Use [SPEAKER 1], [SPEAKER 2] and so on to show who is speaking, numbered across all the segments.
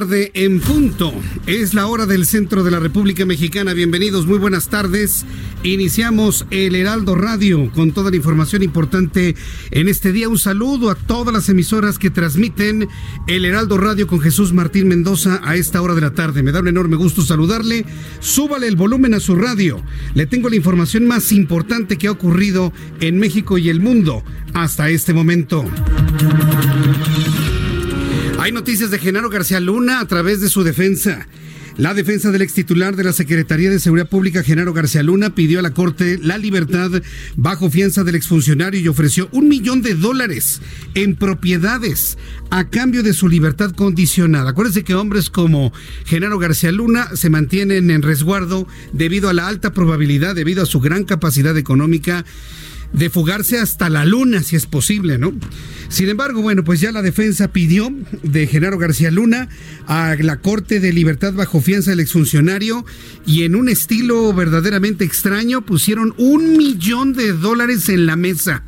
[SPEAKER 1] Tarde en punto. Es la hora del centro de la República Mexicana. Bienvenidos, muy buenas tardes. Iniciamos el Heraldo Radio con toda la información importante en este día. Un saludo a todas las emisoras que transmiten el Heraldo Radio con Jesús Martín Mendoza a esta hora de la tarde. Me da un enorme gusto saludarle. Súbale el volumen a su radio. Le tengo la información más importante que ha ocurrido en México y el mundo hasta este momento. Hay noticias de Genaro García Luna a través de su defensa. La defensa del ex titular de la Secretaría de Seguridad Pública, Genaro García Luna, pidió a la Corte la libertad bajo fianza del exfuncionario y ofreció un millón de dólares en propiedades a cambio de su libertad condicionada. Acuérdense que hombres como Genaro García Luna se mantienen en resguardo debido a la alta probabilidad, debido a su gran capacidad económica de fugarse hasta la luna, si es posible, ¿no? Sin embargo, bueno, pues ya la defensa pidió de Genaro García Luna a la Corte de Libertad bajo fianza del exfuncionario y en un estilo verdaderamente extraño pusieron un millón de dólares en la mesa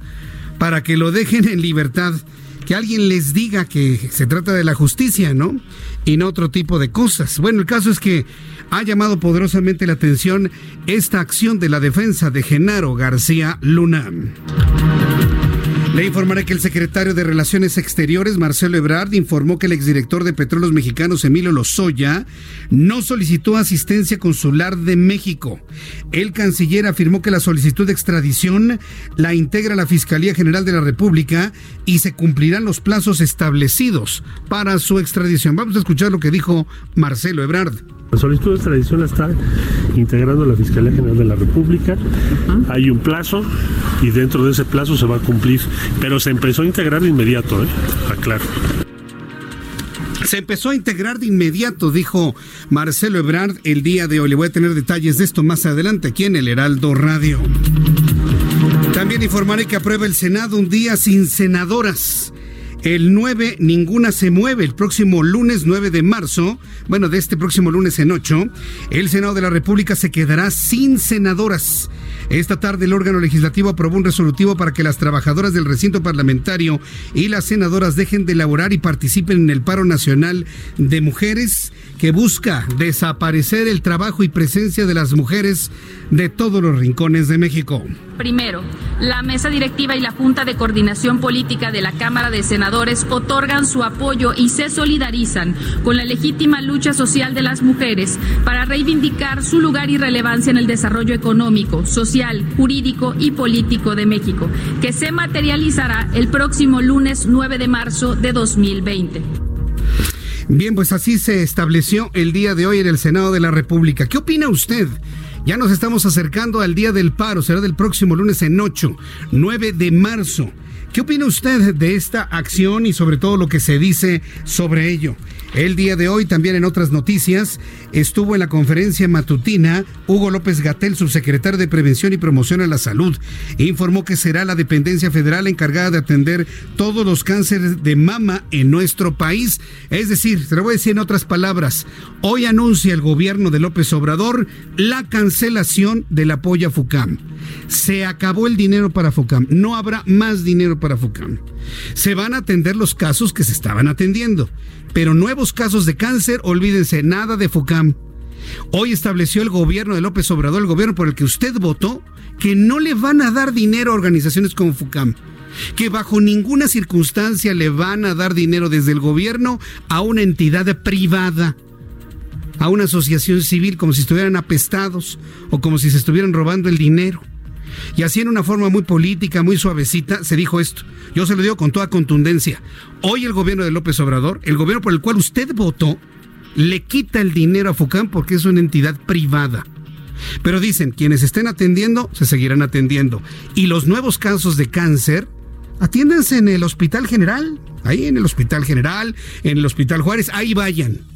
[SPEAKER 1] para que lo dejen en libertad. Que alguien les diga que se trata de la justicia, ¿no? Y no otro tipo de cosas. Bueno, el caso es que ha llamado poderosamente la atención esta acción de la defensa de Genaro García Luna. Le informaré que el secretario de Relaciones Exteriores, Marcelo Ebrard, informó que el exdirector de Petróleos Mexicanos, Emilio Lozoya, no solicitó asistencia consular de México. El canciller afirmó que la solicitud de extradición la integra la Fiscalía General de la República y se cumplirán los plazos establecidos para su extradición. Vamos a escuchar lo que dijo Marcelo Ebrard.
[SPEAKER 2] La solicitud de extradición la está integrando la Fiscalía General de la República. Hay un plazo y dentro de ese plazo se va a cumplir, pero se empezó a integrar de inmediato, ¿eh? aclaro.
[SPEAKER 1] Se empezó a integrar de inmediato, dijo Marcelo Ebrard el día de hoy. Le voy a tener detalles de esto más adelante aquí en el Heraldo Radio. También informaré que aprueba el Senado un día sin senadoras. El 9, ninguna se mueve. El próximo lunes 9 de marzo, bueno, de este próximo lunes en 8, el Senado de la República se quedará sin senadoras. Esta tarde el órgano legislativo aprobó un resolutivo para que las trabajadoras del recinto parlamentario y las senadoras dejen de elaborar y participen en el paro nacional de mujeres que busca desaparecer el trabajo y presencia de las mujeres de todos los rincones de México.
[SPEAKER 3] Primero, la mesa directiva y la Junta de Coordinación Política de la Cámara de Senadores otorgan su apoyo y se solidarizan con la legítima lucha social de las mujeres para reivindicar su lugar y relevancia en el desarrollo económico, social, jurídico y político de México, que se materializará el próximo lunes 9 de marzo de 2020.
[SPEAKER 1] Bien, pues así se estableció el día de hoy en el Senado de la República. ¿Qué opina usted? Ya nos estamos acercando al día del paro, será del próximo lunes en 8, 9 de marzo. ¿Qué opina usted de esta acción y sobre todo lo que se dice sobre ello? El día de hoy, también en otras noticias, estuvo en la conferencia matutina Hugo López Gatel, subsecretario de Prevención y Promoción a la Salud. Informó que será la dependencia federal encargada de atender todos los cánceres de mama en nuestro país. Es decir, te lo voy a decir en otras palabras, hoy anuncia el gobierno de López Obrador la cancelación del apoyo a FUCAM. Se acabó el dinero para FUCAM, no habrá más dinero para FUCAM. Se van a atender los casos que se estaban atendiendo, pero nuevos casos de cáncer, olvídense nada de FUCAM. Hoy estableció el gobierno de López Obrador, el gobierno por el que usted votó, que no le van a dar dinero a organizaciones como FUCAM que bajo ninguna circunstancia le van a dar dinero desde el gobierno a una entidad privada, a una asociación civil, como si estuvieran apestados o como si se estuvieran robando el dinero. Y así en una forma muy política, muy suavecita, se dijo esto. Yo se lo digo con toda contundencia. Hoy el gobierno de López Obrador, el gobierno por el cual usted votó, le quita el dinero a FUCAM porque es una entidad privada. Pero dicen, quienes estén atendiendo, se seguirán atendiendo. Y los nuevos casos de cáncer, atiéndense en el Hospital General, ahí en el Hospital General, en el Hospital Juárez, ahí vayan.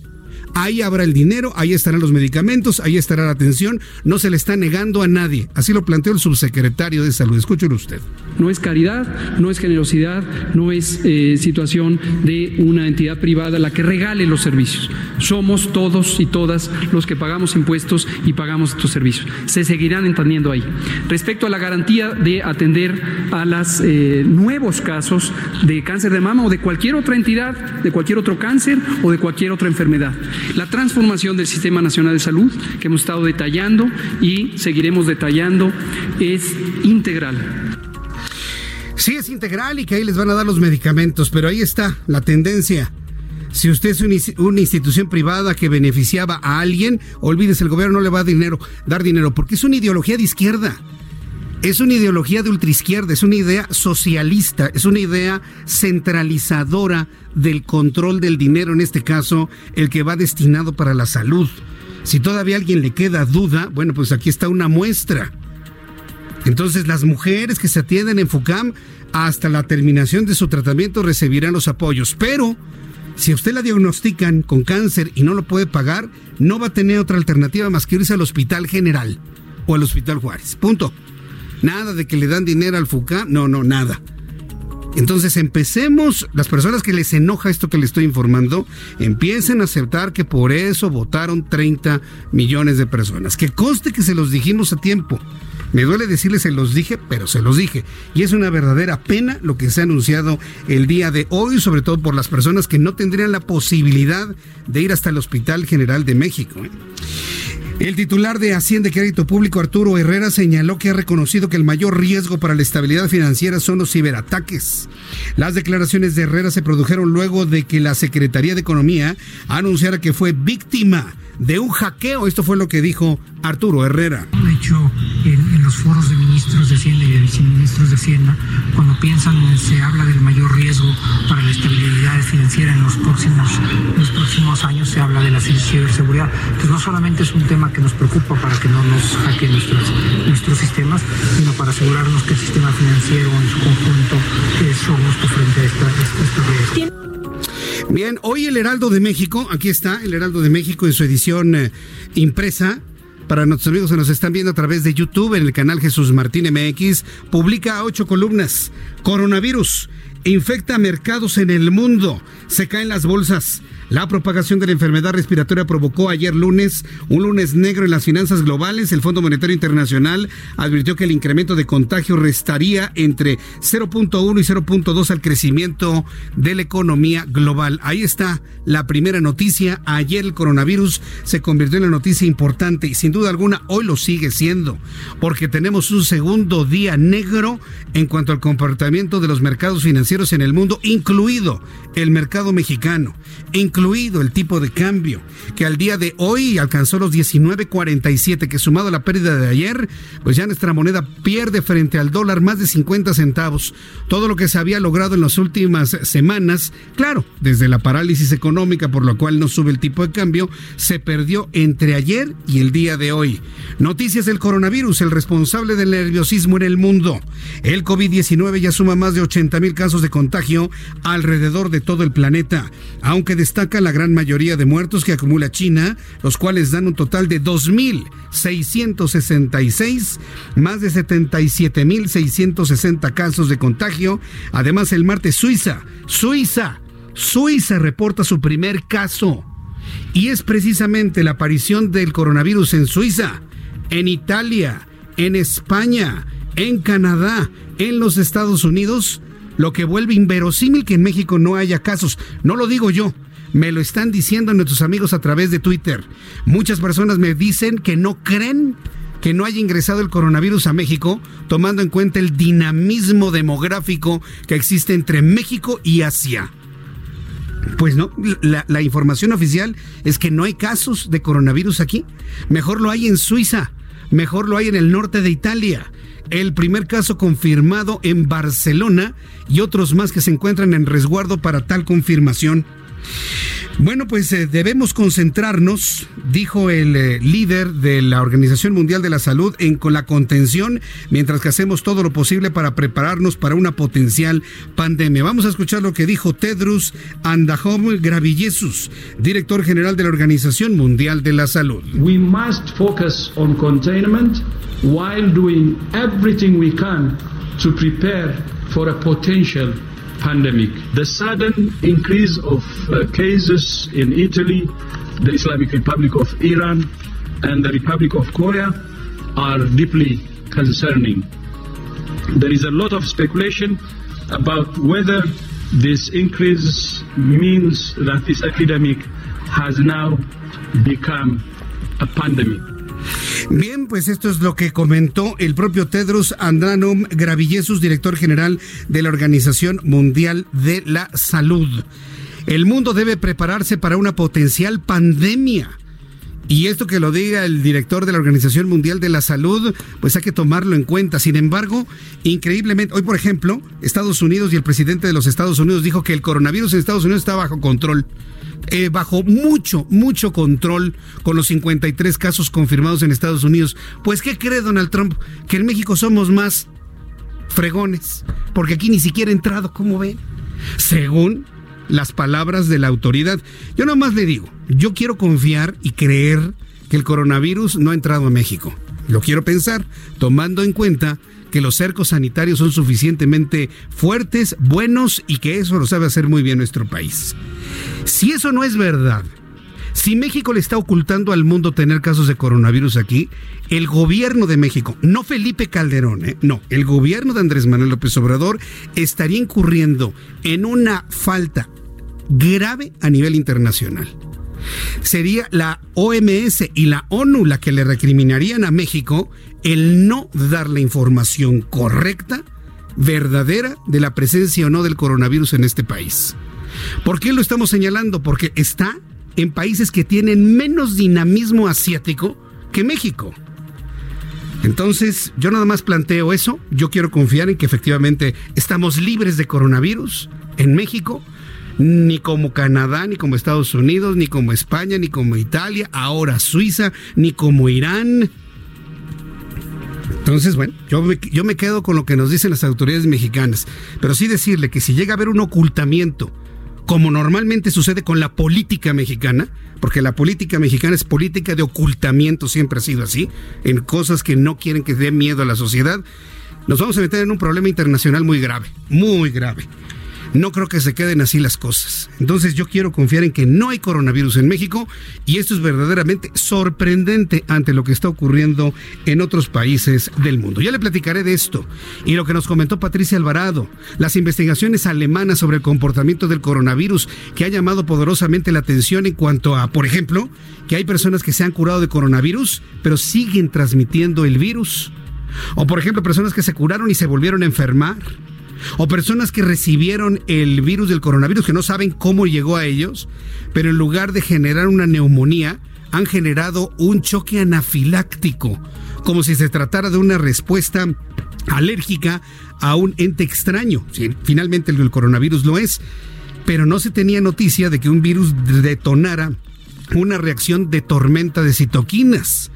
[SPEAKER 1] Ahí habrá el dinero, ahí estarán los medicamentos, ahí estará la atención. No se le está negando a nadie. Así lo planteó el subsecretario de Salud. Escúchelo usted.
[SPEAKER 4] No es caridad, no es generosidad, no es eh, situación de una entidad privada la que regale los servicios. Somos todos y todas los que pagamos impuestos y pagamos estos servicios. Se seguirán entendiendo ahí. Respecto a la garantía de atender a los eh, nuevos casos de cáncer de mama o de cualquier otra entidad, de cualquier otro cáncer o de cualquier otra enfermedad. La transformación del Sistema Nacional de Salud que hemos estado detallando y seguiremos detallando es integral.
[SPEAKER 1] Sí, es integral y que ahí les van a dar los medicamentos, pero ahí está la tendencia. Si usted es una institución privada que beneficiaba a alguien, olvídese, el gobierno no le va a dinero, dar dinero, porque es una ideología de izquierda. Es una ideología de ultraizquierda, es una idea socialista, es una idea centralizadora del control del dinero, en este caso, el que va destinado para la salud. Si todavía a alguien le queda duda, bueno, pues aquí está una muestra. Entonces las mujeres que se atienden en FUCAM hasta la terminación de su tratamiento recibirán los apoyos, pero si a usted la diagnostican con cáncer y no lo puede pagar, no va a tener otra alternativa más que irse al Hospital General o al Hospital Juárez. Punto. Nada de que le dan dinero al FUCAM, no, no, nada. Entonces empecemos, las personas que les enoja esto que les estoy informando, empiecen a aceptar que por eso votaron 30 millones de personas. Que conste que se los dijimos a tiempo. Me duele decirles se los dije, pero se los dije. Y es una verdadera pena lo que se ha anunciado el día de hoy, sobre todo por las personas que no tendrían la posibilidad de ir hasta el Hospital General de México. El titular de Hacienda y Crédito Público, Arturo Herrera, señaló que ha reconocido que el mayor riesgo para la estabilidad financiera son los ciberataques. Las declaraciones de Herrera se produjeron luego de que la Secretaría de Economía anunciara que fue víctima de un hackeo. Esto fue lo que dijo Arturo Herrera.
[SPEAKER 5] Hecho, en, los foros de de Hacienda y de viceministros de Hacienda, cuando piensan, se habla del mayor riesgo para la estabilidad financiera en los próximos, los próximos años, se habla de la ciberseguridad. Entonces, no solamente es un tema que nos preocupa para que no nos hackeen nuestros, nuestros sistemas, sino para asegurarnos que el sistema financiero en su conjunto es robusto frente a esta, esta,
[SPEAKER 1] Bien, hoy el Heraldo de México, aquí está el Heraldo de México en su edición eh, impresa. Para nuestros amigos que nos están viendo a través de YouTube en el canal Jesús Martín MX, publica ocho columnas. Coronavirus infecta mercados en el mundo. Se caen las bolsas. La propagación de la enfermedad respiratoria provocó ayer lunes un lunes negro en las finanzas globales. El Fondo Monetario Internacional advirtió que el incremento de contagio restaría entre 0.1 y 0.2 al crecimiento de la economía global. Ahí está la primera noticia. Ayer el coronavirus se convirtió en la noticia importante y sin duda alguna hoy lo sigue siendo porque tenemos un segundo día negro en cuanto al comportamiento de los mercados financieros en el mundo, incluido el mercado mexicano, el tipo de cambio, que al día de hoy alcanzó los 19.47, que sumado a la pérdida de ayer, pues ya nuestra moneda pierde frente al dólar más de 50 centavos. Todo lo que se había logrado en las últimas semanas, claro, desde la parálisis económica por lo cual no sube el tipo de cambio, se perdió entre ayer y el día de hoy. Noticias del coronavirus, el responsable del nerviosismo en el mundo. El COVID-19 ya suma más de 80 mil casos de contagio alrededor de todo el planeta, aunque destaca la gran mayoría de muertos que acumula China, los cuales dan un total de 2.666, más de 77.660 casos de contagio. Además, el martes Suiza, Suiza, Suiza reporta su primer caso. Y es precisamente la aparición del coronavirus en Suiza, en Italia, en España, en Canadá, en los Estados Unidos, lo que vuelve inverosímil que en México no haya casos. No lo digo yo, Me lo están diciendo nuestros amigos a través de Twitter. Muchas personas me dicen que no creen que no haya ingresado el coronavirus a México, tomando en cuenta el dinamismo demográfico que existe entre México y Asia. Pues no, la, la, información oficial es que no hay casos de coronavirus aquí. Mejor lo hay en Suiza, mejor lo hay en el norte de Italia. El primer caso confirmado en Barcelona y otros más que se encuentran en resguardo para tal confirmación. Bueno, pues eh, debemos concentrarnos, dijo el eh, líder de la Organización Mundial de la Salud, en con la contención, mientras que hacemos todo lo posible para prepararnos para una potencial pandemia. Vamos a escuchar lo que dijo Tedros Andahom Ghebreyesus, director general de la Organización Mundial de la Salud.
[SPEAKER 6] We must focus on containment while doing everything we can to prepare for a potential pandemic. The sudden increase of uh, cases in Italy, the Islamic Republic of Iran, and the Republic of Korea are deeply concerning. There is a lot of speculation about whether this increase means that this epidemic has now become a pandemic.
[SPEAKER 1] Bien, pues esto es lo que comentó el propio Tedros Adhanom Ghebreyesus, director general de la Organización Mundial de la Salud. El mundo debe prepararse para una potencial pandemia. Y esto que lo diga el director de la Organización Mundial de la Salud, pues hay que tomarlo en cuenta. Sin embargo, increíblemente, hoy por ejemplo, Estados Unidos y el presidente de los Estados Unidos dijo que el coronavirus en Estados Unidos está bajo control. Eh, bajo mucho, mucho control con los 53 casos confirmados en Estados Unidos. Pues, ¿qué cree Donald Trump? Que en México somos más fregones, porque aquí ni siquiera ha entrado, ¿cómo ven? Según las palabras de la autoridad. Yo nomás le digo, yo quiero confiar y creer que el coronavirus no ha entrado a México. Lo quiero pensar, tomando en cuenta que los cercos sanitarios son suficientemente fuertes, buenos y que eso lo sabe hacer muy bien nuestro país. Si eso no es verdad, si México le está ocultando al mundo tener casos de coronavirus aquí, el gobierno de México, no Felipe Calderón, ¿eh? no, el gobierno de Andrés Manuel López Obrador estaría incurriendo en una falta grave a nivel internacional. Sería la OMS y la ONU la que le recriminarían a México el no dar la información correcta, verdadera, de la presencia o no del coronavirus en este país. ¿Por qué lo estamos señalando? Porque está en países que tienen menos dinamismo asiático que México. Entonces, yo nada más planteo eso. Yo quiero confiar en que efectivamente estamos libres de coronavirus en México, ni como Canadá, ni como Estados Unidos, ni como España, ni como Italia, ahora Suiza, ni como Irán. Entonces, bueno, yo me, yo me quedo con lo que nos dicen las autoridades mexicanas, pero sí decirle que si llega a haber un ocultamiento, como normalmente sucede con la política mexicana, porque la política mexicana es política de ocultamiento, siempre ha sido así, en cosas que no quieren que dé miedo a la sociedad, nos vamos a meter en un problema internacional muy grave, muy grave no creo que se queden así las cosas. Entonces yo quiero confiar en que no hay coronavirus en México y esto es verdaderamente sorprendente ante lo que está ocurriendo en otros países del mundo. Ya le platicaré de esto y lo que nos comentó Patricia Alvarado, las investigaciones alemanas sobre el comportamiento del coronavirus que ha llamado poderosamente la atención en cuanto a, por ejemplo, que hay personas que se han curado de coronavirus pero siguen transmitiendo el virus. O por ejemplo, personas que se curaron y se volvieron a enfermar o personas que recibieron el virus del coronavirus que no saben cómo llegó a ellos, pero en lugar de generar una neumonía, han generado un choque anafiláctico, como si se tratara de una respuesta alérgica a un ente extraño. finalmente el coronavirus lo es, pero no se tenía noticia de que un virus detonara una reacción de tormenta de citoquinas.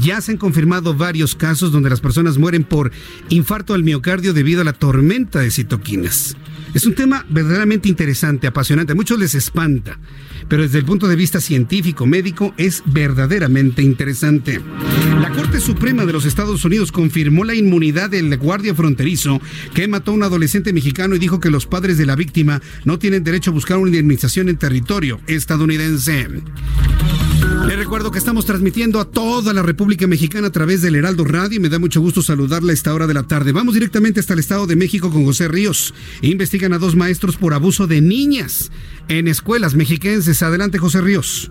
[SPEAKER 1] Ya se han confirmado varios casos donde las personas mueren por infarto al miocardio debido a la tormenta de citoquinas. Es un tema verdaderamente interesante, apasionante. A muchos les espanta, pero desde el punto de vista científico, médico, es verdaderamente interesante. La Corte Suprema de los Estados Unidos confirmó la inmunidad del guardia fronterizo que mató a un adolescente mexicano y dijo que los padres de la víctima no tienen derecho a buscar una indemnización en territorio estadounidense. Les recuerdo que estamos transmitiendo a toda la República Mexicana a través del Heraldo Radio y me da mucho gusto saludarla a esta hora de la tarde. Vamos directamente hasta el Estado de México con José Ríos. Investigan a dos maestros por abuso de niñas en escuelas mexiquenses. Adelante, José Ríos.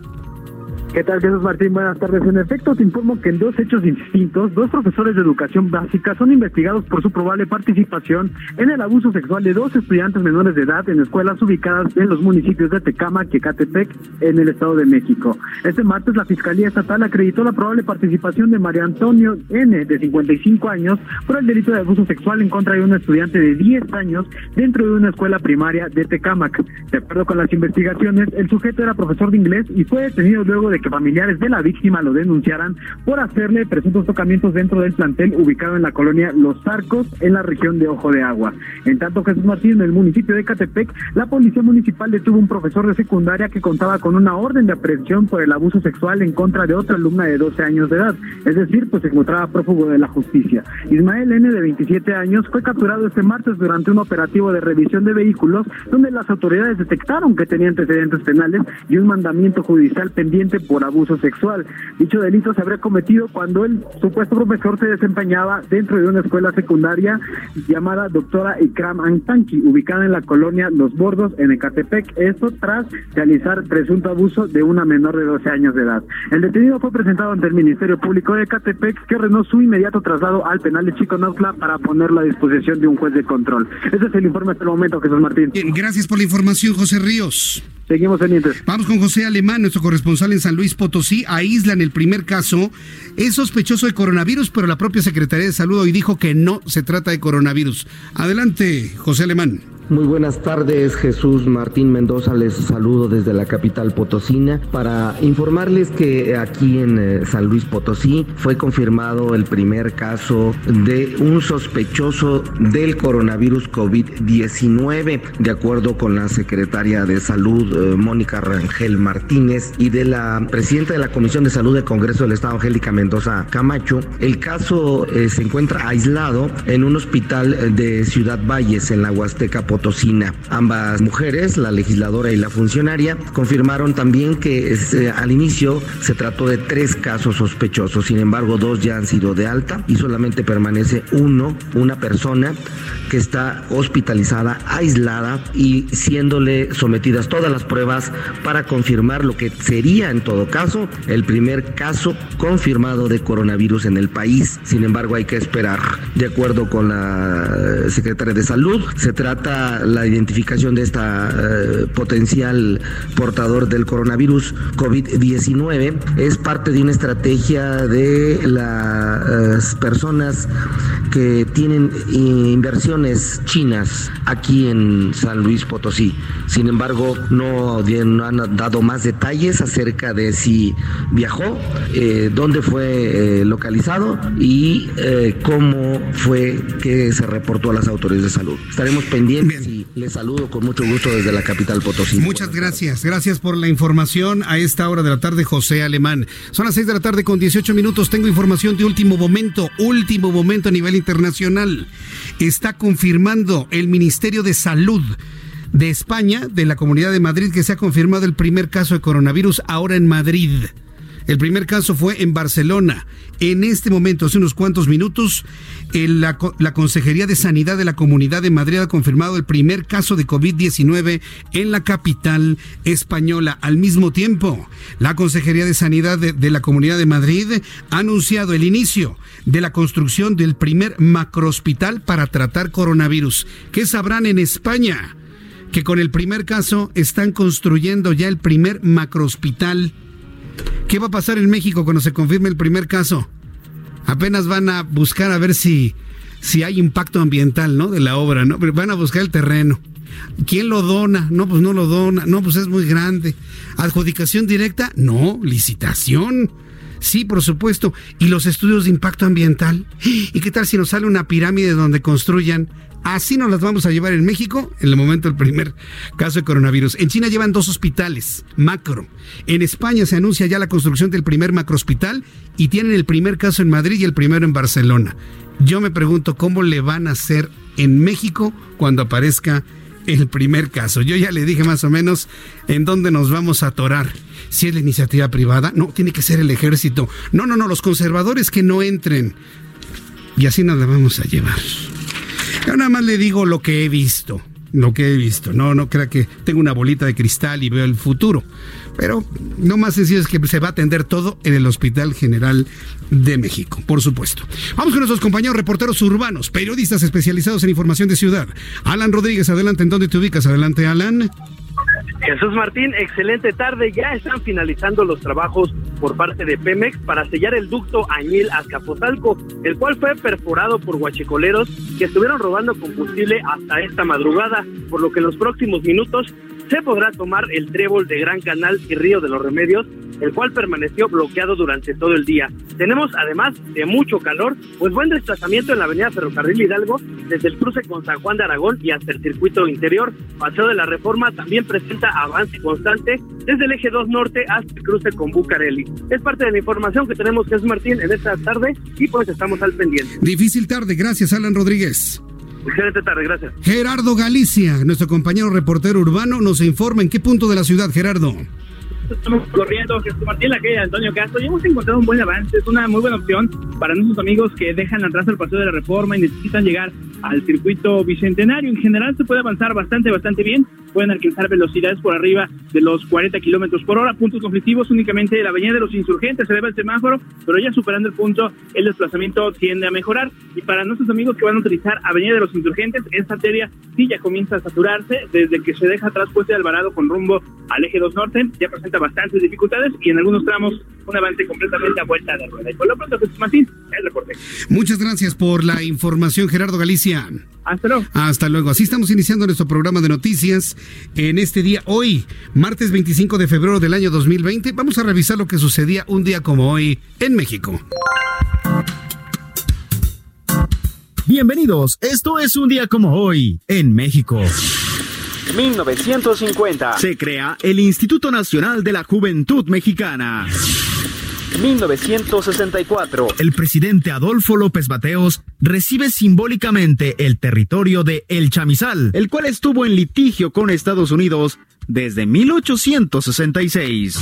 [SPEAKER 7] ¿Qué tal, Jesús Martín? Buenas tardes. En efecto, te informo que en dos hechos distintos, dos profesores de educación básica son investigados por su probable participación en el abuso sexual de dos estudiantes menores de edad en escuelas ubicadas en los municipios de Tecámac y Ecatepec, en el Estado de México. Este martes, la Fiscalía Estatal acreditó la probable participación de María Antonio N., de 55 años, por el delito de abuso sexual en contra de un estudiante de 10 años dentro de una escuela primaria de Tecámac. De acuerdo con las investigaciones, el sujeto era profesor de inglés y fue detenido luego de familiares de la víctima lo denunciaran por hacerle presuntos tocamientos dentro del plantel ubicado en la colonia Los Arcos, en la región de Ojo de Agua. En tanto, Jesús Martín, en el municipio de Catepec, la policía municipal detuvo un profesor de secundaria que contaba con una orden de aprehensión por el abuso sexual en contra de otra alumna de 12 años de edad, es decir, pues se encontraba prófugo de la justicia. Ismael N., de 27 años, fue capturado este martes durante un operativo de revisión de vehículos donde las autoridades detectaron que tenía antecedentes penales y un mandamiento judicial pendiente por abuso sexual. Dicho delito se habría cometido cuando el supuesto profesor se desempeñaba dentro de una escuela secundaria llamada Doctora Ikram Antanki, ubicada en la colonia Los Bordos, en Ecatepec. Esto tras realizar presunto abuso de una menor de 12 años de edad. El detenido fue presentado ante el Ministerio Público de Ecatepec, que ordenó su inmediato traslado al penal de Chico Nautla para ponerlo a disposición de un juez de control. Ese es el informe hasta el momento, Jesús Martín.
[SPEAKER 1] gracias por la información, José Ríos.
[SPEAKER 7] Seguimos pendientes.
[SPEAKER 1] Vamos con José Alemán, nuestro corresponsal en San Luis Potosí. Aíslan el primer caso. Es sospechoso de coronavirus, pero la propia Secretaría de Salud hoy dijo que no se trata de coronavirus. Adelante, José Alemán.
[SPEAKER 8] Muy buenas tardes, Jesús Martín Mendoza. Les saludo desde la capital potosina para informarles que aquí en eh, San Luis Potosí fue confirmado el primer caso de un sospechoso del coronavirus COVID-19, de acuerdo con la secretaria de Salud, eh, Mónica Rangel Martínez, y de la presidenta de la Comisión de Salud del Congreso del Estado, Angélica Mendoza Camacho. El caso eh, se encuentra aislado en un hospital de Ciudad Valles, en la Huasteca Potosina. Ambas mujeres, la legisladora y la funcionaria, confirmaron también que eh, al inicio se trató de tres casos sospechosos, sin embargo dos ya han sido de alta y solamente permanece uno, una persona que está hospitalizada, aislada y siéndole sometidas todas las pruebas para confirmar lo que sería en todo caso el primer caso confirmado de coronavirus en el país. Sin embargo, hay que esperar. De acuerdo con la secretaria de Salud, se trata la identificación de esta eh, potencial portador del coronavirus COVID-19 es parte de una estrategia de las personas que tienen inversiones chinas aquí en San Luis Potosí. Sin embargo, no, han dado más detalles acerca de si viajó, eh, dónde fue eh, localizado y cómo fue que se reportó a las autoridades de salud. Estaremos pendientes y les saludo con mucho gusto desde la capital Potosí.
[SPEAKER 1] Muchas gracias. Gracias por la información a esta hora de la tarde, José Alemán. Son las 6 de la tarde con 18 minutos. Tengo información de último momento, último momento a nivel internacional. Está confirmando el Ministerio de Salud de España, de la Comunidad de Madrid, que se ha confirmado el primer caso de coronavirus ahora en Madrid. El primer caso fue en Barcelona. En este momento, hace unos cuantos minutos, la, Consejería de Sanidad de la Comunidad de Madrid ha confirmado el primer caso de COVID-19 en la capital española. Al mismo tiempo, la Consejería de Sanidad de, la Comunidad de Madrid ha anunciado el inicio de la construcción del primer macrohospital para tratar coronavirus. ¿Qué sabrán en España? Que con el primer caso están construyendo ya el primer macrohospital ¿Qué va a pasar en México cuando se confirme el primer caso? Apenas van a buscar a ver si, si hay impacto ambiental, ¿no? De la obra, ¿no? Van a buscar el terreno. ¿Quién lo dona? No, pues no lo dona. No, pues es muy grande. ¿Adjudicación directa? No, licitación. Sí, por supuesto. ¿Y los estudios de impacto ambiental? ¿Y qué tal si nos sale una pirámide donde construyan Así nos las vamos a llevar en México en el momento del primer caso de coronavirus. En China llevan dos hospitales, macro. En España se anuncia ya la construcción del primer macro hospital y tienen el primer caso en Madrid y el primero en Barcelona. Yo me pregunto cómo le van a hacer en México cuando aparezca el primer caso. Yo ya le dije más o menos en dónde nos vamos a atorar. Si es la iniciativa privada, no, tiene que ser el ejército. No, no, no, los conservadores que no entren. Y así nos la vamos a llevar. Yo nada más le digo lo que he visto lo que he visto. No, no crea que tengo una bolita de cristal y veo el futuro. Pero lo más sencillo es que se va a atender todo en el Hospital General de México, por supuesto. Vamos con nuestros compañeros reporteros urbanos, periodistas especializados en información de ciudad. Alan Rodríguez, adelante, ¿en dónde te ubicas? Adelante, Alan.
[SPEAKER 9] Jesús Martín, excelente tarde. Ya están finalizando los trabajos por parte de Pemex para sellar el ducto Añil Azcapotzalco, el cual fue perforado por guachicoleros que estuvieron robando combustible hasta esta madrugada, por lo que en los próximos minutos se podrá tomar el trébol de Gran Canal y Río de los Remedios el cual permaneció bloqueado durante todo el día. Tenemos además de mucho calor, pues buen desplazamiento en la avenida Ferrocarril Hidalgo, desde el cruce con San Juan de Aragón y hasta el circuito interior. Paseo de la Reforma también presenta avance constante desde el eje 2 norte hasta el cruce con Bucareli. Es parte de la información que tenemos, Jesús Martín, en esta tarde y pues estamos al pendiente.
[SPEAKER 1] Difícil tarde, gracias Alan Rodríguez.
[SPEAKER 9] Excelente tarde, gracias.
[SPEAKER 1] Gerardo Galicia, nuestro compañero reportero urbano, nos informa en qué punto de la ciudad, Gerardo
[SPEAKER 10] estamos corriendo Jesús Martín, la calle de Antonio Castro, y hemos encontrado un buen avance, es una muy buena opción para nuestros amigos que dejan atrás el paseo de la reforma y necesitan llegar al circuito bicentenario. En general se puede avanzar bastante, bastante bien. Pueden alcanzar velocidades por arriba de los 40 kilómetros por hora. Puntos conflictivos únicamente la avenida de los insurgentes, se debe el semáforo, pero ya superando el punto, el desplazamiento tiende a mejorar. Y para nuestros amigos que van a utilizar avenida de los insurgentes, esta arteria sí ya comienza a saturarse desde que se deja atrás Puente de Alvarado con rumbo al eje 2 norte. Ya presenta bastantes dificultades y en algunos tramos un avance completamente a vuelta de rueda. Y por lo pronto, Jesús Martín, el reporte.
[SPEAKER 1] Muchas gracias por la información, Gerardo Galicia.
[SPEAKER 10] Hasta luego.
[SPEAKER 1] Hasta luego. Así estamos iniciando nuestro programa de noticias en este día, hoy, martes 25 de febrero del año 2020. Vamos a revisar lo que sucedía un día como hoy en México.
[SPEAKER 11] Bienvenidos, esto es un día como hoy en México.
[SPEAKER 12] 1950.
[SPEAKER 11] Se crea el Instituto Nacional de la Juventud Mexicana.
[SPEAKER 12] 1964.
[SPEAKER 11] El presidente Adolfo López Mateos recibe simbólicamente el territorio de El Chamizal, el cual estuvo en litigio con Estados Unidos desde 1866.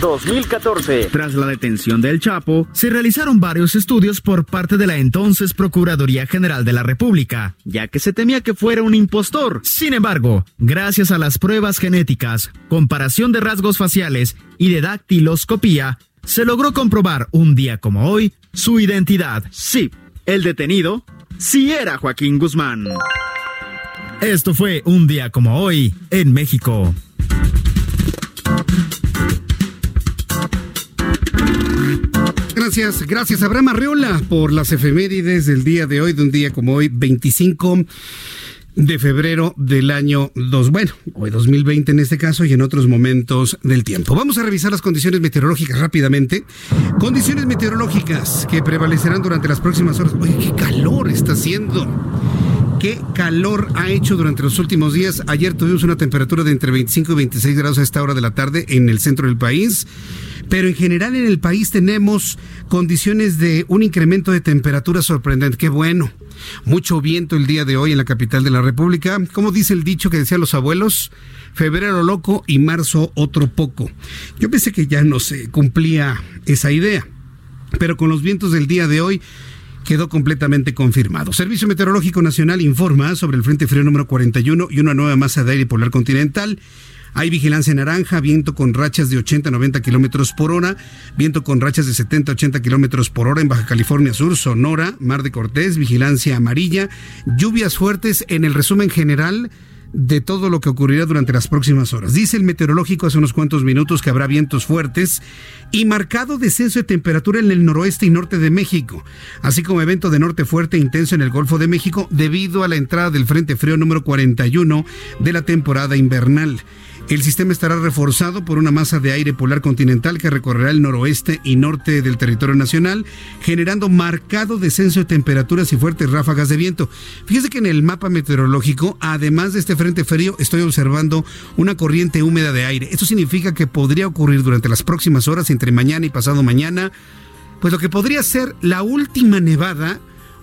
[SPEAKER 12] 2014.
[SPEAKER 11] Tras la detención del Chapo, se realizaron varios estudios por parte de la entonces Procuraduría General de la República, ya que se temía que fuera un impostor. Sin embargo, gracias a las pruebas genéticas, comparación de rasgos faciales y de dactiloscopía, se logró comprobar un día como hoy su identidad. Sí, el detenido sí era Joaquín Guzmán. Esto fue un día como hoy en México.
[SPEAKER 1] Gracias, gracias Abraham Arreola por las efemérides del día de hoy, de un día como hoy, 25 de febrero del año 2, bueno, hoy 2020 en este caso y en otros momentos del tiempo. Vamos a revisar las condiciones meteorológicas rápidamente. Condiciones meteorológicas que prevalecerán durante las próximas horas. Oye, qué calor está haciendo. Qué calor ha hecho durante los últimos días. Ayer tuvimos una temperatura de entre 25 y 26 grados a esta hora de la tarde en el centro del país pero en general en el país tenemos condiciones de un incremento de temperatura sorprendente. Qué bueno. Mucho viento el día de hoy en la capital de la República. Como dice el dicho que decían los abuelos, febrero loco y marzo otro poco. Yo pensé que ya no se cumplía esa idea, pero con los vientos del día de hoy quedó completamente confirmado. Servicio Meteorológico Nacional informa sobre el Frente Frío número 41 y una nueva masa de aire polar continental hay vigilancia naranja, viento con rachas de 80 a 90 kilómetros por hora, viento con rachas de 70 a 80 kilómetros por hora en Baja California Sur, Sonora, Mar de Cortés, vigilancia amarilla, lluvias fuertes en el resumen general de todo lo que ocurrirá durante las próximas horas. Dice el meteorológico hace unos cuantos minutos que habrá vientos fuertes y marcado descenso de temperatura en el noroeste y norte de México, así como evento de norte fuerte e intenso en el Golfo de México debido a la entrada del Frente Frío número 41 de la temporada invernal. El sistema estará reforzado por una masa de aire polar continental que recorrerá el noroeste y norte del territorio nacional, generando marcado descenso de temperaturas y fuertes ráfagas de viento. Fíjese que en el mapa meteorológico, además de este frente frío, estoy observando una corriente húmeda de aire. Esto significa que podría ocurrir durante las próximas horas, entre mañana y pasado mañana, pues lo que podría ser la última nevada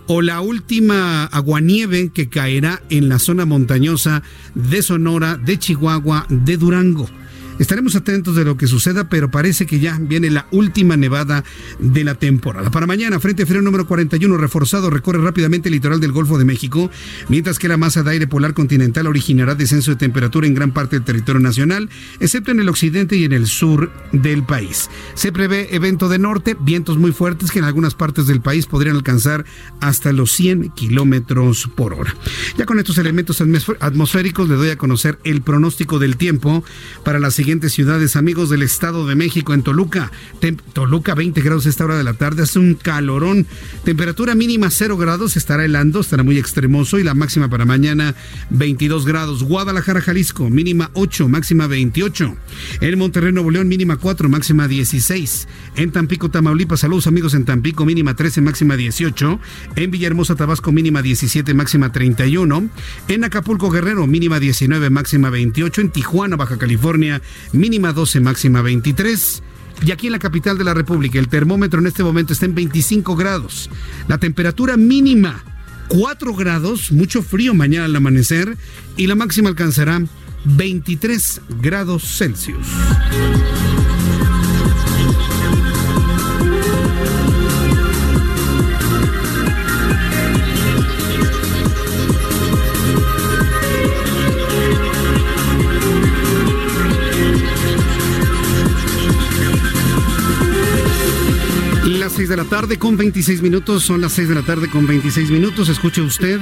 [SPEAKER 1] o la última aguanieve que caerá en la zona montañosa de Sonora, de Chihuahua, de Durango. Estaremos atentos de lo que suceda, pero parece que ya viene la última nevada de la temporada. Para mañana, Frente Frío número 41 reforzado recorre rápidamente el litoral del Golfo de México, mientras que la masa de aire polar continental originará descenso de temperatura en gran parte del territorio nacional, excepto en el occidente y en el sur del país. Se prevé evento de norte, vientos muy fuertes que en algunas partes del país podrían alcanzar hasta los 100 kilómetros por hora. Ya con estos elementos atmosféricos le doy a conocer el pronóstico del tiempo para la siguiente siguientes ciudades, amigos del Estado de México, en Toluca. Toluca, 20 grados a esta hora de la tarde, hace un calorón. Temperatura mínima 0 grados, estará helando, estará muy extremoso y la máxima para mañana 22 grados. Guadalajara, Jalisco, mínima 8, máxima 28. En Monterrey, Nuevo León, mínima 4, máxima 16. En Tampico, Tamaulipas, saludos amigos en Tampico, mínima 13, máxima 18. En Villahermosa, Tabasco, mínima 17, máxima 31. En Acapulco, Guerrero, mínima 19, máxima 28. En Tijuana, Baja California, mínima 12, máxima 23. Y aquí en la capital de la República, el termómetro en este momento está en 25 grados. La temperatura mínima 4 grados, mucho frío mañana al amanecer, y la máxima alcanzará 23 grados Celsius. 6 de la tarde con 26 minutos, son las 6 de la tarde con 26 minutos. Escuche usted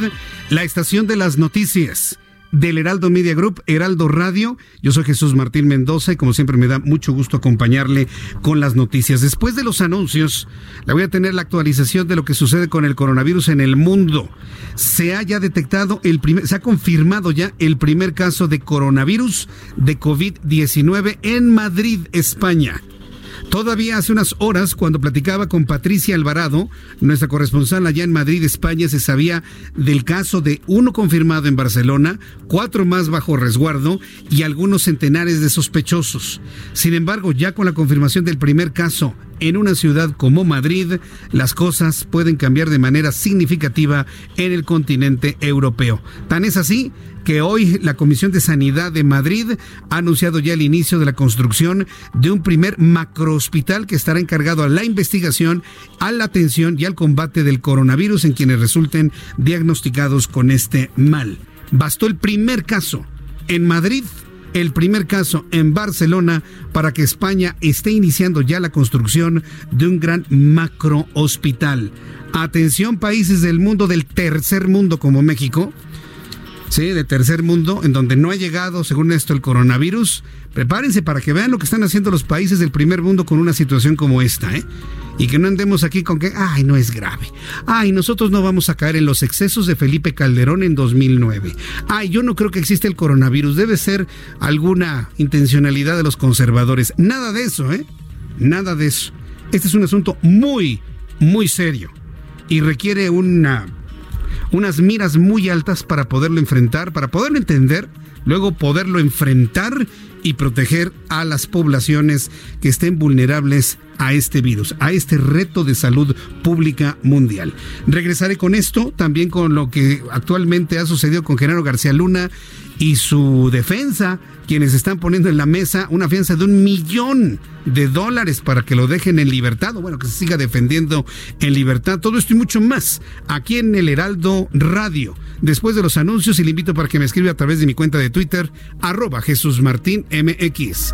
[SPEAKER 1] la estación de las noticias del Heraldo Media Group, Heraldo Radio. Yo soy Jesús Martín Mendoza y como siempre me da mucho gusto acompañarle con las noticias. Después de los anuncios, le voy a tener la actualización de lo que sucede con el coronavirus en el mundo. Se ha ya detectado el primer, se ha confirmado ya el primer caso de coronavirus de COVID-19 en Madrid, España. Todavía hace unas horas, cuando platicaba con Patricia Alvarado, nuestra corresponsal allá en Madrid, España, se sabía del caso de uno confirmado en Barcelona, cuatro más bajo resguardo y algunos centenares de sospechosos. Sin embargo, ya con la confirmación del primer caso en una ciudad como Madrid, las cosas pueden cambiar de manera significativa en el continente europeo. Tan es así que hoy la Comisión de Sanidad de Madrid ha anunciado ya el inicio de la construcción de un primer macrohospital que estará encargado a la investigación, a la atención y al combate del coronavirus en quienes resulten diagnosticados con este mal. Bastó el primer caso en Madrid el primer caso en Barcelona para que España esté iniciando ya la construcción de un gran macro hospital. Atención países del mundo del tercer mundo como México, sí, de tercer mundo, en donde no ha llegado, según esto, el coronavirus. Prepárense para que vean lo que están haciendo los países del primer mundo con una situación como esta, ¿eh? y que no andemos aquí con que, ay, no es grave. Ay, nosotros no vamos a caer en los excesos de Felipe Calderón en 2009. Ay, yo no creo que existe el coronavirus. Debe ser alguna intencionalidad de los conservadores. Nada de eso, ¿eh? Nada de eso. Este es un asunto muy, muy serio y requiere una, unas miras muy altas para poderlo enfrentar, para poderlo entender, luego poderlo enfrentar y proteger a las poblaciones que estén vulnerables a este virus, a este reto de salud pública mundial. Regresaré con esto, también con lo que actualmente ha sucedido con Genaro García Luna y su defensa, quienes están poniendo en la mesa una fianza de un millón de dólares para que lo dejen en libertad, o bueno, que se siga defendiendo en libertad. Todo esto y mucho más aquí en el Heraldo Radio. Después de los anuncios, y le invito para que me escriba a través de mi cuenta de Twitter, arroba Jesús Martín MX.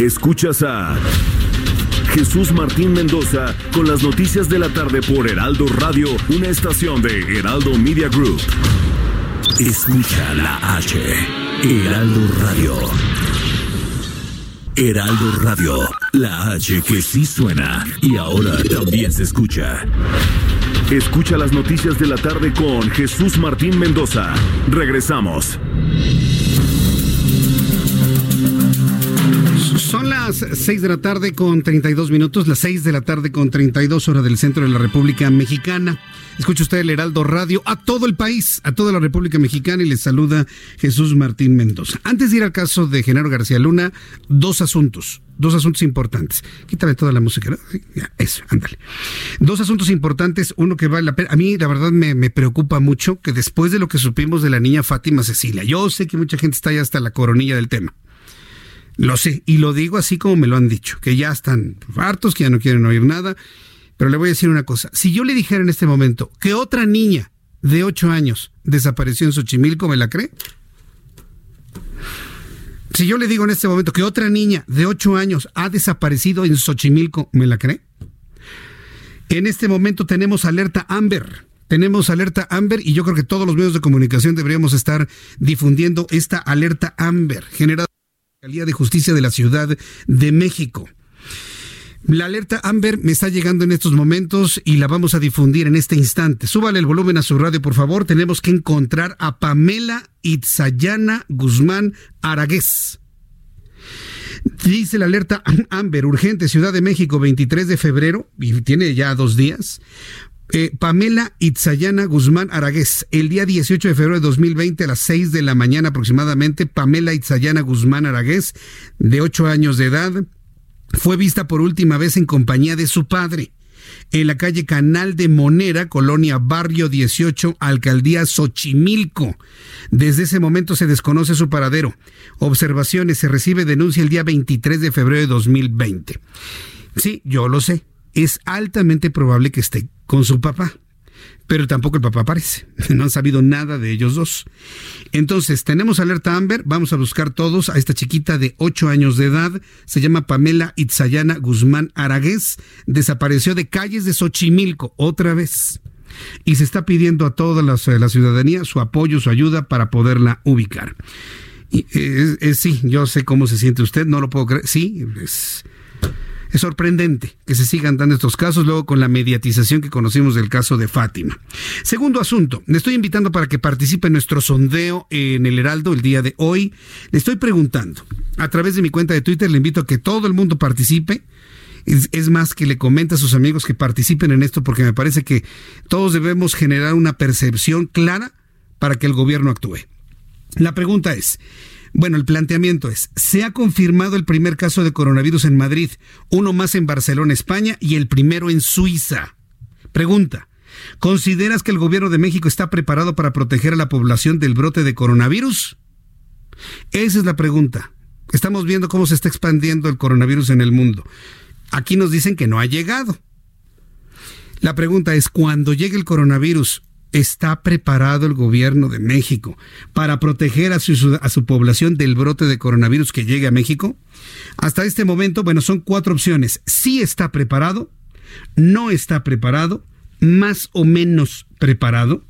[SPEAKER 13] Escuchas a Jesús Martín Mendoza con las noticias de la tarde por Heraldo Radio, una estación de Heraldo Media Group. Escucha la H, Heraldo Radio. Heraldo Radio, la H que sí suena y ahora también se escucha. Escucha las noticias de la tarde con Jesús Martín Mendoza. Regresamos.
[SPEAKER 1] Son las las 6 de la tarde con 32 minutos, las 6 de la tarde con 32 horas del centro de la República Mexicana. Escucha usted el Heraldo Radio a todo el país, a toda la República Mexicana y les saluda Jesús Martín Mendoza. Antes de ir al caso de Genaro García Luna, dos asuntos, dos asuntos importantes. Quítame toda la música, ¿no? Ya, eso, ándale. Dos asuntos importantes, uno que vale la pena. A mí, la verdad, me, me preocupa mucho que después de lo que supimos de la niña Fátima Cecilia, yo sé que mucha gente está ya hasta la coronilla del tema lo sé, y lo digo así como me lo han dicho, que ya están hartos, que ya no quieren oír nada. Pero le voy a decir una cosa, si yo le dijera en este momento que otra niña de 8 años desapareció en Xochimilco, ¿me la cree? Si yo le digo en este momento que otra niña de 8 años ha desaparecido en Xochimilco, ¿me la cree? En este momento tenemos alerta Amber. Tenemos alerta Amber y yo creo que todos los medios de comunicación deberíamos estar difundiendo esta alerta Amber generada de Justicia de la Ciudad de México. La alerta Amber me está llegando en estos momentos y la vamos a difundir en este instante. Súbale el volumen a su radio, por favor. Tenemos que encontrar a Pamela Itzayana Guzmán Aragués. Dice la alerta Amber, urgente, Ciudad de México, 23 de febrero, y tiene ya dos días. Eh, Pamela Itzayana Guzmán Aragués, el día 18 de febrero de 2020 a las 6 de la mañana aproximadamente, Pamela Itzayana Guzmán Aragués, de 8 años de edad, fue vista por última vez en compañía de su padre en la calle Canal de Monera, Colonia Barrio 18, Alcaldía Xochimilco. Desde ese momento se desconoce su paradero. Observaciones, se recibe denuncia el día 23 de febrero de 2020. Sí, yo lo sé es altamente probable que esté con su papá. Pero tampoco el papá aparece. No han sabido nada de ellos dos. Entonces, tenemos alerta Amber. Vamos a buscar todos a esta chiquita de 8 años de edad. Se llama Pamela Itzayana Guzmán Aragués. Desapareció de calles de Xochimilco otra vez. Y se está pidiendo a toda la, ciudadanía su apoyo, su ayuda para poderla ubicar. Y, sí, yo sé cómo se siente usted, no lo puedo creer. Sí, es es sorprendente que se sigan dando estos casos luego con la mediatización que conocimos del caso de Fátima. Segundo asunto, le estoy invitando para que participe en nuestro sondeo en el Heraldo el día de hoy. Le estoy preguntando a través de mi cuenta de Twitter, le invito a que todo el mundo participe. Es, más que le comenta a sus amigos que participen en esto porque me parece que todos debemos generar una percepción clara para que el gobierno actúe. La pregunta es, bueno, el planteamiento es, se ha confirmado el primer caso de coronavirus en Madrid, uno más en Barcelona, España, y el primero en Suiza. Pregunta, ¿consideras que el gobierno de México está preparado para proteger a la población del brote de coronavirus? Esa es la pregunta. Estamos viendo cómo se está expandiendo el coronavirus en el mundo. Aquí nos dicen que no ha llegado. La pregunta es, cuando llegue el coronavirus, ¿Está preparado el gobierno de México para proteger a su, población del brote de coronavirus que llegue a México? Hasta este momento, bueno, son cuatro opciones. Sí está preparado, no está preparado, más o menos preparado,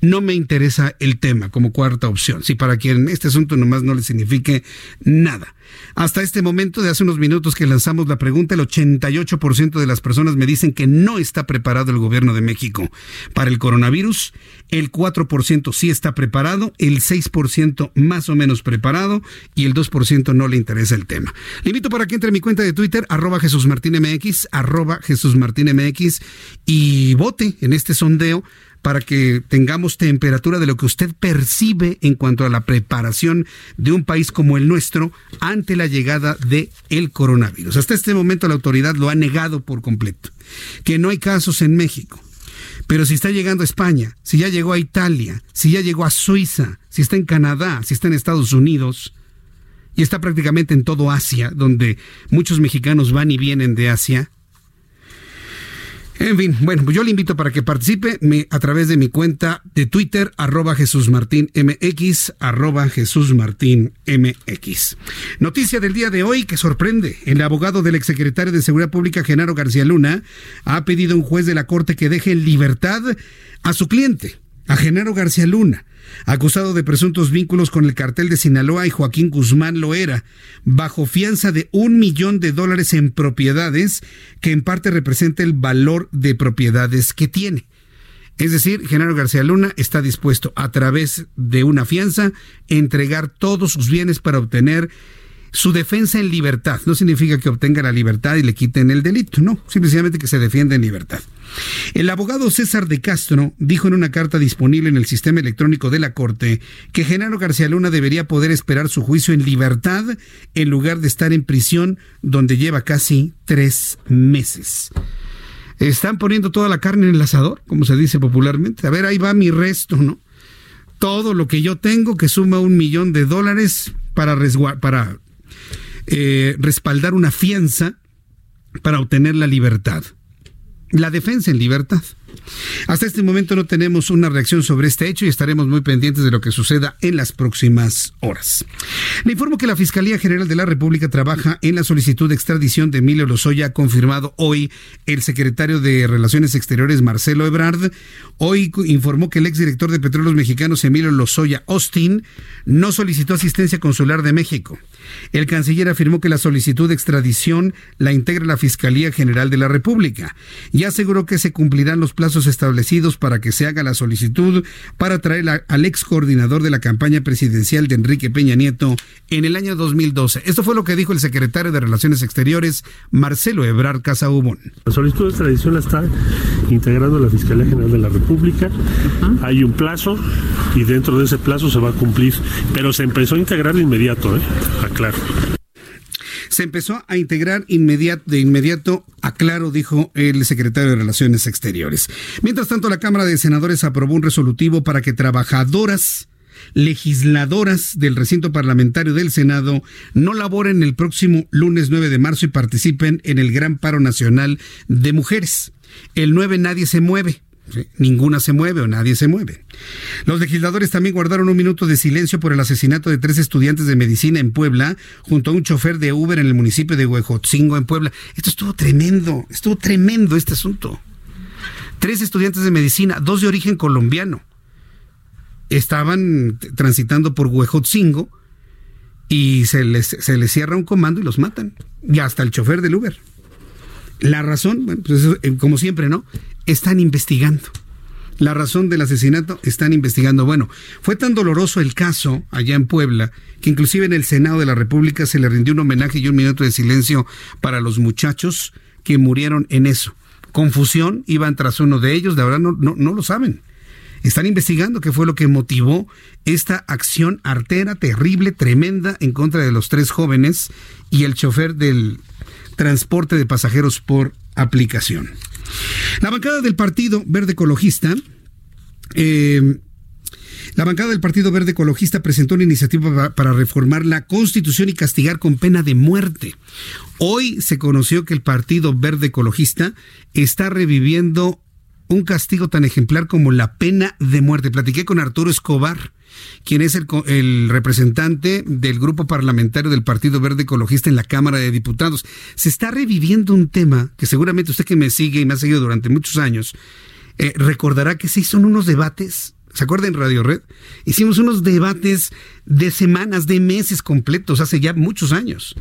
[SPEAKER 1] no me interesa el tema como cuarta opción. Si para quien este asunto nomás no le signifique nada. Hasta este momento, de hace unos minutos que lanzamos la pregunta, el 88% de las personas me dicen que no está preparado el gobierno de México para el coronavirus. El 4% sí está preparado, el 6% más o menos preparado y el 2% no le interesa el tema. Le invito para que entre en mi cuenta de Twitter, arroba Jesús Martín MX, arroba Jesús Martín MX y vote en este sondeo para que tengamos temperatura de lo que usted percibe en cuanto a la preparación de un país como el nuestro ante la llegada de el coronavirus. Hasta este momento la autoridad lo ha negado por completo, que no hay casos en México. Pero si está llegando a España, si ya llegó a Italia, si ya llegó a Suiza, si está en Canadá, si está en Estados Unidos, y está prácticamente en todo Asia, donde muchos mexicanos van y vienen de Asia, en fin, bueno, pues yo le invito para que participe a través de mi cuenta de Twitter, arroba Jesús Martín MX, arroba Jesús Martín MX. Noticia del día de hoy que sorprende. El abogado del exsecretario de Seguridad Pública, Genaro García Luna, ha pedido a un juez de la Corte que deje en libertad a su cliente, a Genaro García Luna acusado de presuntos vínculos con el cartel de Sinaloa y Joaquín Guzmán Loera, bajo fianza de un millón de dólares en propiedades, que en parte representa el valor de propiedades que tiene. Es decir, Genaro García Luna está dispuesto a través de una fianza entregar todos sus bienes para obtener su defensa en libertad. No significa que obtenga la libertad y le quiten el delito, no, simplemente que se defienda en libertad. El abogado César de Castro dijo en una carta disponible en el sistema electrónico de la Corte que Genaro García Luna debería poder esperar su juicio en libertad en lugar de estar en prisión donde lleva casi tres meses. Están poniendo toda la carne en el asador, como se dice popularmente. A ver, ahí va mi resto, ¿no? Todo lo que yo tengo que suma un millón de dólares para, para eh, respaldar una fianza para obtener la libertad la defensa en libertad. Hasta este momento no tenemos una reacción sobre este hecho y estaremos muy pendientes de lo que suceda en las próximas horas. Le informo que la Fiscalía General de la República trabaja en la solicitud de extradición de Emilio Lozoya, confirmado hoy el secretario de Relaciones Exteriores Marcelo Ebrard. Hoy informó que el exdirector de Petróleos Mexicanos Emilio Lozoya Austin no solicitó asistencia consular de México. El canciller afirmó que la solicitud de extradición la integra la Fiscalía General de la República y aseguró que se cumplirán los plazos establecidos para que se haga la solicitud para traer al ex coordinador de la campaña presidencial de Enrique Peña Nieto en el año 2012. Esto fue lo que dijo el secretario de Relaciones Exteriores, Marcelo Ebrard Casaubón.
[SPEAKER 2] La solicitud de extradición la está integrando la Fiscalía General de la República. Hay un plazo y dentro de ese plazo se va a cumplir, pero se empezó a integrar de inmediato, ¿eh? aclaro
[SPEAKER 1] se empezó a integrar de inmediato, aclaro, dijo el secretario de Relaciones Exteriores. Mientras tanto, la Cámara de Senadores aprobó un resolutivo para que trabajadoras legisladoras del recinto parlamentario del Senado no laboren el próximo lunes 9 de marzo y participen en el Gran Paro Nacional de Mujeres. El 9 nadie se mueve. Ninguna se mueve o nadie se mueve. Los legisladores también guardaron un minuto de silencio por el asesinato de tres estudiantes de medicina en Puebla, junto a un chofer de Uber en el municipio de Huejotzingo, en Puebla. Esto estuvo tremendo, estuvo tremendo este asunto. Tres estudiantes de medicina, dos de origen colombiano, estaban transitando por Huejotzingo y se les, se les cierra un comando y los matan. Y hasta el chofer del Uber. La razón, bueno, pues eh, como siempre, ¿no? Están investigando. La razón del asesinato están investigando. Bueno, fue tan doloroso el caso allá en Puebla que inclusive en el Senado de la República se le rindió un homenaje y un minuto de silencio para los muchachos que murieron en eso. Confusión, iban tras uno de ellos, de verdad no, no, no lo saben. Están investigando qué fue lo que motivó esta acción artera, terrible, tremenda en contra de los tres jóvenes y el chofer del transporte de pasajeros por aplicación. La bancada del Partido Verde Ecologista eh, la bancada del Partido Verde Ecologista presentó una iniciativa para reformar la Constitución y castigar con pena de muerte. Hoy se conoció que el Partido Verde Ecologista está reviviendo un castigo tan ejemplar como la pena de muerte. Platiqué con Arturo Escobar, quien es el, representante del grupo parlamentario del Partido Verde Ecologista en la Cámara de Diputados. Se está reviviendo un tema que seguramente usted que me sigue y me ha seguido durante muchos años, eh, recordará que se hizo unos debates ¿Se acuerda en Radio Red? Hicimos unos debates de semanas, de meses completos, hace ya muchos años,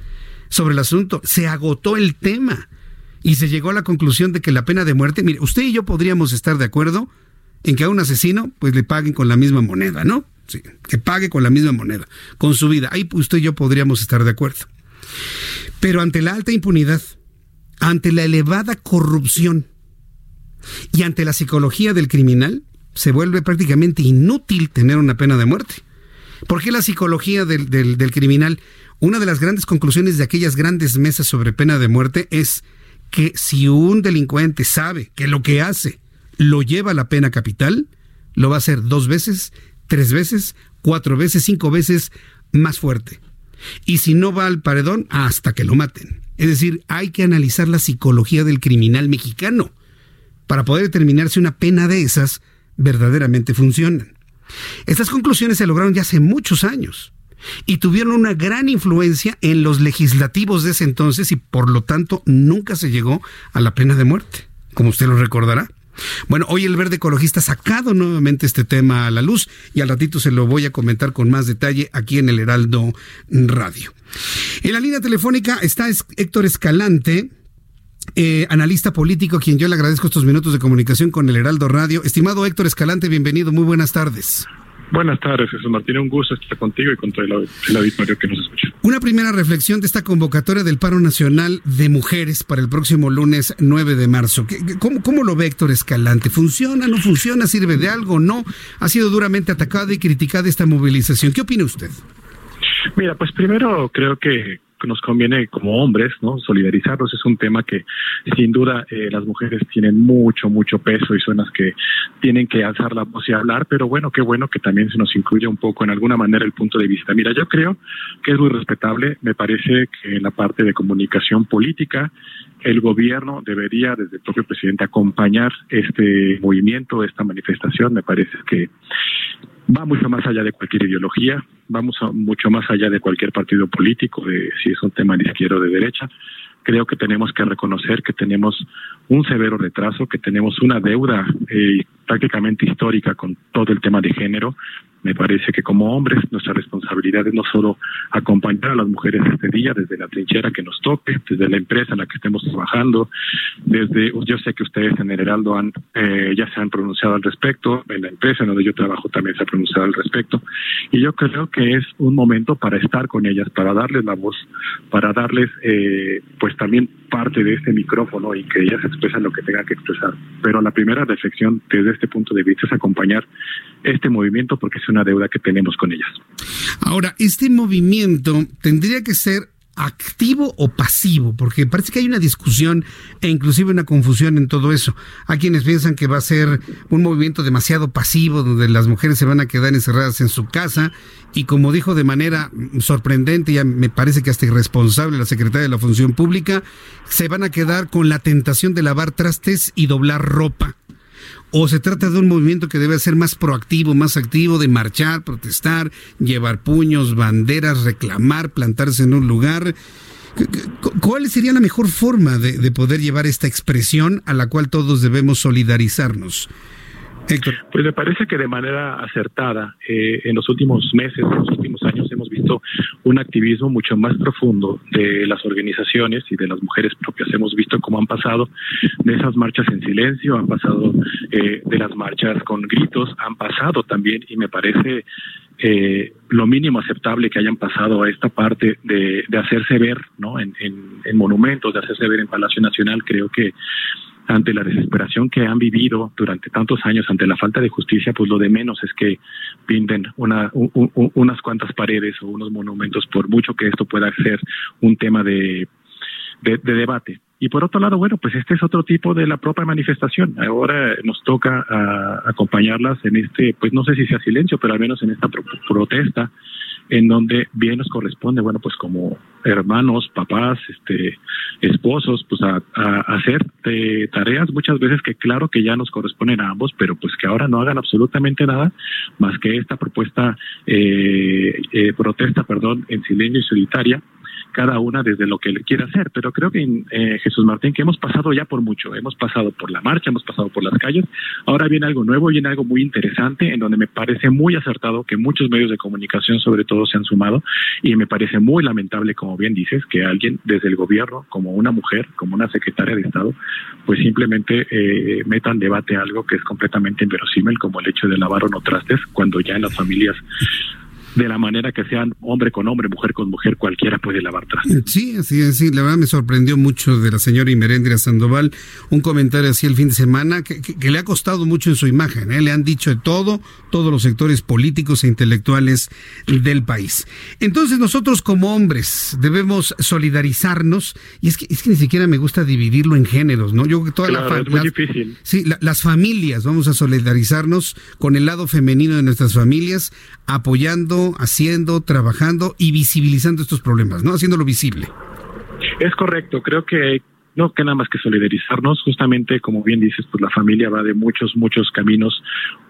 [SPEAKER 1] sobre el asunto. Se agotó el tema y se llegó a la conclusión de que la pena de muerte, mire, usted y yo podríamos estar de acuerdo en que a un asesino pues le paguen con la misma moneda, ¿no? Que pague con la misma moneda, con su vida. Ahí usted y yo podríamos estar de acuerdo. Pero ante la alta impunidad, ante la elevada corrupción y ante la psicología del criminal, se vuelve prácticamente inútil tener una pena de muerte. ¿Por qué la psicología del, del criminal? Una de las grandes conclusiones de aquellas grandes mesas sobre pena de muerte es que si un delincuente sabe que lo que hace lo lleva a la pena capital, lo va a hacer dos veces, tres veces, cuatro veces, cinco veces más fuerte. Y si no va al paredón, hasta que lo maten. Es decir, hay que analizar la psicología del criminal mexicano para poder determinar si una pena de esas verdaderamente funciona. Estas conclusiones se lograron ya hace muchos años y tuvieron una gran influencia en los legislativos de ese entonces y por lo tanto nunca se llegó a la pena de muerte, como usted lo recordará. Bueno, hoy el Verde Ecologista ha sacado nuevamente este tema a la luz y al ratito se lo voy a comentar con más detalle aquí en el Heraldo Radio. En la línea telefónica está Héctor Escalante, eh, analista político, a quien yo le agradezco estos minutos de comunicación con el Heraldo Radio. Estimado Héctor Escalante, bienvenido, muy buenas tardes.
[SPEAKER 12] Buenas tardes, Jesús Martín. Un gusto estar contigo y con todo el, el auditorio que nos escucha.
[SPEAKER 1] Una primera reflexión de esta convocatoria del paro nacional de mujeres para el próximo lunes 9 de marzo. ¿Cómo, cómo lo ve Héctor Escalante? ¿Funciona, no funciona? ¿Sirve de algo? ¿No? Ha sido duramente atacada y criticada esta movilización. ¿Qué opina usted?
[SPEAKER 12] Mira, pues primero creo que nos conviene como hombres, ¿no? Solidarizarnos es un tema que sin duda eh, las mujeres tienen mucho, mucho peso y son las que tienen que alzar la voz y hablar, pero bueno, qué bueno que también se nos incluya un poco en alguna manera el punto de vista. Mira, yo creo que es muy respetable, me parece que en la parte de comunicación política el gobierno debería, desde el propio presidente, acompañar este movimiento, esta manifestación. Me parece que va mucho más allá de cualquier ideología, vamos mucho más allá de cualquier partido político, de si es un tema de izquierda o de derecha. Creo que tenemos que reconocer que tenemos un severo retraso, que tenemos una deuda eh, prácticamente histórica con todo el tema de género. Me parece que como hombres nuestra responsabilidad es no solo acompañar a las mujeres este día desde la trinchera que nos toque, desde la empresa en la que estemos trabajando, desde yo sé que ustedes en el Heraldo han eh, ya se han pronunciado al respecto, en la empresa en donde yo trabajo también se ha pronunciado al respecto y yo creo que es un momento para estar con ellas, para darles la voz, para darles eh, pues también parte de este micrófono y que ellas expresen lo que tengan que expresar. Pero la primera reflexión desde este punto de vista es acompañar este movimiento porque es una deuda que tenemos con ellas.
[SPEAKER 1] Ahora, este movimiento tendría que ser activo o pasivo, porque parece que hay una discusión e inclusive una confusión en todo eso. Hay quienes piensan que va a ser un movimiento demasiado pasivo, donde las mujeres se van a quedar encerradas en su casa y como dijo de manera sorprendente, ya me parece que hasta irresponsable la secretaria de la Función Pública, se van a quedar con la tentación de lavar trastes y doblar ropa o se trata de un movimiento que debe ser más proactivo, más activo, de marchar, protestar, llevar puños, banderas, reclamar, plantarse en un lugar. ¿Cuál sería la mejor forma de, poder llevar esta expresión a la cual todos debemos solidarizarnos?
[SPEAKER 12] Pues me parece que de manera acertada, eh, en los últimos meses, en los últimos años, hemos visto un activismo mucho más profundo de las organizaciones y de las mujeres propias. Hemos visto cómo han pasado de esas marchas en silencio, han pasado eh, de las marchas con gritos, han pasado también, y me parece eh, lo mínimo aceptable que hayan pasado a esta parte de, hacerse ver ¿no? en monumentos, de hacerse ver en Palacio Nacional. Creo que ante la desesperación que han vivido durante tantos años, ante la falta de justicia, pues lo de menos es que pinten una, unas cuantas paredes o unos monumentos, por mucho que esto pueda ser un tema de, de, debate. Y por otro lado, bueno, pues este es otro tipo de la propia manifestación. Ahora nos toca ah, acompañarlas en este, pues no sé si sea silencio, pero al menos en esta protesta en donde bien nos corresponde, bueno, pues como hermanos, papás, este, esposos, pues a, hacer tareas muchas veces que claro que ya nos corresponden a ambos, pero pues que ahora no hagan absolutamente nada más que esta propuesta, eh, eh, protesta, perdón, en silencio y solitaria, cada una desde lo que le quiera hacer. Pero creo que eh, Jesús Martín, que hemos pasado ya por mucho, hemos pasado por la marcha, hemos pasado por las calles, ahora viene algo nuevo, viene algo muy interesante, en donde me parece muy acertado que muchos medios de comunicación sobre todo se han sumado y me parece muy lamentable, como bien dices, que alguien desde el gobierno, como una mujer, como una secretaria de Estado, pues simplemente eh, metan debate algo que es completamente inverosímil, como el hecho de lavar o no trastes, cuando ya en las familias de la manera que sean hombre con hombre, mujer con mujer, cualquiera puede lavar trastes.
[SPEAKER 1] Sí, así es, sí, la verdad me sorprendió mucho de la señora Imerendria Sandoval, un comentario así el fin de semana que, le ha costado mucho en su imagen, ¿eh? le han dicho de todo, todos los sectores políticos e intelectuales del país. Entonces nosotros como hombres debemos solidarizarnos, y es que, es que ni siquiera me gusta dividirlo en géneros, ¿no? Yo toda
[SPEAKER 12] la es muy difícil.
[SPEAKER 1] Sí, las familias, vamos a solidarizarnos con el lado femenino de nuestras familias, apoyando haciendo, trabajando y visibilizando estos problemas, ¿no? Haciéndolo visible.
[SPEAKER 12] Es correcto, creo que no que nada más que solidarizarnos, justamente como bien dices, pues la familia va de muchos, muchos caminos,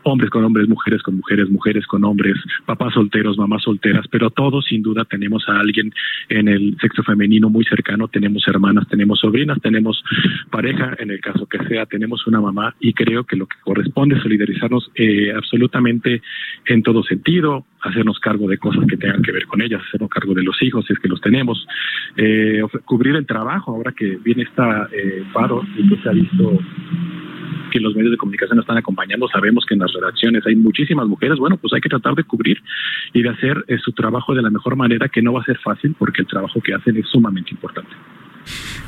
[SPEAKER 12] hombres con hombres, mujeres con mujeres, mujeres con hombres, papás solteros, mamás solteras, pero todos sin duda tenemos a alguien en el sexo femenino muy cercano, tenemos hermanas, tenemos sobrinas, tenemos pareja, en el caso que sea, tenemos una mamá y creo que lo que corresponde es solidarizarnos eh, absolutamente en todo sentido, hacernos cargo de cosas que tengan que ver con ellas, hacernos cargo de los hijos si es que los tenemos, eh, cubrir el trabajo ahora que viene esta eh, paro y que se ha visto que los medios de comunicación están acompañando, sabemos que en las redacciones hay muchísimas mujeres, bueno, pues hay que tratar de cubrir y de hacer eh, su trabajo de la mejor manera, que no va a ser fácil porque el trabajo que hacen es sumamente importante.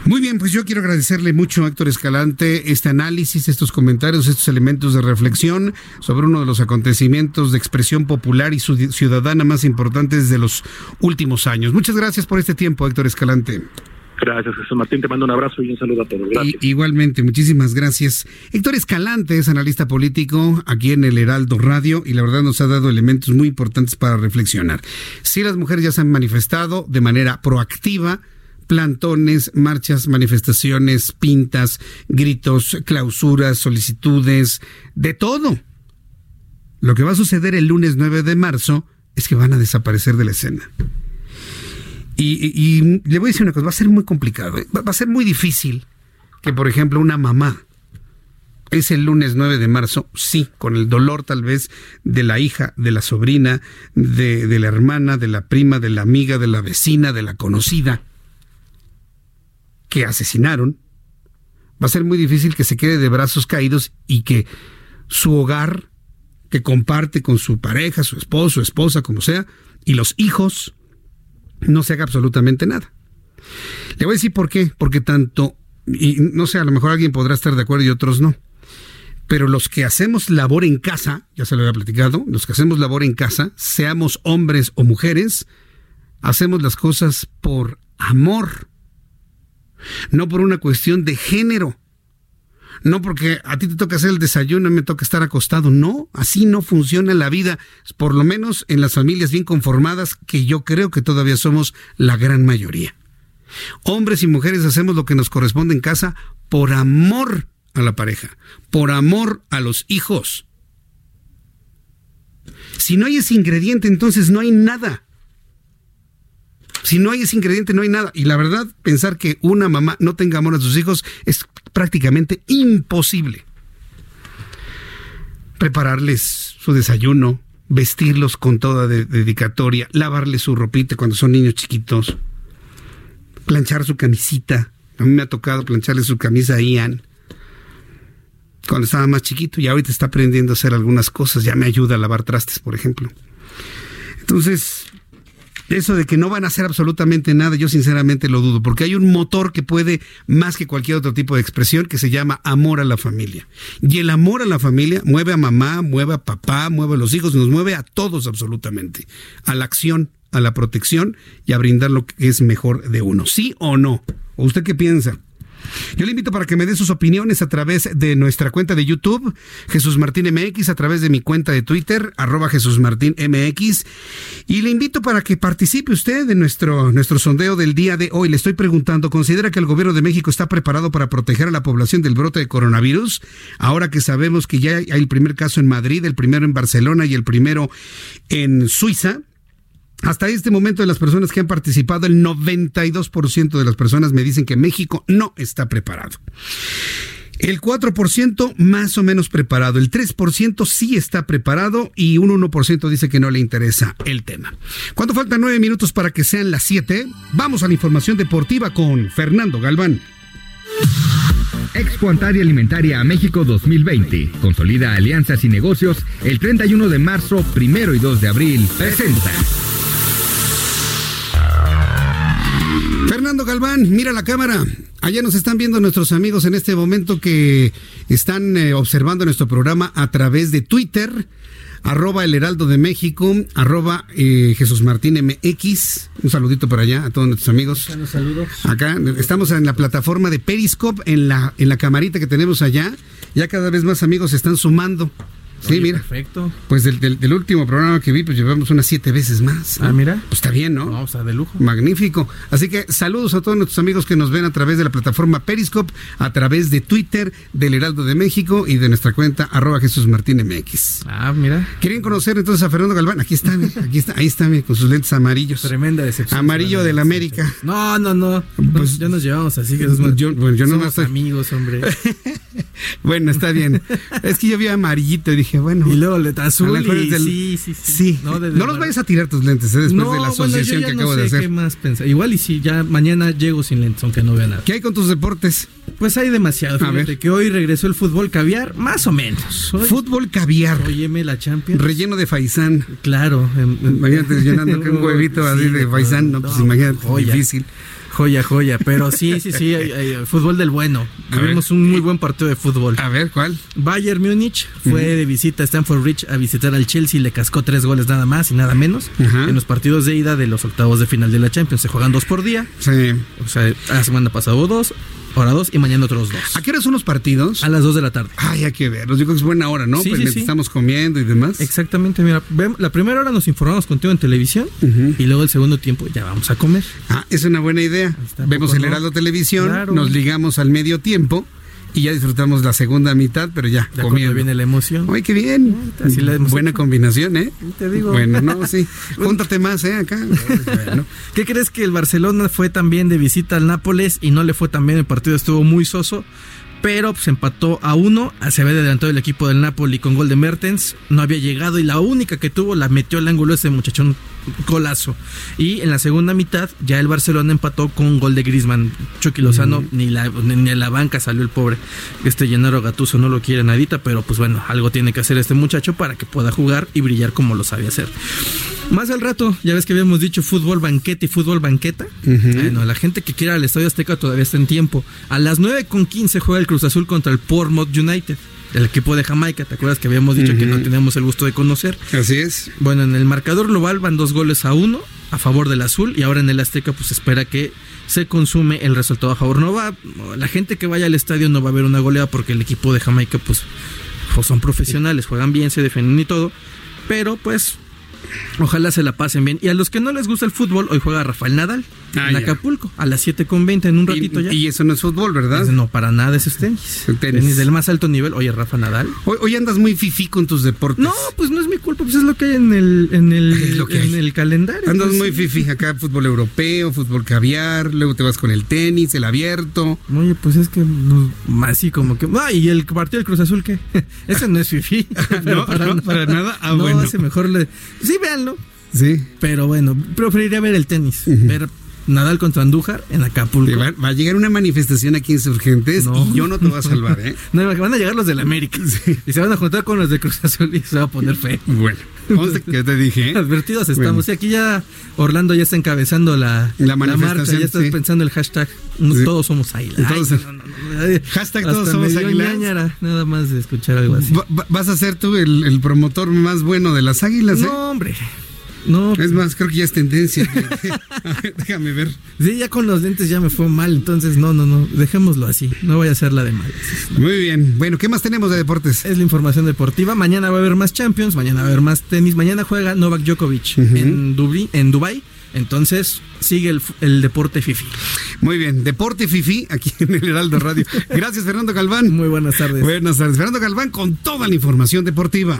[SPEAKER 1] Muy bien, pues yo quiero agradecerle mucho a Héctor Escalante este análisis, estos comentarios, estos elementos de reflexión sobre uno de los acontecimientos de expresión popular y ciudadana más importantes de los últimos años. Muchas gracias por este tiempo, Héctor Escalante.
[SPEAKER 12] Gracias, Jesús Martín. Te mando un abrazo y un saludo a todos. Gracias.
[SPEAKER 1] igualmente, muchísimas gracias. Héctor Escalante es analista político aquí en el Heraldo Radio y la verdad nos ha dado elementos muy importantes para reflexionar. Si las mujeres ya se han manifestado de manera proactiva, plantones, marchas, manifestaciones, pintas, gritos, clausuras, solicitudes, de todo. Lo que va a suceder el lunes 9 de marzo es que van a desaparecer de la escena. Y, le voy a decir una cosa, va a ser muy complicado, ¿eh? va, a ser muy difícil que, por ejemplo, una mamá es el lunes 9 de marzo, sí, con el dolor tal vez de la hija, de la sobrina, de, de, la hermana, de la prima, de la amiga, de la vecina, de la conocida, que asesinaron, va a ser muy difícil que se quede de brazos caídos y que su hogar, que comparte con su pareja, su esposo, su esposa, como sea, y los hijos, no se haga absolutamente nada. Le voy a decir por qué, porque tanto, y no sé, a lo mejor alguien podrá estar de acuerdo y otros no, pero los que hacemos labor en casa, ya se lo había platicado, los que hacemos labor en casa, seamos hombres o mujeres, hacemos las cosas por amor, no por una cuestión de género. No porque a ti te toca hacer el desayuno y me toca estar acostado. No, así no funciona la vida, por lo menos en las familias bien conformadas, que yo creo que todavía somos la gran mayoría. Hombres y mujeres hacemos lo que nos corresponde en casa por amor a la pareja, por amor a los hijos. Si no hay ese ingrediente, entonces no hay nada. Si no hay ese ingrediente, no hay nada. Y la verdad, pensar que una mamá no tenga amor a sus hijos es prácticamente imposible. Prepararles su desayuno, vestirlos con toda dedicatoria, lavarles su ropita cuando son niños chiquitos, planchar su camisita. A mí me ha tocado plancharle su camisa a Ian cuando estaba más chiquito y ahorita está aprendiendo a hacer algunas cosas. Ya me ayuda a lavar trastes, por ejemplo. Entonces, eso de que no van a hacer absolutamente nada, yo sinceramente lo dudo, porque hay un motor que puede más que cualquier otro tipo de expresión que se llama amor a la familia. Y el amor a la familia mueve a mamá, mueve a papá, mueve a los hijos, nos mueve a todos absolutamente, a la acción, a la protección y a brindar lo que es mejor de uno. ¿Sí o no? ¿O usted qué piensa? Yo le invito para que me dé sus opiniones a través de nuestra cuenta de YouTube, Jesús Martín MX, a través de mi cuenta de Twitter, arroba Jesús Martín MX. Y le invito para que participe usted en nuestro, nuestro sondeo del día de hoy. Le estoy preguntando, ¿considera que el gobierno de México está preparado para proteger a la población del brote de coronavirus? Ahora que sabemos que ya hay el primer caso en Madrid, el primero en Barcelona y el primero en Suiza. Hasta este momento de las personas que han participado, el 92% de las personas me dicen que México no está preparado. El 4% más o menos preparado, el 3% sí está preparado y un 1% dice que no le interesa el tema. Cuando faltan nueve minutos para que sean las 7, vamos a la información deportiva con Fernando Galván.
[SPEAKER 14] Expo Antaria Alimentaria a México 2020. Consolida alianzas y negocios el 31 de marzo, 1 y 2 de abril. Presenta.
[SPEAKER 1] Fernando Galván, mira la cámara. Allá nos están viendo nuestros amigos en este momento que están eh, observando nuestro programa a través de Twitter, arroba el heraldo de México, arroba eh, Jesús Martín MX. Un saludito para allá a todos nuestros amigos.
[SPEAKER 15] Saludos.
[SPEAKER 1] Acá estamos en la plataforma de Periscope, en la, en la camarita que tenemos allá. Ya cada vez más amigos se están sumando. Sí, mira.
[SPEAKER 15] Perfecto.
[SPEAKER 1] Pues del, último programa que vi, pues llevamos unas siete veces más.
[SPEAKER 15] Ah, mira.
[SPEAKER 1] Pues está bien, ¿no?
[SPEAKER 15] No, o sea, de lujo.
[SPEAKER 1] Magnífico. Así que saludos a todos nuestros amigos que nos ven a través de la plataforma Periscope, a través de Twitter, del Heraldo de México y de nuestra cuenta arroba Jesús Martín MX.
[SPEAKER 15] Ah, mira.
[SPEAKER 1] ¿Quieren conocer entonces a Fernando Galván? Aquí está, aquí está, ahí está, con sus lentes amarillos.
[SPEAKER 15] Tremenda decepción.
[SPEAKER 1] Amarillo del América.
[SPEAKER 15] No, no, no. Pues ya nos llevamos así,
[SPEAKER 1] yo, bueno, yo no
[SPEAKER 15] amigos, hombre.
[SPEAKER 1] bueno, está bien. Es que yo vi amarillito y dije, bueno.
[SPEAKER 15] Y luego le azul y,
[SPEAKER 1] del...
[SPEAKER 15] sí, sí, sí.
[SPEAKER 1] sí. No, no los vayas a tirar tus lentes ¿eh? después de la asociación que acabo
[SPEAKER 15] no
[SPEAKER 1] sé de hacer.
[SPEAKER 15] Qué más pensar. Igual y si ya mañana llego sin lentes, aunque no vea nada.
[SPEAKER 1] ¿Qué hay con tus deportes?
[SPEAKER 15] Pues hay demasiado. Fíjate que hoy regresó el fútbol caviar, más o menos. Hoy,
[SPEAKER 1] fútbol caviar.
[SPEAKER 15] Óyeme la Champions.
[SPEAKER 1] Relleno de faisán.
[SPEAKER 15] Claro.
[SPEAKER 1] imagínate llenando un huevito así de faisán, no, pues imagínate, difícil.
[SPEAKER 15] Joya, joya. Pero sí, sí, sí, hay, hay, fútbol del bueno. Tuvimos un muy buen partido de fútbol.
[SPEAKER 1] A ver, ¿cuál?
[SPEAKER 15] Bayern Múnich fue uh -huh. de visita a Stanford Bridge a visitar al Chelsea y le cascó tres goles nada más y nada menos. Uh -huh. En los partidos de ida de los octavos de final de la Champions se juegan dos por día.
[SPEAKER 1] Sí.
[SPEAKER 15] O sea, la semana pasada hubo dos, ahora dos y mañana otros dos.
[SPEAKER 1] ¿A qué hora son los partidos?
[SPEAKER 15] A las dos de la tarde.
[SPEAKER 1] Ay, hay que verlos. Yo creo que es buena hora, ¿no?
[SPEAKER 15] Sí,
[SPEAKER 1] pues
[SPEAKER 15] sí, sí.
[SPEAKER 1] estamos comiendo y demás.
[SPEAKER 15] Exactamente, mira, la primera hora nos informamos contigo en televisión uh -huh. y luego el segundo tiempo ya vamos a comer.
[SPEAKER 1] Ah, es una buena idea. Vemos el Heraldo Televisión, claro. nos ligamos al medio tiempo y ya disfrutamos la segunda mitad, pero ya,
[SPEAKER 15] ya
[SPEAKER 1] comiendo.
[SPEAKER 15] viene la emoción.
[SPEAKER 1] Ay, qué bien.
[SPEAKER 15] Así la
[SPEAKER 1] Buena hecho. combinación, ¿eh?
[SPEAKER 15] Te digo.
[SPEAKER 1] Bueno, no, sí. Júntate más, ¿eh? Acá.
[SPEAKER 15] Bueno. ¿Qué crees que el Barcelona fue también de visita al Nápoles y no le fue tan bien? El partido estuvo muy soso pero pues empató a uno. Se había adelantado el equipo del Napoli con gol de Mertens. No había llegado y la única que tuvo la metió al ángulo ese muchachón golazo. Y en la segunda mitad ya el Barcelona empató con gol de Griezmann. Chucky Lozano, mm. ni, la, ni a la banca salió el pobre. Este Gennaro Gattuso no lo quiere nadita, pero pues bueno, algo tiene que hacer este muchacho para que pueda jugar y brillar como lo sabe hacer. Más al rato, ya ves que habíamos dicho fútbol banquete y fútbol banqueta. Uh -huh. Bueno, la gente que quiera al Estadio Azteca todavía está en tiempo. A las 9 con 15 juega el Cruz Azul contra el Portsmouth United. El equipo de Jamaica, ¿te acuerdas que habíamos dicho uh -huh. que no teníamos el gusto de conocer?
[SPEAKER 1] Así es.
[SPEAKER 15] Bueno, en el marcador global van dos goles a uno a favor del azul y ahora en el Azteca pues espera que se consume el resultado a favor. No va, la gente que vaya al estadio no va a ver una goleada porque el equipo de Jamaica pues, pues son profesionales, juegan bien, se defienden y todo, pero pues Ojalá se la pasen bien. Y a los que no les gusta el fútbol, hoy juega Rafael Nadal ah, en Acapulco a las 7.20 en un ratito
[SPEAKER 1] y,
[SPEAKER 15] ya.
[SPEAKER 1] Y eso no es fútbol, ¿verdad?
[SPEAKER 15] no, para nada, eso es tenis. tenis. tenis. del más alto nivel. Oye, Rafa Nadal.
[SPEAKER 1] Hoy, hoy, andas muy fifí con tus deportes.
[SPEAKER 15] No, pues no es mi culpa, pues es lo que hay en el, en el, en el calendario.
[SPEAKER 1] Andas
[SPEAKER 15] pues,
[SPEAKER 1] muy fifí acá, fútbol europeo, fútbol caviar, luego te vas con el tenis, el abierto.
[SPEAKER 15] Oye, pues es que no, así como que. Ah, y el partido del Cruz Azul, ¿qué? ese no es fifí.
[SPEAKER 1] no, para, no, para, nada. Ah,
[SPEAKER 15] no,
[SPEAKER 1] bueno.
[SPEAKER 15] ese mejor le. Sí, véanlo.
[SPEAKER 1] Sí.
[SPEAKER 15] Pero bueno, preferiría ver el tenis. Uh -huh. Ver Nadal contra Andújar en Acapulco.
[SPEAKER 1] Va, va, a llegar una manifestación aquí en Insurgentes no. y yo no te voy a salvar, ¿eh?
[SPEAKER 15] no, van a llegar los de la América. Sí. Y se van a juntar con los de Cruz Azul y se va a poner feo.
[SPEAKER 1] Bueno, ¿qué te dije?
[SPEAKER 15] Advertidos estamos. Bueno. Sí, aquí ya Orlando ya está encabezando la,
[SPEAKER 1] la,
[SPEAKER 15] la marcha, ya estás
[SPEAKER 1] sí.
[SPEAKER 15] pensando el hashtag todos somos águilas.
[SPEAKER 1] Hashtag todos somos águilas.
[SPEAKER 15] Nada más de escuchar algo así.
[SPEAKER 1] Va, ¿Vas a ser tú el, el, promotor más bueno de las águilas?
[SPEAKER 15] No,
[SPEAKER 1] ¿eh?
[SPEAKER 15] hombre. No.
[SPEAKER 1] Es más, creo que ya es tendencia. Déjame ver.
[SPEAKER 15] Sí, ya con los lentes ya me fue mal, entonces no, no, no, dejémoslo así. No voy a hacer la de mal.
[SPEAKER 1] Muy bien. Bueno, ¿qué más tenemos de deportes?
[SPEAKER 15] Es la información deportiva. Mañana va a haber más Champions, mañana va a haber más tenis. Mañana juega Novak Djokovic uh -huh. en, Dublín, en Dubai. Entonces, sigue el, el, deporte FIFI.
[SPEAKER 1] Muy bien, deporte FIFI aquí en el Heraldo Radio. Gracias, Fernando Galván.
[SPEAKER 15] Muy buenas tardes.
[SPEAKER 1] Buenas tardes. Fernando Galván con toda la información deportiva.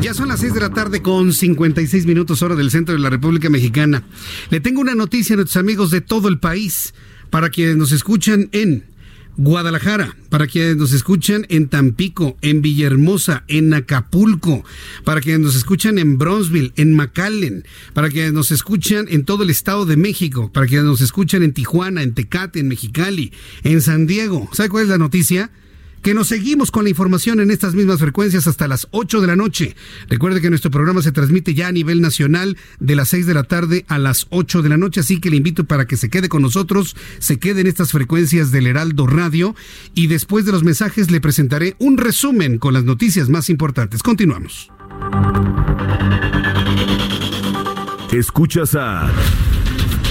[SPEAKER 1] Ya son las 6 de la tarde con 56 minutos hora del centro de la República Mexicana. Le tengo una noticia a nuestros amigos de todo el país para quienes nos escuchan en Guadalajara, para quienes nos escuchan en Tampico, en Villahermosa, en Acapulco, para quienes nos escuchan en Bronzeville, en McAllen, para quienes nos escuchan en todo el Estado de México, para quienes nos escuchan en Tijuana, en Tecate, en Mexicali, en San Diego. ¿Sabe cuál es la noticia? Que nos seguimos con la información en estas mismas frecuencias hasta las 8 de la noche. Recuerde que nuestro programa se transmite ya a nivel nacional de las 6 de la tarde a las 8 de la noche, así que le invito para que se quede con nosotros, se quede en estas frecuencias del Heraldo Radio y después de los mensajes le presentaré un resumen con las noticias más importantes. Continuamos.
[SPEAKER 13] Escuchas a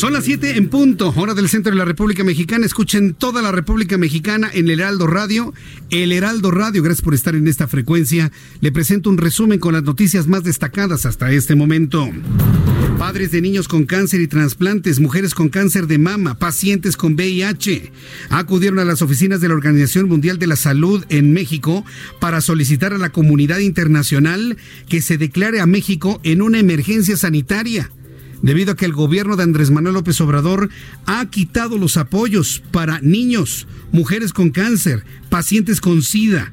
[SPEAKER 1] Son las 7 en punto, hora del centro de la República Mexicana. Escuchen toda la República Mexicana en el Heraldo Radio. El Heraldo Radio, gracias por estar en esta frecuencia. Le presento un resumen con las noticias más destacadas hasta este momento. Padres de niños con cáncer y trasplantes, mujeres con cáncer de mama, pacientes con VIH, acudieron a las oficinas de la Organización Mundial de la Salud en México para solicitar a la comunidad internacional que se declare a México en una emergencia sanitaria debido a que el gobierno de Andrés Manuel López Obrador ha quitado los apoyos para niños, mujeres con cáncer, pacientes con SIDA,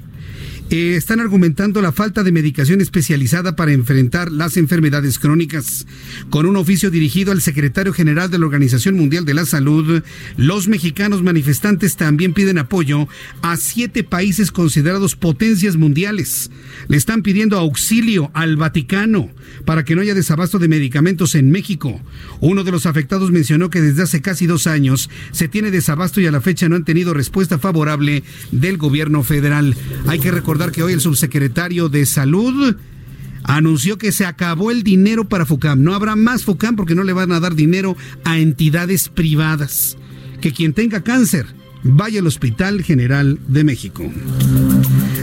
[SPEAKER 1] eh, están argumentando la falta de medicación especializada para enfrentar las enfermedades crónicas. Con un oficio dirigido al secretario general de la Organización Mundial de la Salud, los mexicanos manifestantes también piden apoyo a siete países considerados potencias mundiales. Le están pidiendo auxilio al Vaticano para que no haya desabasto de medicamentos en México. Uno de los afectados mencionó que desde hace casi dos años se tiene desabasto y a la fecha no han tenido respuesta favorable del gobierno federal. Hay que recordar que hoy el subsecretario de Salud anunció que se acabó el dinero para FUCAM. No habrá más FUCAM porque no le van a dar dinero a entidades privadas. Que quien tenga cáncer vaya al Hospital General de México.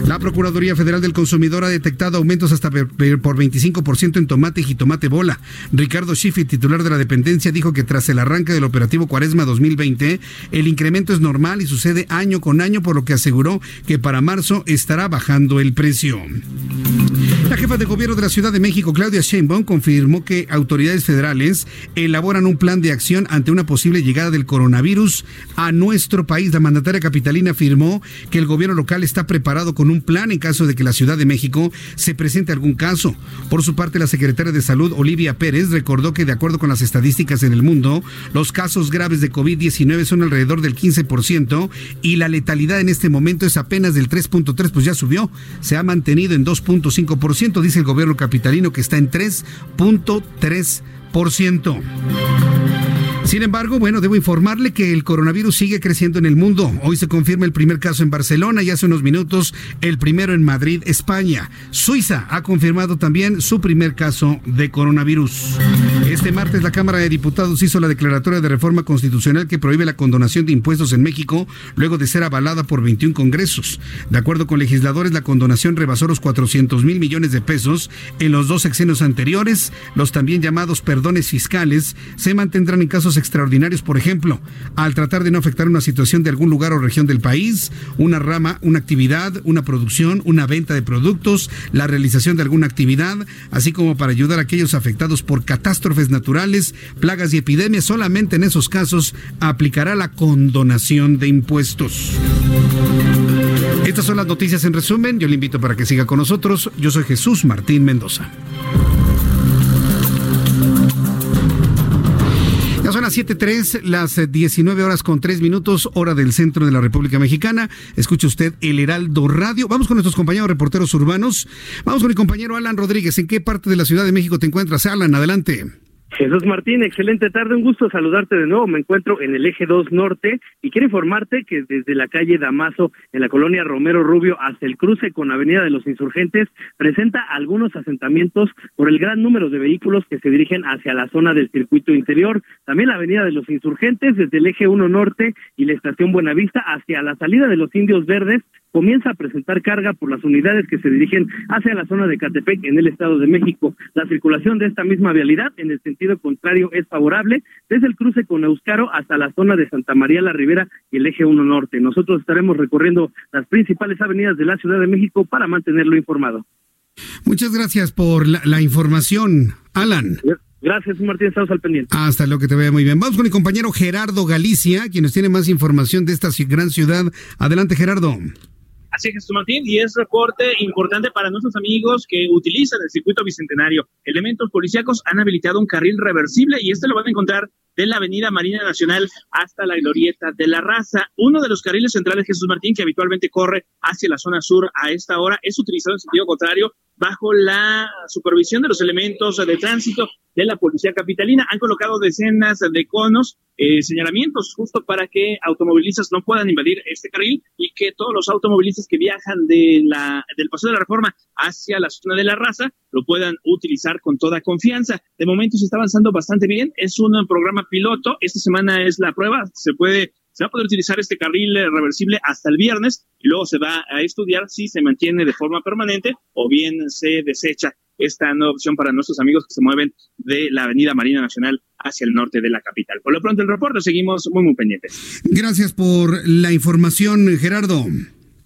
[SPEAKER 1] La Procuraduría Federal del Consumidor ha detectado aumentos hasta por 25% en tomate y jitomate bola. Ricardo Schiffi, titular de la dependencia, dijo que tras el arranque del operativo Cuaresma 2020, el incremento es normal y sucede año con año, por lo que aseguró que para marzo estará bajando el precio. La jefa de gobierno de la Ciudad de México, Claudia Sheinbaum, confirmó que autoridades federales elaboran un plan de acción ante una posible llegada del coronavirus a nuestro La mandataria capitalina afirmó que el gobierno local está preparado con un plan en caso de que la Ciudad de México se presente algún caso. Por su parte, la secretaria de Salud, Olivia Pérez, recordó que de acuerdo con las estadísticas en el mundo, los casos graves de COVID-19 son alrededor del 15% y la letalidad en este momento es apenas del 3.3, pues ya subió, se ha mantenido en 2.5%, dice el gobierno capitalino que está en 3.3%. Sin embargo, bueno, debo informarle que el coronavirus sigue creciendo en el mundo. Hoy se confirma el primer caso en Barcelona y hace unos minutos el primero en Madrid, España. Suiza ha confirmado también su primer caso de coronavirus. Este martes la Cámara de Diputados hizo la declaratoria de reforma constitucional que prohíbe la condonación de impuestos en México luego de ser avalada por 21 congresos. De acuerdo con legisladores, la condonación rebasó los 400 mil millones de pesos en los dos sexenios anteriores. Los también llamados perdones fiscales se mantendrán en casos extraordinarios, por ejemplo, al tratar de no afectar una situación de algún lugar o región del país, una rama, una actividad, una producción, una venta de productos, la realización de alguna actividad, así como para ayudar a aquellos afectados por catástrofes naturales, plagas y epidemias. Solamente en esos casos aplicará la condonación de impuestos. Estas son las noticias en resumen. Yo le invito para que siga con nosotros. Yo soy Jesús Martín Mendoza. Las 7.3, las 19 horas con 3 minutos, hora del centro de la República Mexicana. Escucha usted el Heraldo Radio. Vamos con nuestros compañeros reporteros urbanos. Vamos con mi compañero Alan Rodríguez. ¿En qué parte de la Ciudad de México te encuentras, Alan? Adelante.
[SPEAKER 9] Jesús Martín, excelente tarde, un gusto saludarte de nuevo. Me encuentro en el eje 2 norte y quiero informarte que desde la calle Damaso, en la colonia Romero Rubio, hasta el cruce con Avenida de los Insurgentes, presenta algunos asentamientos por el gran número de vehículos que se dirigen hacia la zona del circuito interior. También la Avenida de los Insurgentes, desde el eje 1 norte y la estación Buenavista hacia la salida de los Indios Verdes, comienza a presentar carga por las unidades que se dirigen hacia la zona de Catepec en el Estado de México. La circulación de esta misma vialidad en el sentido contrario es favorable desde el cruce con Euskaro hasta la zona de Santa María la Ribera y el eje 1 norte. Nosotros estaremos recorriendo las principales avenidas de la Ciudad de México para mantenerlo informado.
[SPEAKER 1] Muchas gracias por la, la información, Alan.
[SPEAKER 9] Gracias, Martín, estamos al pendiente.
[SPEAKER 1] Hasta lo que te vea muy bien. Vamos con mi compañero Gerardo Galicia, quien nos tiene más información de esta gran ciudad. Adelante, Gerardo.
[SPEAKER 10] Así es, Jesús Martín, y es reporte importante para nuestros amigos que utilizan el circuito bicentenario. Elementos policíacos han habilitado un carril reversible y este lo van a encontrar de la Avenida Marina Nacional hasta la Glorieta de la Raza. Uno de los carriles centrales, Jesús Martín, que habitualmente corre hacia la zona sur a esta hora, es utilizado en sentido contrario bajo la supervisión de los elementos de tránsito de la Policía Capitalina. Han colocado decenas de conos, eh, señalamientos, justo para que automovilistas no puedan invadir este carril y que todos los automovilistas que viajan de la, del Paseo de la Reforma hacia la zona de la raza lo puedan utilizar con toda confianza. De momento se está avanzando bastante bien. Es un programa piloto. Esta semana es la prueba. Se puede se va a poder utilizar este carril reversible hasta el viernes y luego se va a estudiar si se mantiene de forma permanente o bien se desecha esta nueva opción para nuestros amigos que se mueven de la Avenida Marina Nacional hacia el norte de la capital. Por lo pronto el reporte, seguimos muy, muy pendientes.
[SPEAKER 1] Gracias por la información, Gerardo.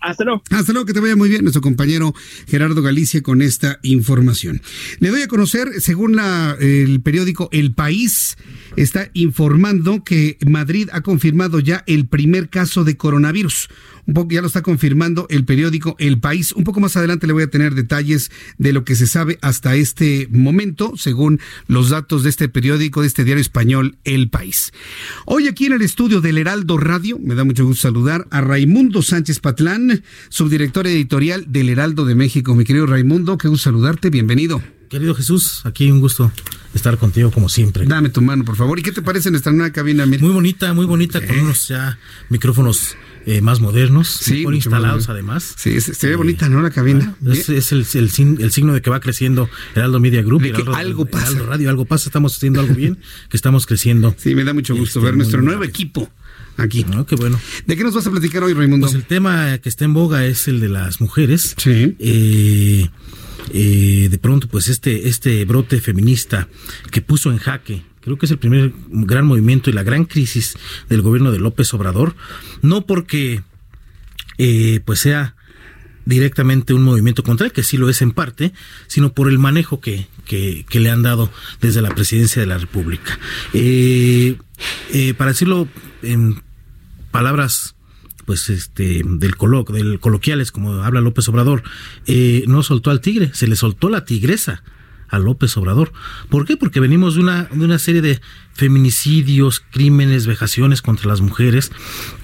[SPEAKER 10] Hasta luego.
[SPEAKER 1] Hasta luego, que te vaya muy bien nuestro compañero Gerardo Galicia con esta información. Le doy a conocer, según la, el periódico El País, está informando que Madrid ha confirmado ya el primer caso de coronavirus. Ya lo está confirmando el periódico El País. Un poco más adelante le voy a tener detalles de lo que se sabe hasta este momento, según los datos de este periódico, de este diario español El País. Hoy aquí en el estudio del Heraldo Radio, me da mucho gusto saludar a Raimundo Sánchez Patlán, subdirector editorial del Heraldo de México. Mi querido Raimundo, qué gusto saludarte, bienvenido.
[SPEAKER 16] Querido Jesús, aquí un gusto estar contigo como siempre.
[SPEAKER 1] Dame tu mano, por favor. ¿Y qué te parece nuestra nueva cabina?
[SPEAKER 16] Muy bonita, muy bonita, con unos ya micrófonos eh, más modernos,
[SPEAKER 1] Sí,
[SPEAKER 16] mejor instalados
[SPEAKER 1] más-
[SPEAKER 16] además.
[SPEAKER 1] Sí, se, ve bonita, ¿no? La cabina.
[SPEAKER 16] Es, es el, el el signo de que va creciendo Heraldo Media Group.
[SPEAKER 1] De que
[SPEAKER 16] Heraldo,
[SPEAKER 1] algo pasa.
[SPEAKER 16] Heraldo Radio, algo pasa, estamos haciendo algo bien, que estamos creciendo.
[SPEAKER 1] Sí, me da mucho gusto
[SPEAKER 16] Este,
[SPEAKER 1] ver nuestro nuevo equipo aquí.
[SPEAKER 16] No, qué bueno.
[SPEAKER 1] ¿De qué nos vas a platicar hoy, Raimundo?
[SPEAKER 16] Pues el tema que está en boga es el de las mujeres.
[SPEAKER 1] Sí.
[SPEAKER 16] Eh, eh, de pronto, pues este, este brote feminista que puso en jaque, creo que es el primer gran movimiento y la gran crisis del gobierno de López Obrador, no porque eh, pues sea directamente un movimiento contra él, que sí lo es en parte, sino por el manejo que, que, le han dado desde la presidencia de la República. Eh, eh, para decirlo en palabras pues este del colo del coloquiales como habla López Obrador eh, no soltó al tigre se le soltó la tigresa a López Obrador ¿por qué? porque venimos de una de una serie de feminicidios crímenes vejaciones contra las mujeres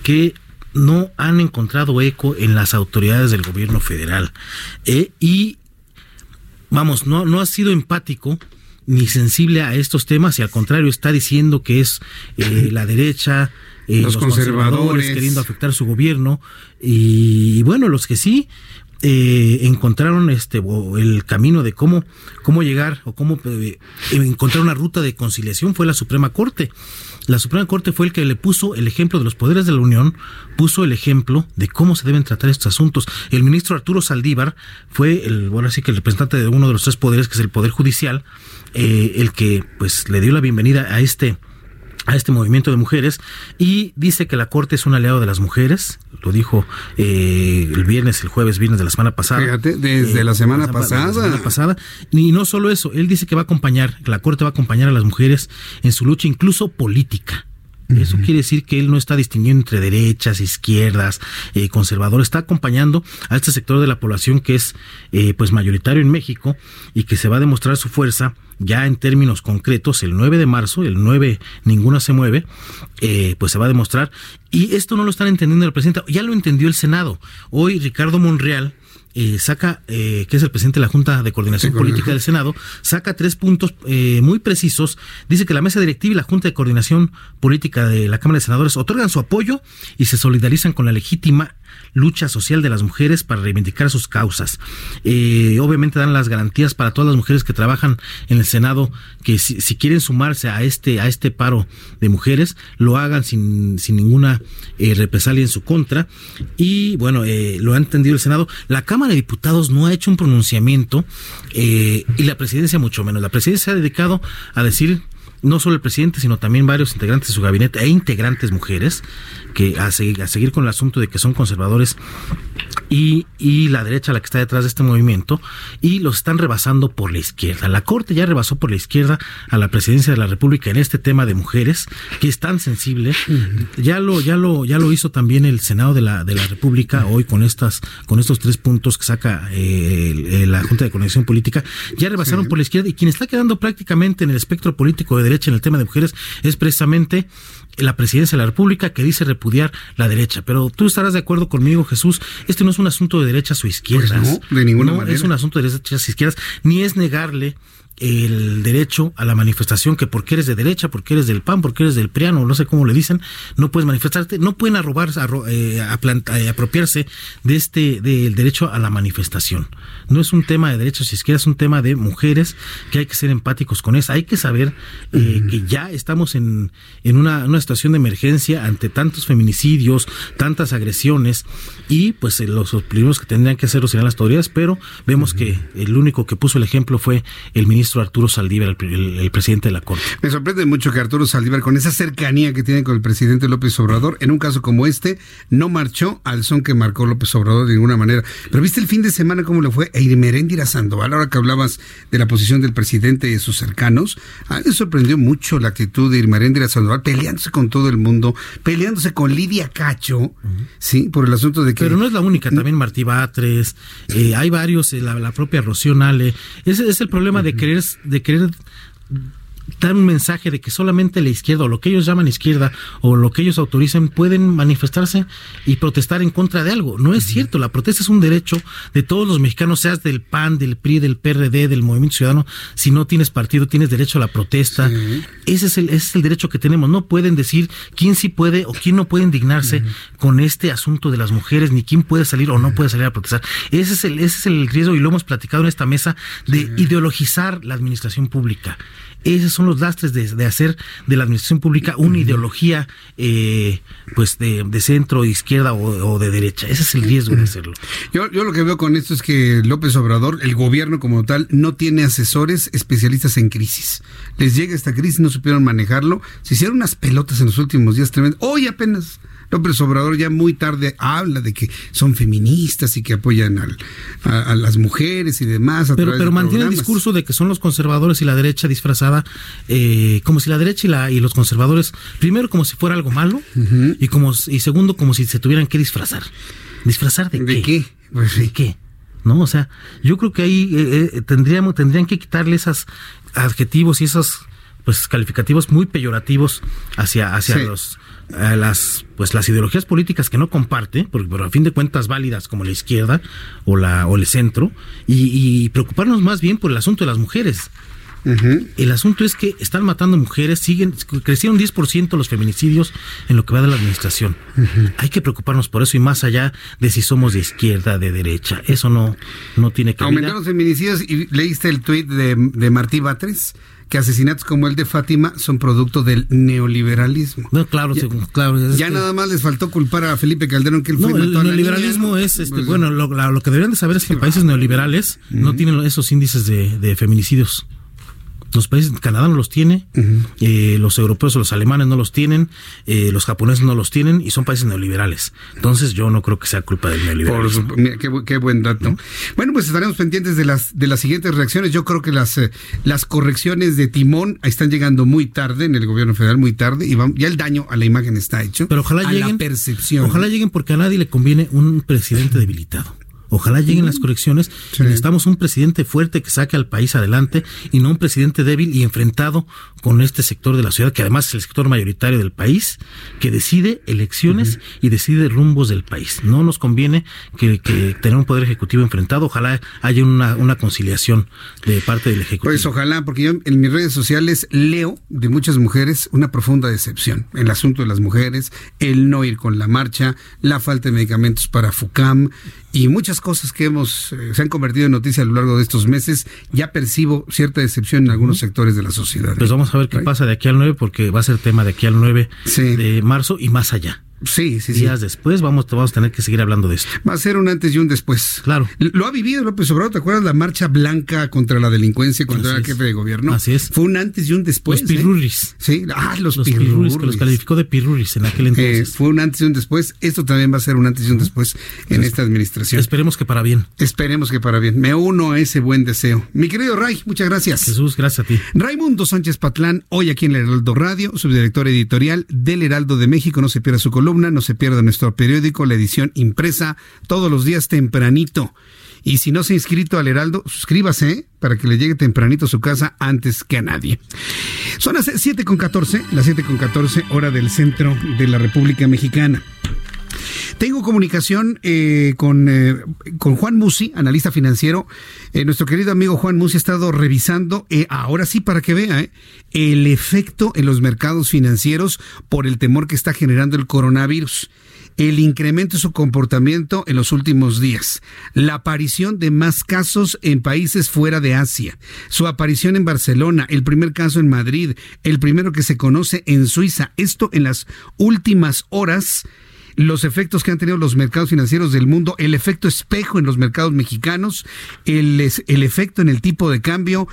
[SPEAKER 16] que no han encontrado eco en las autoridades del gobierno federal Eh, y vamos, no, no ha sido empático ni sensible a estos temas y al contrario está diciendo que es eh, la derecha, eh,
[SPEAKER 1] Los conservadores.
[SPEAKER 16] queriendo afectar su gobierno y, bueno, los que sí eh, encontraron este el camino de cómo cómo llegar o cómo eh, encontrar una ruta de conciliación fue la Suprema Corte. La Suprema Corte fue el que le puso el ejemplo de los poderes de la Unión, puso el ejemplo de cómo se deben tratar estos asuntos. El ministro Arturo Saldívar fue el, bueno, así que el representante de uno de los tres poderes, que es el Poder Judicial, eh, el que pues le dio la bienvenida a este a este movimiento de mujeres y dice que la Corte es un aliado de las mujeres, lo dijo eh, el viernes, el jueves, viernes de la semana pasada.
[SPEAKER 1] Fíjate, desde la semana pasada.
[SPEAKER 16] la semana pasada. Y no solo eso, él dice que va a acompañar, que la Corte va a acompañar a las mujeres en su lucha incluso política. Eso quiere decir que él no está distinguiendo entre derechas, izquierdas, eh, conservadores, está acompañando a este sector de la población que es eh, pues mayoritario en México y que se va a demostrar su fuerza ya en términos concretos el 9 de marzo, el 9 ninguna se mueve, eh, pues se va a demostrar. Y esto no lo están entendiendo el presidente, ya lo entendió el Senado. Hoy Ricardo Monreal eh, saca, eh, que es el presidente de la Junta de Coordinación
[SPEAKER 1] Sí,
[SPEAKER 16] Política del Senado, saca tres puntos eh, muy precisos. Dice que la mesa directiva y la Junta de Coordinación Política de la Cámara de Senadores otorgan su apoyo y se solidarizan con la legítima lucha social de las mujeres para reivindicar sus causas. Eh, obviamente dan las garantías para todas las mujeres que trabajan en el Senado que si, quieren sumarse a este a este paro de mujeres lo hagan sin, sin ninguna eh, represalia en su contra y bueno eh, lo ha entendido el Senado. La Cámara de Diputados no ha hecho un pronunciamiento eh, y la presidencia mucho menos. La presidencia se ha dedicado a decir no solo el presidente, sino también varios integrantes de su gabinete e integrantes mujeres, que a seguir, a seguir con el asunto de que son conservadores y, y la derecha la que está detrás de este movimiento, y los están rebasando por la izquierda. La Corte ya rebasó por la izquierda a la presidencia de la República en este tema de mujeres, que es tan sensible. Ya lo, ya lo, ya lo hizo también el Senado de la, de la República hoy con estas, con estos tres puntos que saca eh, la Junta de Conexión Política. Ya rebasaron por la izquierda y quien está quedando prácticamente en el espectro político de derecha en el tema de mujeres es precisamente la presidencia de la República que dice repudiar la derecha. Pero tú estarás de acuerdo conmigo, Jesús, este no es un asunto de derechas o izquierdas.
[SPEAKER 1] Pues no, de ninguna manera.
[SPEAKER 16] Es un asunto de derechas o izquierdas, ni es negarle el derecho a la manifestación que porque eres de derecha, porque eres del PAN, porque eres del PRIANO, no sé cómo le dicen, no puedes manifestarte, no pueden arrobar, eh, a, eh, apropiarse de este del derecho a la manifestación. No es un tema de derechos y izquierdas, es un tema de mujeres que hay que ser empáticos con eso. Hay que saber eh, que ya estamos en, en una, una, situación de emergencia ante tantos feminicidios, tantas agresiones y pues los, primeros que tendrían que hacerlo serían las autoridades, pero vemos que el único que puso el ejemplo fue el ministro Arturo Saldívar, el, presidente de la Corte.
[SPEAKER 1] Me sorprende mucho que Arturo Saldívar, con esa cercanía que tiene con el presidente López Obrador, en un caso como este, no marchó al son que marcó López Obrador de ninguna manera. Pero viste el fin de semana cómo le fue a Irmeréndira Sandoval, ahora que hablabas de la posición del presidente y de sus cercanos. A mí me sorprendió mucho la actitud de Irmeréndira Sandoval, peleándose con todo el mundo, peleándose con Lidia Cacho, sí, por el asunto de que...
[SPEAKER 16] Pero no es la única, también Martí Batres, eh, hay varios, eh, la, propia Rocío Nale. Ese es el problema de querer de querer dar un mensaje de que solamente la izquierda o lo que ellos llaman izquierda o lo que ellos autoricen pueden manifestarse y protestar en contra de algo. No es cierto, la protesta es un derecho de todos los mexicanos, seas del PAN, del PRI, del PRD, del Movimiento Ciudadano. Si no tienes partido, tienes derecho a la protesta. Ese, es el, ese es el derecho que tenemos. No pueden decir quién sí puede o quién no puede indignarse con este asunto de las mujeres, ni quién puede salir o no puede salir a protestar. Ese es el, ese es el riesgo y lo hemos platicado en esta mesa de ideologizar la administración pública. Esos son los lastres de, hacer de la administración pública una ideología eh, pues de, centro, de izquierda o, de derecha. Ese es el riesgo de hacerlo.
[SPEAKER 1] Yo, yo lo que veo con esto es que López Obrador, el gobierno como tal, no tiene asesores especialistas en crisis. Les llega esta crisis, no supieron manejarlo. Se hicieron unas pelotas en los últimos días tremendas. Hoy apenas López Obrador ya muy tarde habla de que son feministas y que apoyan a, las mujeres y demás.
[SPEAKER 16] pero pero mantiene el discurso de que son los conservadores y la derecha disfrazada, eh, como si la derecha y, la, y los conservadores, primero como si fuera algo malo y, como, y segundo como si se tuvieran que disfrazar. ¿Disfrazar de,
[SPEAKER 1] ¿De
[SPEAKER 16] qué?
[SPEAKER 1] Pues
[SPEAKER 16] ¿De qué? ¿no? O sea, yo creo que ahí eh, eh, tendríamos, tendrían que quitarle esos adjetivos y esos pues calificativos muy peyorativos hacia, hacia los las pues las ideologías políticas que no comparte, porque pero a fin de cuentas válidas como la izquierda o la o el centro, y, preocuparnos más bien por el asunto de las mujeres. El asunto es que están matando mujeres, siguen crecieron 10% los feminicidios en lo que va de la administración. Hay que preocuparnos por eso y más allá de si somos de izquierda, de derecha. Eso no no tiene que
[SPEAKER 1] Aumentaron los feminicidios y leíste el tuit de, de Martí Batres que asesinatos como el de Fátima son producto del neoliberalismo.
[SPEAKER 16] No, claro,
[SPEAKER 1] ya,
[SPEAKER 16] claro.
[SPEAKER 1] Ya nada más les faltó culpar a Felipe Calderón que él fue
[SPEAKER 16] no, el neoliberalismo es, este, pues, bueno, lo, lo, que deberían de saber es que en países neoliberales no tienen esos índices de, de feminicidios. Los países, Canadá no los tiene, eh, los europeos o los alemanes no los tienen, eh, los japoneses no los tienen y son países neoliberales. Entonces yo no creo que sea culpa del neoliberalismo.
[SPEAKER 1] qué, buen dato. Bueno, pues estaremos pendientes de las de las siguientes reacciones. Yo creo que las eh, las correcciones de timón están llegando muy tarde en el gobierno federal, muy tarde y ya el daño a la imagen está hecho.
[SPEAKER 16] Pero ojalá lleguen,
[SPEAKER 1] la percepción.
[SPEAKER 16] Ojalá lleguen porque a nadie le conviene un presidente debilitado. Ojalá lleguen las correcciones. Necesitamos un presidente fuerte que saque al país adelante y no un presidente débil y enfrentado con este sector de la ciudad, que además es el sector mayoritario del país, que decide elecciones y decide rumbos del país. No nos conviene que, tener un poder ejecutivo enfrentado. Ojalá haya una, una conciliación de parte del ejecutivo.
[SPEAKER 1] Pues ojalá, porque yo en mis redes sociales leo de muchas mujeres una profunda decepción. El asunto de las mujeres, el no ir con la marcha, la falta de medicamentos para FUCAM y muchas cosas que hemos eh, se han convertido en noticia a lo largo de estos meses, ya percibo cierta decepción en algunos sectores de la sociedad.
[SPEAKER 16] Pues vamos a ver qué pasa de aquí al 9 porque va a ser tema de aquí al 9 de marzo y más allá.
[SPEAKER 1] Sí, sí,
[SPEAKER 16] días después vamos, vamos a tener que seguir hablando de esto.
[SPEAKER 1] Va a ser un antes y un después.
[SPEAKER 16] Claro.
[SPEAKER 1] Lo ha vivido López Obrador, ¿te acuerdas la marcha blanca contra la delincuencia cuando era jefe de gobierno?
[SPEAKER 16] Así es.
[SPEAKER 1] Fue un antes y un después.
[SPEAKER 16] Los pirurris.
[SPEAKER 1] ¿eh? Sí, ah, los,
[SPEAKER 16] los
[SPEAKER 1] pirurris.
[SPEAKER 16] pirurris. que los calificó de pirurris en aquel entonces.
[SPEAKER 1] Eh, fue un antes y un después. Esto también va a ser un antes y un después en esta administración.
[SPEAKER 16] Esperemos que para bien.
[SPEAKER 1] Esperemos que para bien. Me uno a ese buen deseo. Mi querido Ray, muchas gracias.
[SPEAKER 16] Jesús, gracias a ti.
[SPEAKER 1] Raimundo Sánchez Patlán, hoy aquí en el Heraldo Radio, subdirector editorial del Heraldo de México. No se pierda su columna, no se pierda nuestro periódico, la edición impresa, todos los días tempranito. Y si no se ha inscrito al Heraldo, suscríbase para que le llegue tempranito a su casa antes que a nadie. Son las 7 con 14, las 7 con 14, hora del centro de la República Mexicana. Tengo comunicación eh, con, eh, con Juan Musi, analista financiero. Eh, nuestro querido amigo Juan Musi ha estado revisando, eh, ahora sí para que vea, el efecto en los mercados financieros por el temor que está generando el coronavirus. El incremento de su comportamiento en los últimos días, la aparición de más casos en países fuera de Asia, su aparición en Barcelona, el primer caso en Madrid, el primero que se conoce en Suiza, esto en las últimas horas los efectos que han tenido los mercados financieros del mundo, el efecto espejo en los mercados mexicanos, el, el efecto en el tipo de cambio.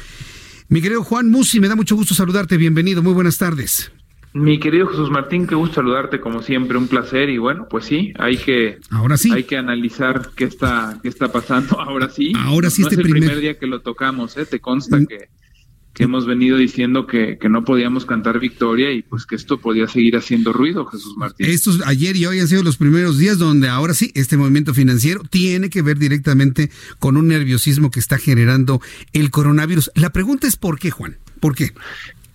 [SPEAKER 1] Mi querido Juan Musi, me da mucho gusto saludarte. Bienvenido, muy buenas tardes.
[SPEAKER 17] Mi querido Jesús Martín, qué gusto saludarte como siempre, un placer y bueno, pues sí, hay que
[SPEAKER 1] ahora sí
[SPEAKER 17] hay que analizar qué está qué está pasando. Ahora sí,
[SPEAKER 1] ahora sí
[SPEAKER 17] no
[SPEAKER 1] este
[SPEAKER 17] es el
[SPEAKER 1] primer...
[SPEAKER 17] primer día que lo tocamos, ¿eh? Te consta que que hemos venido diciendo que, que, no podíamos cantar victoria y pues que esto podía seguir haciendo ruido, Jesús Martín.
[SPEAKER 1] Estos ayer y hoy han sido los primeros días donde ahora sí, este movimiento financiero tiene que ver directamente con un nerviosismo que está generando el coronavirus. La pregunta es ¿por qué, Juan? ¿Por qué?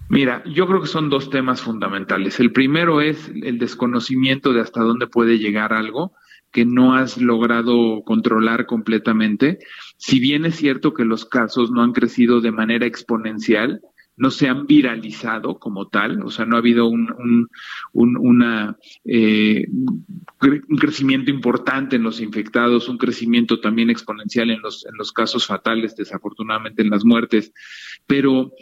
[SPEAKER 17] Mira, yo creo que son dos temas fundamentales. El primero es el desconocimiento de hasta dónde puede llegar algo que no has logrado controlar completamente. Si bien es cierto que los casos no han crecido de manera exponencial, no se han viralizado como tal, o sea, no ha habido un, un, un eh, un crecimiento importante en los infectados, un crecimiento también exponencial en los, en los casos fatales, desafortunadamente en las muertes. Pero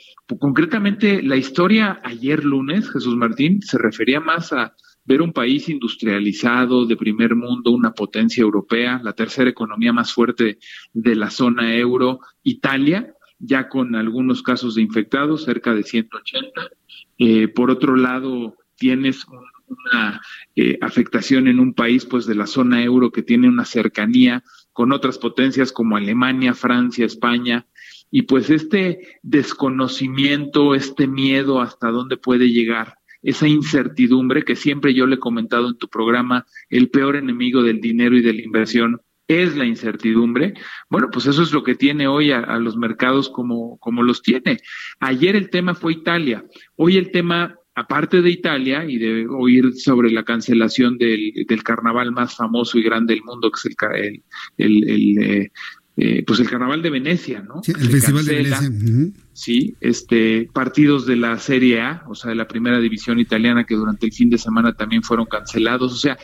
[SPEAKER 17] concretamente la historia ayer lunes, Jesús Martín, se refería más a ver un país industrializado de primer mundo, una potencia europea, la tercera economía más fuerte de la zona euro, Italia, ya con algunos casos de infectados, cerca de 180. Eh, por otro lado, tienes una eh, afectación en un país pues de la zona euro que tiene una cercanía con otras potencias como Alemania, Francia, España, y pues este desconocimiento, este miedo hasta dónde puede llegar, esa incertidumbre que siempre yo le he comentado en tu programa, el peor enemigo del dinero y de la inversión es la incertidumbre. Bueno, pues eso es lo que tiene hoy a, los mercados como, como los tiene. Ayer el tema fue Italia, hoy el tema, aparte de Italia y de oír sobre la cancelación del, del carnaval más famoso y grande del mundo, que es el eh, eh, pues el carnaval de Venecia, ¿no?
[SPEAKER 1] Sí, el Se Festival cancela, de Venecia. Uh -huh.
[SPEAKER 17] Sí, este, partidos de la Serie A, o sea, de la primera división italiana que durante el fin de semana también fueron cancelados. O sea,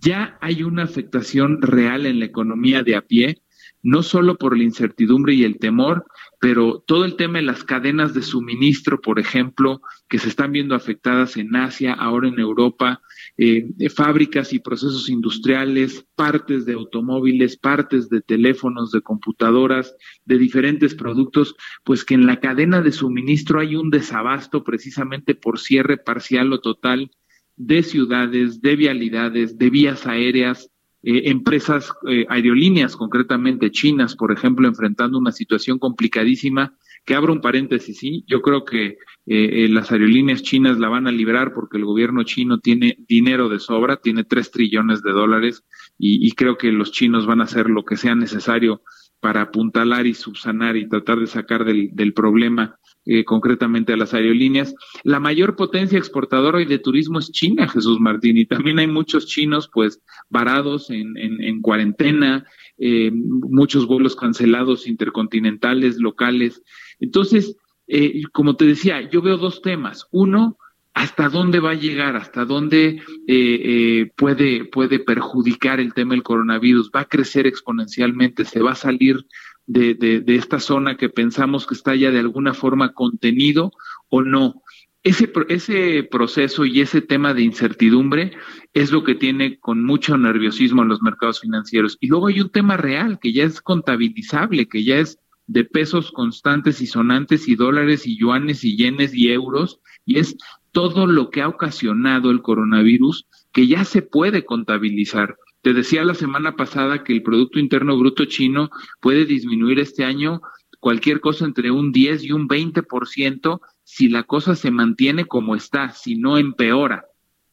[SPEAKER 17] ya hay una afectación real en la economía de a pie, no solo por la incertidumbre y el temor, pero todo el tema de las cadenas de suministro, por ejemplo, que se están viendo afectadas en Asia, ahora en Europa, eh, fábricas y procesos industriales, partes de automóviles, partes de teléfonos, de computadoras, de diferentes productos, pues que en la cadena de suministro hay un desabasto precisamente por cierre parcial o total de ciudades, de vialidades, de vías aéreas, eh, empresas eh, aerolíneas, concretamente chinas, por ejemplo, enfrentando una situación complicadísima, que abro un paréntesis, sí, yo creo que eh, las aerolíneas chinas la van a librar porque el gobierno chino tiene dinero de sobra, tiene tres trillones de dólares y, y creo que los chinos van a hacer lo que sea necesario para apuntalar y subsanar y tratar de sacar del, del problema eh, concretamente a las aerolíneas. La mayor potencia exportadora hoy de turismo es China, Jesús Martín, y también hay muchos chinos pues varados en, en, en cuarentena, eh, muchos vuelos cancelados intercontinentales, locales. Entonces, eh, como te decía, yo veo dos temas. Uno, hasta dónde va a llegar, hasta dónde eh, eh, puede, puede perjudicar el tema del coronavirus, va a crecer exponencialmente, se va a salir de, de, esta zona que pensamos que está ya de alguna forma contenido o no. ese, ese proceso y ese tema de incertidumbre es lo que tiene con mucho nerviosismo en los mercados financieros. Y luego hay un tema real que ya es contabilizable, que ya es de pesos constantes y sonantes y dólares y yuanes y yenes y euros, y es todo lo que ha ocasionado el coronavirus que ya se puede contabilizar. Te decía la semana pasada que el Producto Interno Bruto chino puede disminuir este año cualquier cosa entre un 10 y un 20% si la cosa se mantiene como está, si no empeora.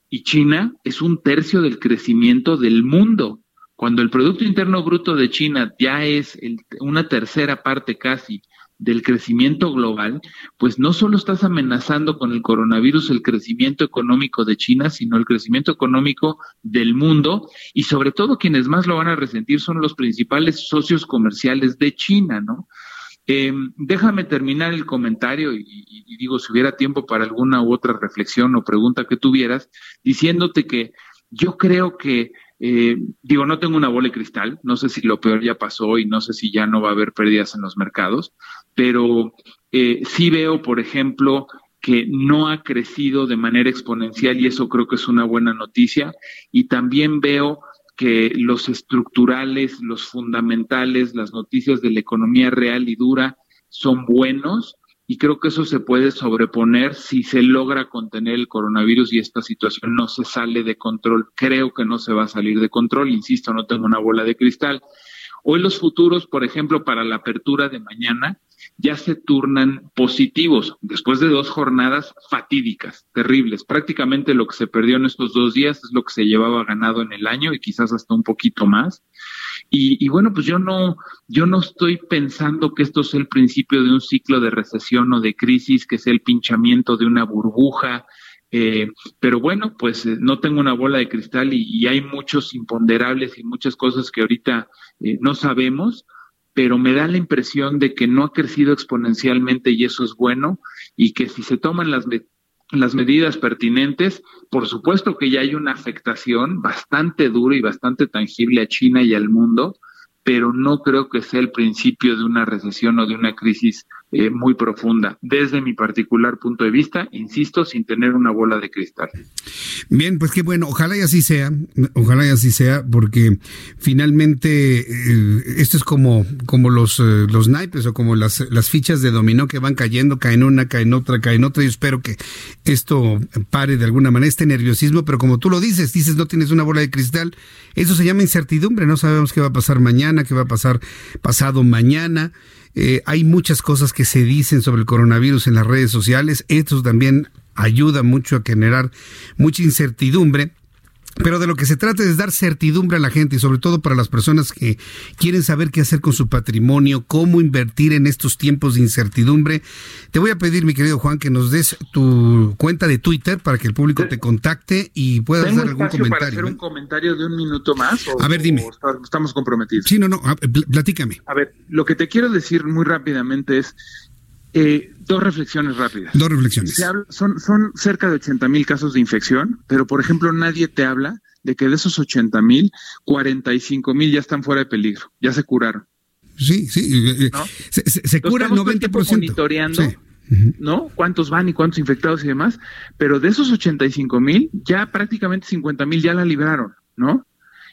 [SPEAKER 17] Y China es un tercio del crecimiento del mundo. Cuando el Producto Interno Bruto de China ya es una tercera parte casi del crecimiento global, pues no solo estás amenazando con el coronavirus el crecimiento económico de China, sino el crecimiento económico del mundo y sobre todo quienes más lo van a resentir son los principales socios comerciales de China, ¿no? Eh, déjame terminar el comentario y, y, digo, si hubiera tiempo para alguna u otra reflexión o pregunta que tuvieras, diciéndote que yo creo que eh, digo, no tengo una bola de cristal, no sé si lo peor ya pasó y no sé si ya no va a haber pérdidas en los mercados, pero eh, sí veo, por ejemplo, que no ha crecido de manera exponencial y eso creo que es una buena noticia. Y también veo que los estructurales, los fundamentales, las noticias de la economía real y dura son buenos y creo que eso se puede sobreponer si se logra contener el coronavirus y esta situación no se sale de control. Creo que no se va a salir de control, insisto, no tengo una bola de cristal. Hoy los futuros, por ejemplo, para la apertura de mañana, ya se turnan positivos después de dos jornadas fatídicas, terribles. Prácticamente lo que se perdió en estos dos días es lo que se llevaba ganado en el año y quizás hasta un poquito más. Y, bueno, pues yo no, yo no estoy pensando que esto sea el principio de un ciclo de recesión o de crisis, que sea el pinchamiento de una burbuja. Eh, pero bueno, pues eh, no tengo una bola de cristal y, hay muchos imponderables y muchas cosas que ahorita eh, no sabemos, pero me da la impresión de que no ha crecido exponencialmente y eso es bueno y que si se toman las las medidas pertinentes, por supuesto que ya hay una afectación bastante dura y bastante tangible a China y al mundo, pero no creo que sea el principio de una recesión o de una crisis eh, muy profunda, desde mi particular punto de vista, insisto, sin tener una bola de cristal.
[SPEAKER 1] Bien, pues qué bueno, ojalá y así sea, ojalá y así sea, porque finalmente eh, esto es como, como los, eh, los naipes o como las, las fichas de dominó que van cayendo, caen una, caen otra, caen otra, y espero que esto pare de alguna manera, este nerviosismo, pero como tú lo dices, dices no tienes una bola de cristal, eso se llama incertidumbre, no sabemos qué va a pasar mañana, qué va a pasar pasado mañana. Eh, hay muchas cosas que se dicen sobre el coronavirus en las redes sociales. Esto también ayuda mucho a generar mucha incertidumbre. Pero de lo que se trata es dar certidumbre a la gente y sobre todo para las personas que quieren saber qué hacer con su patrimonio, cómo invertir en estos tiempos de incertidumbre. Te voy a pedir, mi querido Juan, que nos des tu cuenta de Twitter para que el público te contacte y puedas dar algún comentario. para
[SPEAKER 17] hacer un comentario de un minuto más?
[SPEAKER 1] a ver, dime.
[SPEAKER 17] estamos comprometidos.
[SPEAKER 1] Sí, no, no, platícame.
[SPEAKER 17] A ver, lo que te quiero decir muy rápidamente es eh, dos reflexiones rápidas.
[SPEAKER 1] Dos reflexiones.
[SPEAKER 17] son, son cerca de 80 mil casos de infección, pero por ejemplo nadie te habla de que de esos 80 mil, 45 mil ya están fuera de peligro, ya se curaron.
[SPEAKER 1] Sí, sí, eh, eh, se, se, cura el 90%.
[SPEAKER 17] monitoreando, ¿no? Cuántos van y cuántos infectados y demás, pero de esos 85 mil, ya prácticamente 50 mil ya la libraron, ¿no?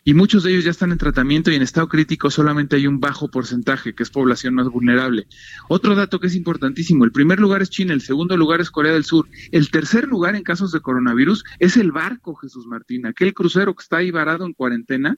[SPEAKER 17] Y muchos de ellos ya están en tratamiento y en estado crítico solamente hay un bajo porcentaje, que es población más vulnerable. Otro dato que es importantísimo, el primer lugar es China, el segundo lugar es Corea del Sur, el tercer lugar en casos de coronavirus es el barco, Jesús Martín, aquel crucero que está ahí varado en cuarentena,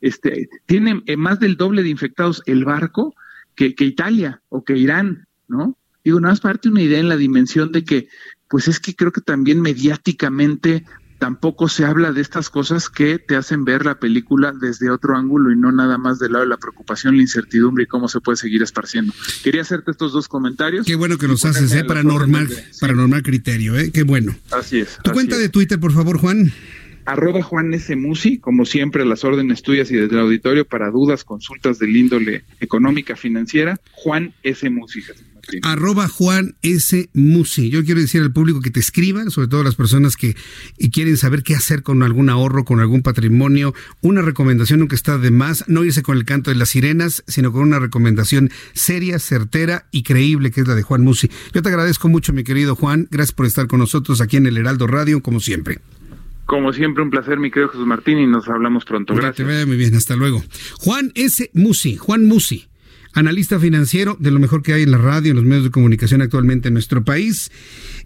[SPEAKER 17] este, tiene eh, más del doble de infectados el barco que, que Italia o que Irán, ¿no? Digo, nada más para darte una idea en la dimensión de que, pues es que creo que también mediáticamente tampoco se habla de estas cosas que te hacen ver la película desde otro ángulo y no nada más del lado de la preocupación, la incertidumbre y cómo se puede seguir esparciendo. Quería hacerte estos dos comentarios.
[SPEAKER 1] Qué bueno que nos haces, ¿eh? Para normal, para normal criterio, ¿eh? Qué bueno.
[SPEAKER 17] Así es.
[SPEAKER 1] Tu cuenta de Twitter, por favor, Juan.
[SPEAKER 17] Arroba Juan S. Musi, como siempre, las órdenes tuyas y desde el auditorio para dudas, consultas del índole económica, financiera, Juan S. Musi.
[SPEAKER 1] Arroba Juan S. Musi. Yo quiero decir al público que te escriban, sobre todo las personas que quieren saber qué hacer con algún ahorro, con algún patrimonio. Una recomendación nunca está de más, no irse con el canto de las sirenas, sino con una recomendación seria, certera y creíble, que es la de Juan Musi. Yo te agradezco mucho, mi querido Juan. Gracias por estar con nosotros aquí en el Heraldo Radio, como siempre.
[SPEAKER 17] Como siempre, un placer, mi querido Jesús Martín, y nos hablamos pronto. Gracias.
[SPEAKER 1] te vaya muy bien, hasta luego. Juan S. Musi, Juan Musi, analista financiero de lo mejor que hay en la radio, en los medios de comunicación actualmente en nuestro país.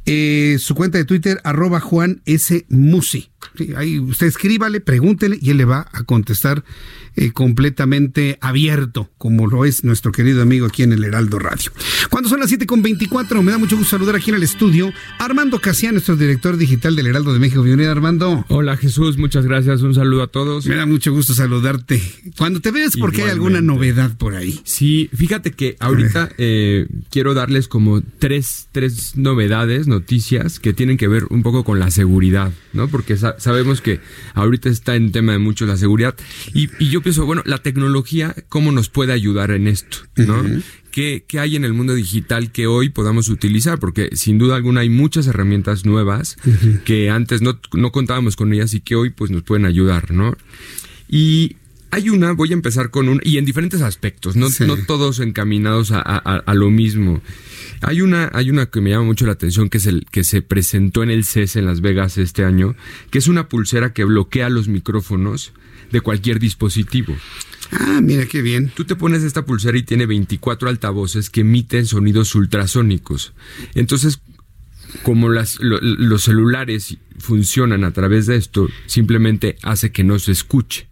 [SPEAKER 1] Eh, su cuenta de Twitter, arroba Juan S. Musi. ahí usted escríbale, pregúntele y él le va a contestar eh, completamente abierto, como lo es nuestro querido amigo aquí en el Heraldo Radio. Cuando son las 7.24, me da mucho gusto saludar aquí en el estudio Armando Casian, nuestro director digital del Heraldo de México. Bienvenido, Armando.
[SPEAKER 18] Hola, Jesús, muchas gracias. Un saludo a todos.
[SPEAKER 1] Me da mucho gusto saludarte. Cuando te ves, porque hay alguna novedad por ahí.
[SPEAKER 18] Sí, fíjate que ahorita eh, quiero darles como tres, tres novedades, noticias que tienen que ver un poco con la seguridad, ¿no? Porque sabemos que ahorita está en tema de mucho la seguridad. Y, y yo pienso, bueno, la tecnología, ¿cómo nos puede ayudar en esto? ¿no? ¿Qué, hay en el mundo digital que hoy podamos utilizar? Porque sin duda alguna hay muchas herramientas nuevas que antes no, contábamos con ellas y que hoy pues nos pueden ayudar, ¿no? Y hay una, voy a empezar con una, y en diferentes aspectos, no, no todos encaminados a, a, lo mismo. Hay una, hay una que me llama mucho la atención, que es el que se presentó en el CES en Las Vegas este año, que es una pulsera que bloquea los micrófonos de cualquier dispositivo.
[SPEAKER 1] Ah, mira qué bien.
[SPEAKER 18] Tú te pones esta pulsera y tiene 24 altavoces que emiten sonidos ultrasónicos. Entonces, como las, los celulares funcionan a través de esto, simplemente hace que no se escuche.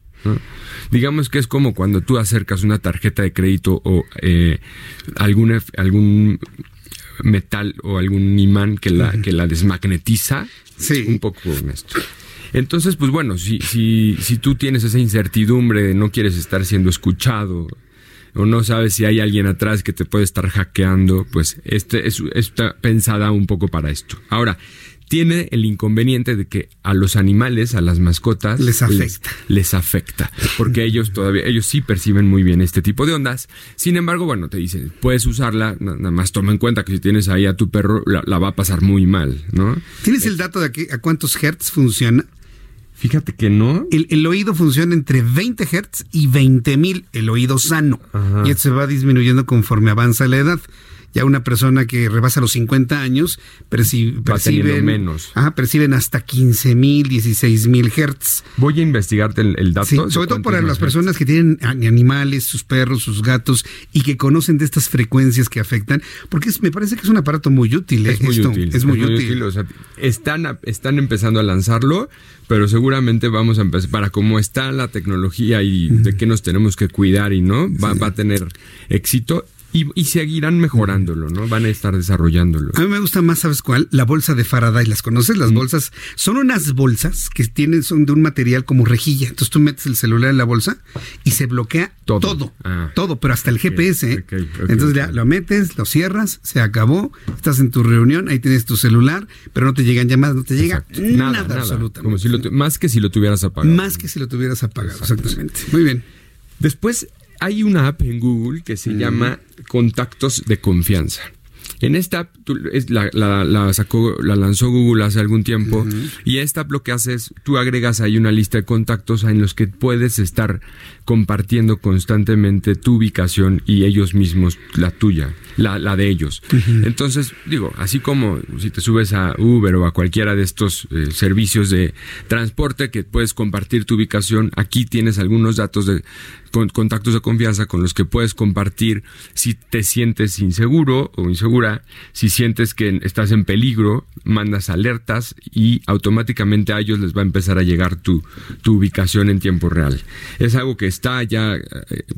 [SPEAKER 18] Digamos que es como cuando tú acercas una tarjeta de crédito o eh, algún, algún metal o algún imán que la, que la desmagnetiza. Sí. Un poco esto. Entonces, pues bueno, si, si, si tú tienes esa incertidumbre de no quieres estar siendo escuchado o no sabes si hay alguien atrás que te puede estar hackeando, pues este es, está pensada un poco para esto. Ahora, tiene el inconveniente de que a los animales, a las mascotas,
[SPEAKER 1] les afecta.
[SPEAKER 18] Les, afecta, porque ellos todavía, ellos sí perciben muy bien este tipo de ondas. Sin embargo, bueno, te dicen, puedes usarla, nada más toma en cuenta que si tienes ahí a tu perro, la, va a pasar muy mal, ¿no?
[SPEAKER 1] ¿Tienes el dato de a cuántos hertz funciona?
[SPEAKER 18] Fíjate que no.
[SPEAKER 1] El, oído funciona entre 20 Hz y 20.000, el oído sano. Y esto se va disminuyendo conforme avanza la edad ya una persona que rebasa los 50 años perciben,
[SPEAKER 18] menos.
[SPEAKER 1] perciben hasta 15 mil, 16 mil hertz.
[SPEAKER 18] Voy a investigarte el, dato.
[SPEAKER 1] sobre todo para las personas que tienen animales, sus perros, sus gatos y que conocen de estas frecuencias que afectan, porque me parece que es un aparato muy útil.
[SPEAKER 18] Es, muy útil es, muy útil. están, están empezando a lanzarlo, pero seguramente vamos a empezar, para cómo está la tecnología y de qué nos tenemos que cuidar y no, va, va a tener éxito y, seguirán mejorándolo, ¿no? Van a estar desarrollándolo.
[SPEAKER 1] A mí me gusta más, ¿sabes cuál? La bolsa de Faraday. ¿Las conoces? Las bolsas son unas bolsas que tienen, son de un material como rejilla. Entonces tú metes el celular en la bolsa y se bloquea todo. Todo, ah. todo pero hasta el GPS. ¿eh? Entonces ya lo metes, lo cierras, se acabó. Estás en tu reunión, ahí tienes tu celular, pero no te llegan llamadas, no te llega nada, nada, absolutamente.
[SPEAKER 18] Como si lo más que si lo tuvieras apagado.
[SPEAKER 1] Más que si lo tuvieras apagado, exactamente. Muy bien.
[SPEAKER 18] Después hay una app en Google que se llama Contactos de Confianza. En esta app la, sacó, la lanzó Google hace algún tiempo y esta app lo que hace es tú agregas ahí una lista de contactos en los que puedes estar compartiendo constantemente tu ubicación y ellos mismos la tuya, la, la de ellos. Entonces, digo, así como si te subes a Uber o a cualquiera de estos eh, servicios de transporte que puedes compartir tu ubicación, aquí tienes algunos datos de contactos de confianza con los que puedes compartir si te sientes inseguro o insegura, si sientes que estás en peligro, mandas alertas y automáticamente a ellos les va a empezar a llegar tu, tu ubicación en tiempo real. Es algo que está ya eh,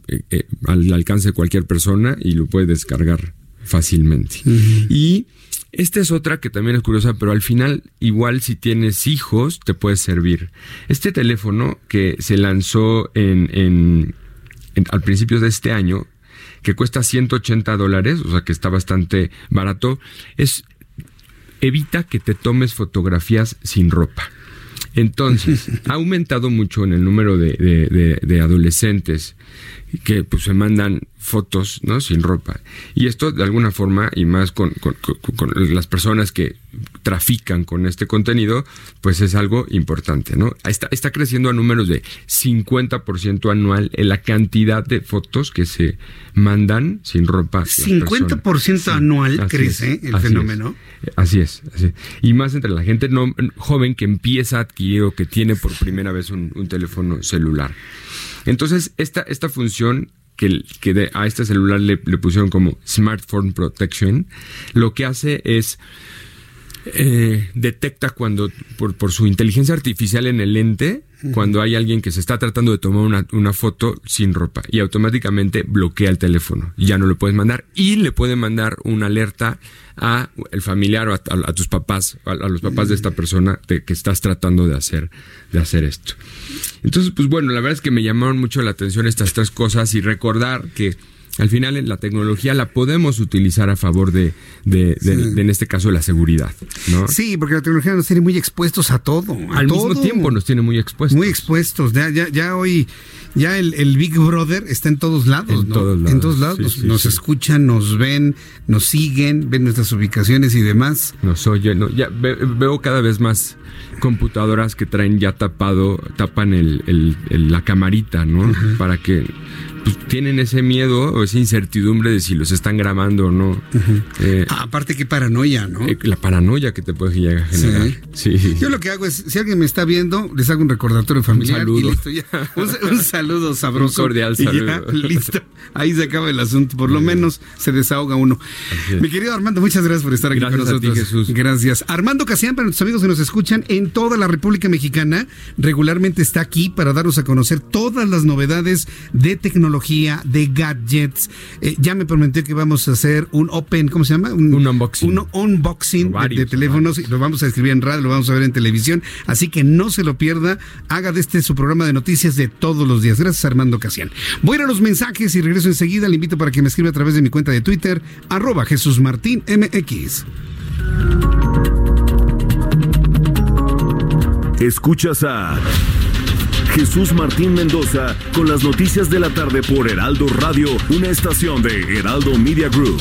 [SPEAKER 18] eh, eh, al alcance de cualquier persona y lo puede descargar fácilmente. Y esta es otra que también es curiosa, pero al final, igual si tienes hijos, te puede servir. Este teléfono que se lanzó en, al principio de este año, que cuesta 180 dólares, o sea que está bastante barato, es evita que te tomes fotografías sin ropa. Entonces, ha aumentado mucho en el número de, adolescentes que pues se mandan fotos, ¿no? Sin ropa. Y esto de alguna forma, y más con, las personas que trafican con este contenido, pues es algo importante, ¿no? Está, está creciendo a números de 50% anual en la cantidad de fotos que se mandan sin ropa.
[SPEAKER 1] 50% anual crece el fenómeno.
[SPEAKER 18] así, es, así Y más entre la gente no, joven que empieza a adquirir o que tiene por primera vez un, un teléfono celular. Entonces, esta, esta función que, que a este celular le, pusieron como Smartphone Protection, lo que hace es eh, detecta cuando, por, por, su inteligencia artificial en el lente, cuando hay alguien que se está tratando de tomar una, una, foto sin ropa y automáticamente bloquea el teléfono. Ya no lo puedes mandar y le puede mandar una alerta a el familiar o a, tus papás, a, los papás de esta persona que estás tratando de hacer, de hacer esto. Entonces, pues bueno, la verdad es que me llamaron mucho la atención estas tres cosas y recordar que al final la tecnología la podemos utilizar a favor de, de, en este caso, la seguridad. ¿no?
[SPEAKER 1] Sí, porque la tecnología nos tiene muy expuestos a todo.
[SPEAKER 18] Al mismo tiempo nos tiene muy expuestos.
[SPEAKER 1] Muy expuestos. Ya, ya, ya hoy, ya el, Big Brother está en todos lados. En todos lados. En todos lados. nos escuchan, nos ven, nos siguen, ven nuestras ubicaciones y demás.
[SPEAKER 18] Nos oyen. No, ya veo cada vez más computadoras que traen ya tapado, tapan el, la camarita, ¿no? Para que pues, tienen ese miedo o esa incertidumbre de si los están grabando o no.
[SPEAKER 1] Eh, ah, aparte, qué paranoia, ¿no?
[SPEAKER 18] Eh, la paranoia que te puede llegar a generar. Sí.
[SPEAKER 1] Yo lo que hago es, si alguien me está viendo, les hago un recordatorio familiar. Un saludo. Un, saludo sabroso.
[SPEAKER 18] Un cordial saludo.
[SPEAKER 1] listo. Ahí se acaba el asunto. Por lo menos se desahoga uno. Mi querido Armando, muchas gracias por estar aquí con nosotros.
[SPEAKER 18] Jesús.
[SPEAKER 1] Gracias. Armando Casián, para nuestros amigos que nos escuchan en toda la República Mexicana, regularmente está aquí para darnos a conocer todas las novedades de tecnología de gadgets. Eh, ya me prometió que vamos a hacer un open, ¿cómo se llama?
[SPEAKER 18] Un, unboxing.
[SPEAKER 1] Un unboxing de, teléfonos. Lo vamos a escribir en radio, lo vamos a ver en televisión. Así que no se lo pierda. Haga de este su programa de noticias de todos los días. Gracias, Armando Casian. Voy a ir a los mensajes y regreso enseguida. Le invito para que me escriba a través de mi cuenta de Twitter, arroba Jesús Martín MX.
[SPEAKER 13] Escuchas a Jesús Martín Mendoza con las noticias de la tarde por Heraldo Radio, una estación de Heraldo Media Group.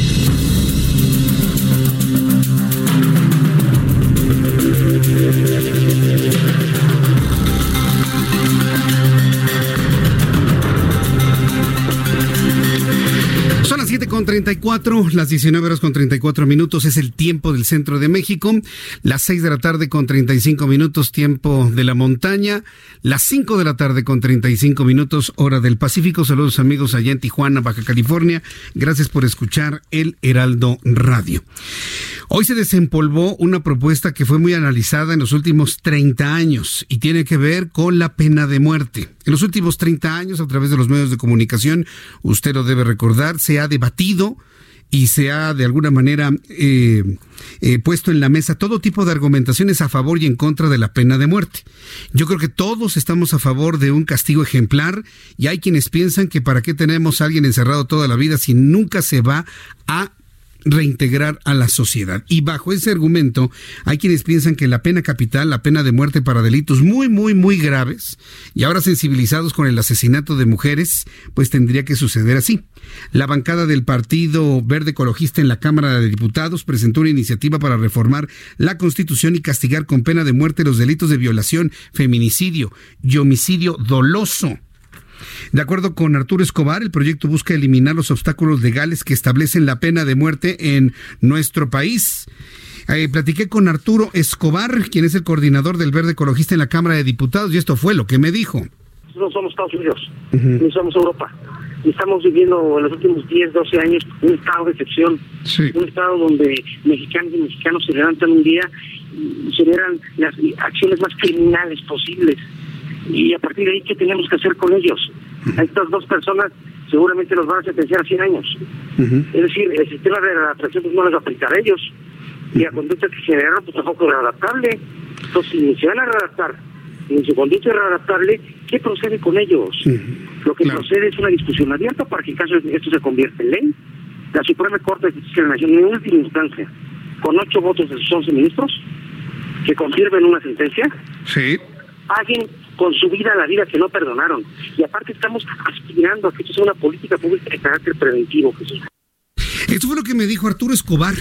[SPEAKER 1] Con 34, las 19 horas con 34 minutos es el tiempo del centro de México, las 6 de la tarde con 35 minutos tiempo de la montaña, las 5 de la tarde con 35 minutos hora del Pacífico. Saludos amigos allá en Tijuana, Baja California. Gracias por escuchar el Heraldo Radio. Hoy se desempolvó una propuesta que fue muy analizada en los últimos 30 años y tiene que ver con la pena de muerte. En los últimos 30 años, a través de los medios de comunicación, usted lo debe recordar, se ha debatido y se ha de alguna manera eh, eh, puesto en la mesa todo tipo de argumentaciones a favor y en contra de la pena de muerte. Yo creo que todos estamos a favor de un castigo ejemplar y hay quienes piensan que para qué tenemos a alguien encerrado toda la vida si nunca se va a reintegrar a la sociedad. Y bajo ese argumento hay quienes piensan que la pena capital, la pena de muerte para delitos muy, muy, muy graves, y ahora sensibilizados con el asesinato de mujeres, pues tendría que suceder así. La bancada del Partido Verde Ecologista en la Cámara de Diputados presentó una iniciativa para reformar la Constitución y castigar con pena de muerte los delitos de violación, feminicidio y homicidio doloso de acuerdo con Arturo Escobar, el proyecto busca eliminar los obstáculos legales que establecen la pena de muerte en nuestro país. Eh, platiqué con Arturo Escobar, quien es el coordinador del Verde Ecologista en la Cámara de Diputados, y esto fue lo que me dijo.
[SPEAKER 19] No somos Estados Unidos, no somos Europa. Estamos viviendo en los últimos 10, 12 años un estado de excepción. Un estado donde mexicanos y mexicanos se levantan un día y generan las acciones más criminales posibles y a partir de ahí, ¿qué tenemos que hacer con ellos? A estas dos personas seguramente los van a sentenciar a 100 años. Es decir, el sistema de readaptación pues, no les va a aplicar a ellos. Y la conducta que generaron pues tampoco es readaptable. Entonces, si se van a readaptar, y su conducta es readaptable, ¿Qué procede con ellos? Lo que procede es una discusión abierta para que en caso de esto se convierta en ley. La Suprema Corte de Justicia de la Nación, en última instancia, con ocho votos de sus once ministros, que confirmen una sentencia,
[SPEAKER 1] sí.
[SPEAKER 19] paguen con su vida la vida que no perdonaron. Y aparte estamos aspirando a que esto sea una política pública de carácter preventivo, Jesús.
[SPEAKER 1] Esto fue lo que me dijo Arturo Escobar.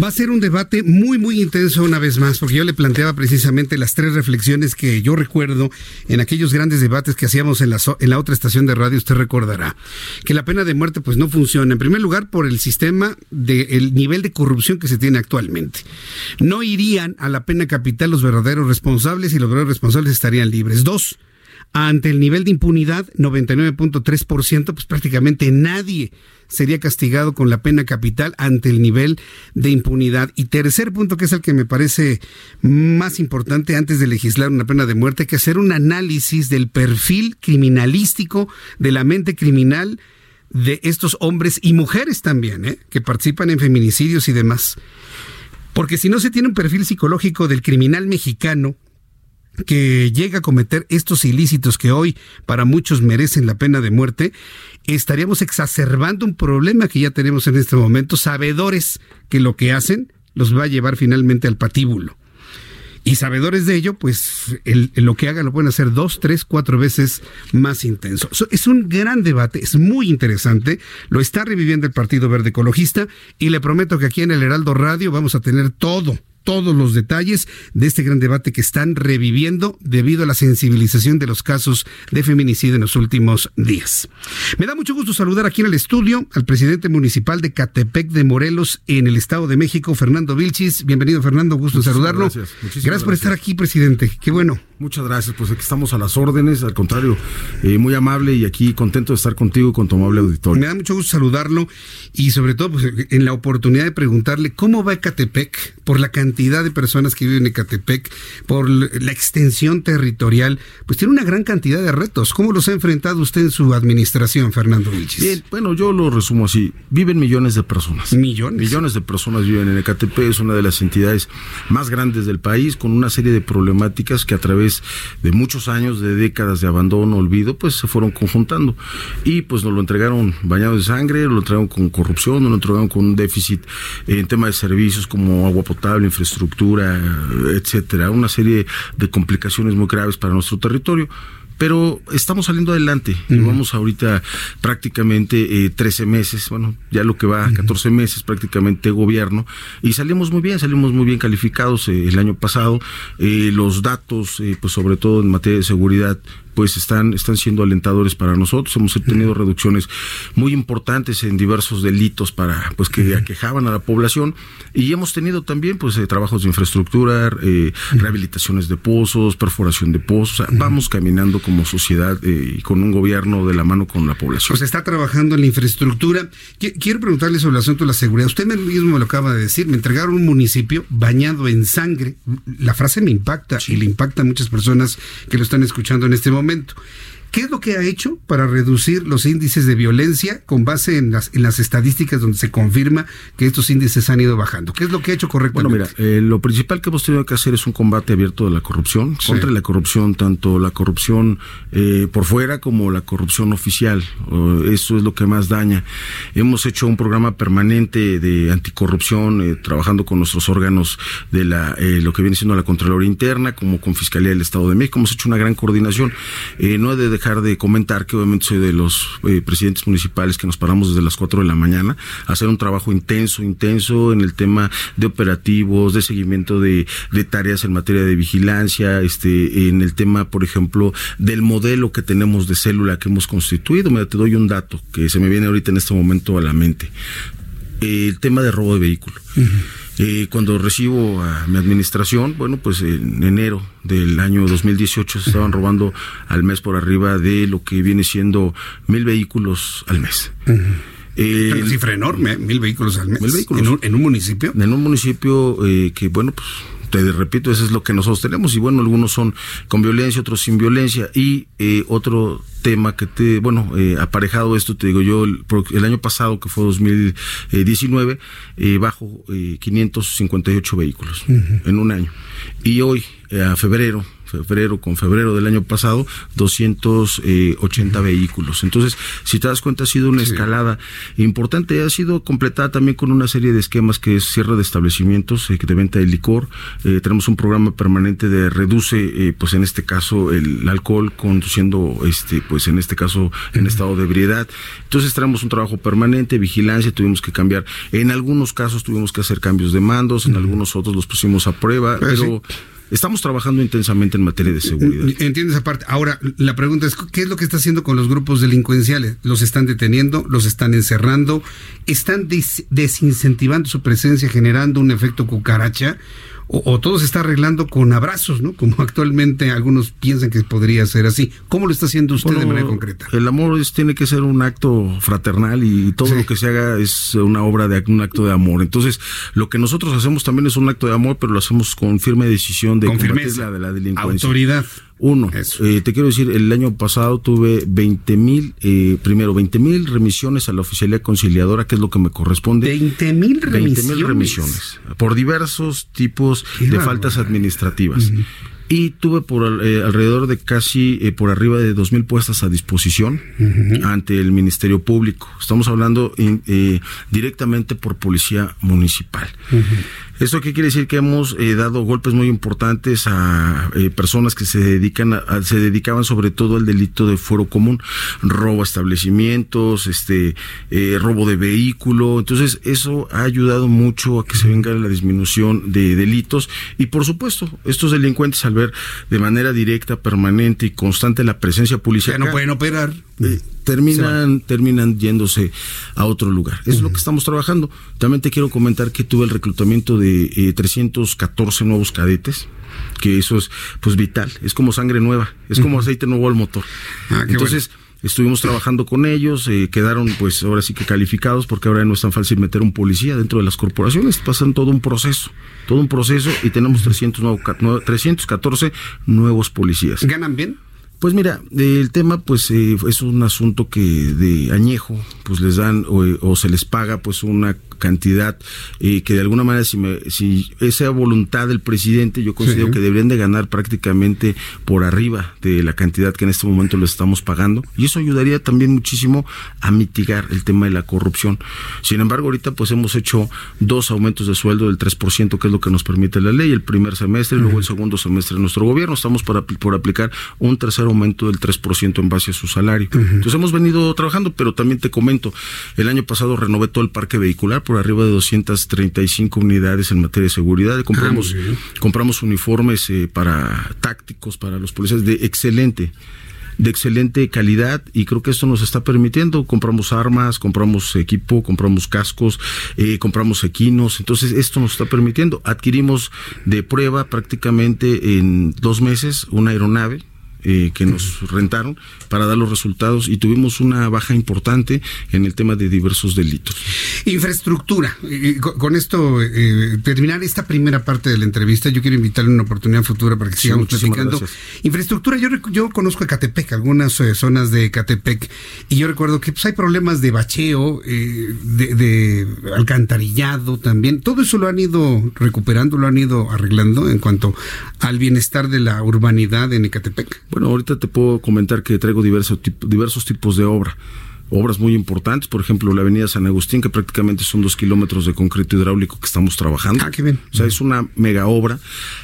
[SPEAKER 1] Va a ser un debate muy, muy intenso una vez más, porque yo le planteaba precisamente las tres reflexiones que yo recuerdo en aquellos grandes debates que hacíamos en la, en la otra estación de radio, usted recordará, que la pena de muerte pues no funciona. En primer lugar, por el sistema del nivel de corrupción que se tiene actualmente. No irían a la pena capital los verdaderos responsables y los verdaderos responsables estarían libres. Dos, ante el nivel de impunidad, 99.3%, pues prácticamente nadie sería castigado con la pena capital ante el nivel de impunidad. Y tercer punto, que es el que me parece más importante antes de legislar una pena de muerte, que hacer un análisis del perfil criminalístico de la mente criminal de estos hombres y mujeres también, ¿eh? que participan en feminicidios y demás. Porque si no se tiene un perfil psicológico del criminal mexicano, que llega a cometer estos ilícitos que hoy para muchos merecen la pena de muerte, estaríamos exacerbando un problema que ya tenemos en este momento, sabedores que lo que hacen los va a llevar finalmente al patíbulo. Y sabedores de ello, pues lo que hagan lo pueden hacer dos, tres, cuatro veces más intenso. es un gran debate, es muy interesante, lo está reviviendo el Partido Verde Ecologista y le prometo que aquí en el Heraldo Radio vamos a tener todo todos los detalles de este gran debate que están reviviendo debido a la sensibilización de los casos de feminicidio en los últimos días. Me da mucho gusto saludar aquí en el estudio al presidente municipal de Catepec de Morelos en el Estado de México, Fernando Vilchis. Bienvenido, Fernando, gusto saludarlo. Gracias, gracias por estar aquí, presidente. Qué bueno.
[SPEAKER 20] Muchas gracias, pues aquí estamos a las órdenes, al contrario, eh, muy amable y aquí contento de estar contigo y con tu amable auditorio.
[SPEAKER 1] Me da mucho gusto saludarlo y sobre todo pues, en la oportunidad de preguntarle cómo va Ecatepec por la cantidad de personas que viven en Ecatepec, por la extensión territorial, pues tiene una gran cantidad de retos. ¿Cómo los ha enfrentado usted en su administración, Fernando Vilchis?
[SPEAKER 20] Bien, bueno, yo lo resumo así, viven millones de personas.
[SPEAKER 1] Millones.
[SPEAKER 20] Millones de personas viven en Ecatepec, es una de las entidades más grandes del país con una serie de problemáticas que a través de muchos años, de décadas de abandono, olvido, pues se fueron conjuntando. Y pues nos lo entregaron bañado de sangre, lo entregaron con corrupción, nos lo entregaron con un déficit en tema de servicios como agua potable, infraestructura, etcétera. Una serie de complicaciones muy graves para nuestro territorio pero estamos saliendo adelante. Llevamos ahorita prácticamente eh, 13 meses, bueno, ya lo que va, 14 meses prácticamente gobierno, y salimos muy bien, salimos muy bien calificados eh, el año pasado. Eh, los datos, eh, pues sobre todo en materia de seguridad, pues están, están siendo alentadores para nosotros. Hemos tenido reducciones muy importantes en diversos delitos para, pues, que aquejaban a la población. Y hemos tenido también, pues, eh, trabajos de infraestructura, eh, rehabilitaciones de pozos, perforación de pozos. vamos caminando como sociedad eh, y con un gobierno de la mano con la población.
[SPEAKER 1] Pues está trabajando en la infraestructura. Quiero preguntarle sobre el asunto de la seguridad. Usted mismo me lo acaba de decir. Me entregaron un municipio bañado en sangre. La frase me impacta y le impacta a muchas personas que lo están escuchando en este momento momento. ¿Qué es lo que ha hecho para reducir los índices de violencia con base en las, en las estadísticas donde se confirma que estos índices han ido bajando? ¿Qué es lo que ha hecho correctamente?
[SPEAKER 20] Bueno, mira, eh, lo principal que hemos tenido que hacer es un combate abierto de la corrupción, contra la corrupción, tanto la corrupción eh, por fuera como la corrupción oficial. eso es lo que más daña. Hemos hecho un programa permanente de anticorrupción, eh, trabajando con nuestros órganos de la lo que viene siendo la Contraloría Interna, como con Fiscalía del Estado de México. Hemos hecho una gran coordinación. no he de dejar de comentar que obviamente soy de los eh, presidentes municipales que nos paramos desde las 4 de la mañana hacer un trabajo intenso, intenso en el tema de operativos, de seguimiento de, de tareas en materia de vigilancia, este, en el tema, por ejemplo, del modelo que tenemos de célula que hemos constituido. Mira, te doy un dato que se me viene ahorita en este momento a la mente. El tema de robo de vehículo. Eh, cuando recibo a mi administración, bueno, pues en enero del año 2018 se estaban robando al mes por arriba de lo que viene siendo mil vehículos al mes.
[SPEAKER 1] Uh cifra enorme, ¿eh? mil vehículos al mes. Mil vehículos. ¿En un, municipio?
[SPEAKER 20] En un municipio eh, que, bueno, pues te repito, eso es lo que nosotros tenemos. Y bueno, algunos son con violencia, otros sin violencia. Y eh, otro tema que te, bueno, eh, aparejado esto, te digo yo, el, el año pasado, que fue 2019, eh, bajo 558 vehículos en un año. Y hoy, a febrero, febrero con febrero del año pasado, 280 vehículos. Entonces, si te das cuenta, ha sido una escalada importante. Ha sido completada también con una serie de esquemas que es cierre de establecimientos eh, de venta de licor. Eh, tenemos un programa permanente de reduce, eh, pues en este caso, el, alcohol conduciendo, este, pues en este caso, en estado de ebriedad. Entonces, tenemos un trabajo permanente, vigilancia, tuvimos que cambiar. En algunos casos tuvimos que hacer cambios de mandos, en algunos otros los pusimos a prueba, pues pero estamos trabajando intensamente en materia de seguridad.
[SPEAKER 1] Entiendo esa parte. Ahora, la pregunta es, ¿qué es lo que está haciendo con los grupos delincuenciales? ¿Los están deteniendo? ¿Los están encerrando? ¿Están desincentivando su presencia, generando un efecto cucaracha? O, todo se está arreglando con abrazos, ¿no? Como actualmente algunos piensan que podría ser así. ¿Cómo lo está haciendo usted de manera concreta?
[SPEAKER 20] El amor es, tiene que ser un acto fraternal y todo lo que se haga es una obra de un acto de amor. Entonces, lo que nosotros hacemos también es un acto de amor, pero lo hacemos con firme decisión de
[SPEAKER 1] con firmeza,
[SPEAKER 20] la, de la delincuencia.
[SPEAKER 1] Autoridad.
[SPEAKER 20] Uno, eh, te quiero decir, el año pasado tuve 20 mil, eh, primero 20 mil remisiones a la oficialidad conciliadora, que es lo que me corresponde.
[SPEAKER 1] 20 mil remisiones. mil remisiones.
[SPEAKER 20] Por diversos tipos de faltas administrativas. Y tuve por eh, alrededor de casi por arriba de dos mil puestas a disposición ante el Ministerio Público. Estamos hablando directamente por Policía Municipal. ¿Eso qué quiere decir? Que hemos eh, dado golpes muy importantes a eh, personas que se dedican a, se dedicaban sobre todo al delito de fuero común, robo a establecimientos, este, eh, robo de vehículo. Entonces, eso ha ayudado mucho a que se venga la disminución de delitos. Y por supuesto, estos delincuentes al ver de manera directa, permanente y constante la presencia policial.
[SPEAKER 1] Ya no pueden operar
[SPEAKER 20] terminan, terminan yéndose a otro lugar. Es lo que estamos trabajando. También te quiero comentar que tuve el reclutamiento de 314 eh, nuevos cadetes que eso es pues vital, es como sangre nueva, es como aceite nuevo al motor. Ah, Entonces, estuvimos trabajando con ellos, eh, quedaron pues ahora sí que calificados porque ahora no es tan fácil meter un policía dentro de las corporaciones, pasan todo un proceso, todo un proceso y tenemos 300 314 nuevos policías.
[SPEAKER 1] ¿Ganan bien?
[SPEAKER 20] Pues mira, el tema pues eh, es un asunto que de añejo pues les dan o, o se les paga pues una cantidad eh, que de alguna manera si, me, si esa voluntad del presidente yo considero que deberían de ganar prácticamente por arriba de la cantidad que en este momento le estamos pagando y eso ayudaría también muchísimo a mitigar el tema de la corrupción. Sin embargo, ahorita pues hemos hecho dos aumentos de sueldo del 3% que es lo que nos permite la ley, el primer semestre y luego el segundo semestre de nuestro gobierno. Estamos por, por aplicar un tercer aumento del 3% en base a su salario. Entonces hemos venido trabajando, pero también te comento, el año pasado renové todo el parque vehicular arriba de 235 unidades en materia de seguridad. Compramos, ah, compramos uniformes eh, para tácticos, para los policías de excelente de excelente calidad y creo que esto nos está permitiendo. Compramos armas, compramos equipo, compramos cascos, eh, compramos equinos. Entonces esto nos está permitiendo. Adquirimos de prueba prácticamente en dos meses una aeronave eh, que nos rentaron para dar los resultados y tuvimos una baja importante en el tema de diversos delitos.
[SPEAKER 1] Infraestructura. con esto eh, terminar esta primera parte de la entrevista, yo quiero invitarle una oportunidad futura para que sigamos platicando. Infraestructura, yo, yo conozco Catepec, algunas eh, zonas de Catepec, y yo recuerdo que pues, hay problemas de bacheo, de, de alcantarillado también. Todo eso lo han ido recuperando, lo han ido arreglando en cuanto al bienestar de la urbanidad en Ecatepec.
[SPEAKER 20] Bueno, ahorita te puedo comentar que traigo diversos, diversos tipos de obra obras muy importantes, por ejemplo, la avenida San Agustín, que prácticamente son dos kilómetros de concreto hidráulico que estamos trabajando.
[SPEAKER 1] Ah, qué bien.
[SPEAKER 20] O sea, es una mega obra,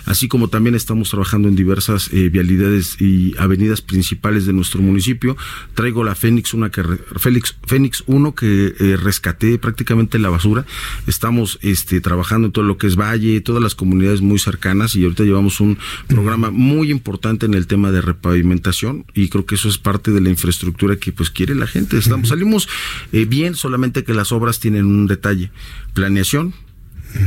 [SPEAKER 20] así como también estamos trabajando en diversas eh, vialidades y avenidas principales de nuestro municipio. Traigo la Fénix, una que Félix, Fénix 1 que eh, rescaté prácticamente la basura. Estamos este, trabajando en todo lo que es Valle, todas las comunidades muy cercanas y ahorita llevamos un programa muy importante en el tema de repavimentación y creo que eso es parte de la infraestructura que pues quiere la gente. Salimos eh, bien, solamente que las obras tienen un detalle. Planeación,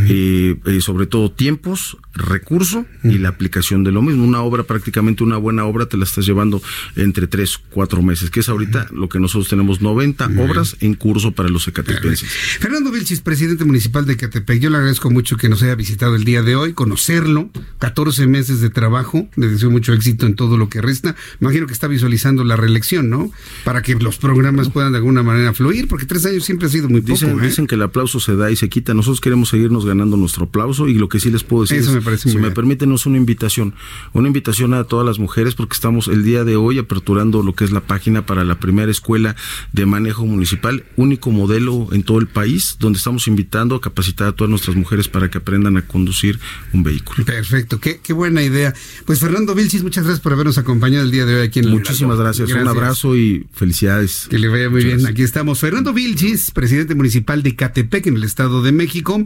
[SPEAKER 20] y eh, sobre todo tiempos, recurso y la aplicación de lo mismo. Una obra, prácticamente una buena obra, te la estás llevando entre tres, cuatro meses, que es ahorita lo que nosotros tenemos 90 obras en curso para los ecatepenses.
[SPEAKER 1] Fernando Vilchis, presidente municipal de Ecatepec, yo le agradezco mucho que nos haya visitado el día de hoy, conocerlo, 14 meses de trabajo, le deseo mucho éxito en todo lo que resta. Imagino que está visualizando la reelección, ¿no? Para que los programas puedan de alguna manera fluir, porque tres años siempre ha sido muy poco.
[SPEAKER 20] Dicen,
[SPEAKER 1] ¿eh?
[SPEAKER 20] dicen que el aplauso se da y se quita. Nosotros queremos seguir irnos ganando nuestro aplauso y lo que sí les puedo decir
[SPEAKER 1] Eso
[SPEAKER 20] es,
[SPEAKER 1] me parece
[SPEAKER 20] si
[SPEAKER 1] muy
[SPEAKER 20] me
[SPEAKER 1] bien.
[SPEAKER 20] permiten, es una invitación, una invitación a todas las mujeres porque estamos el día de hoy aperturando lo que es la página para la primera escuela de manejo municipal, único modelo en todo el país, donde estamos invitando a capacitar a todas nuestras mujeres para que aprendan a conducir un vehículo.
[SPEAKER 1] Perfecto, qué, qué buena idea. Pues Fernando Vilchis, muchas gracias por habernos acompañado el día de hoy aquí en el
[SPEAKER 20] Muchísimas gracias. un abrazo y felicidades.
[SPEAKER 1] Que le vaya muy
[SPEAKER 20] Muchas
[SPEAKER 1] bien.
[SPEAKER 20] gracias.
[SPEAKER 1] Aquí estamos. Fernando Vilchis, presidente municipal de Catepec, en el Estado de México.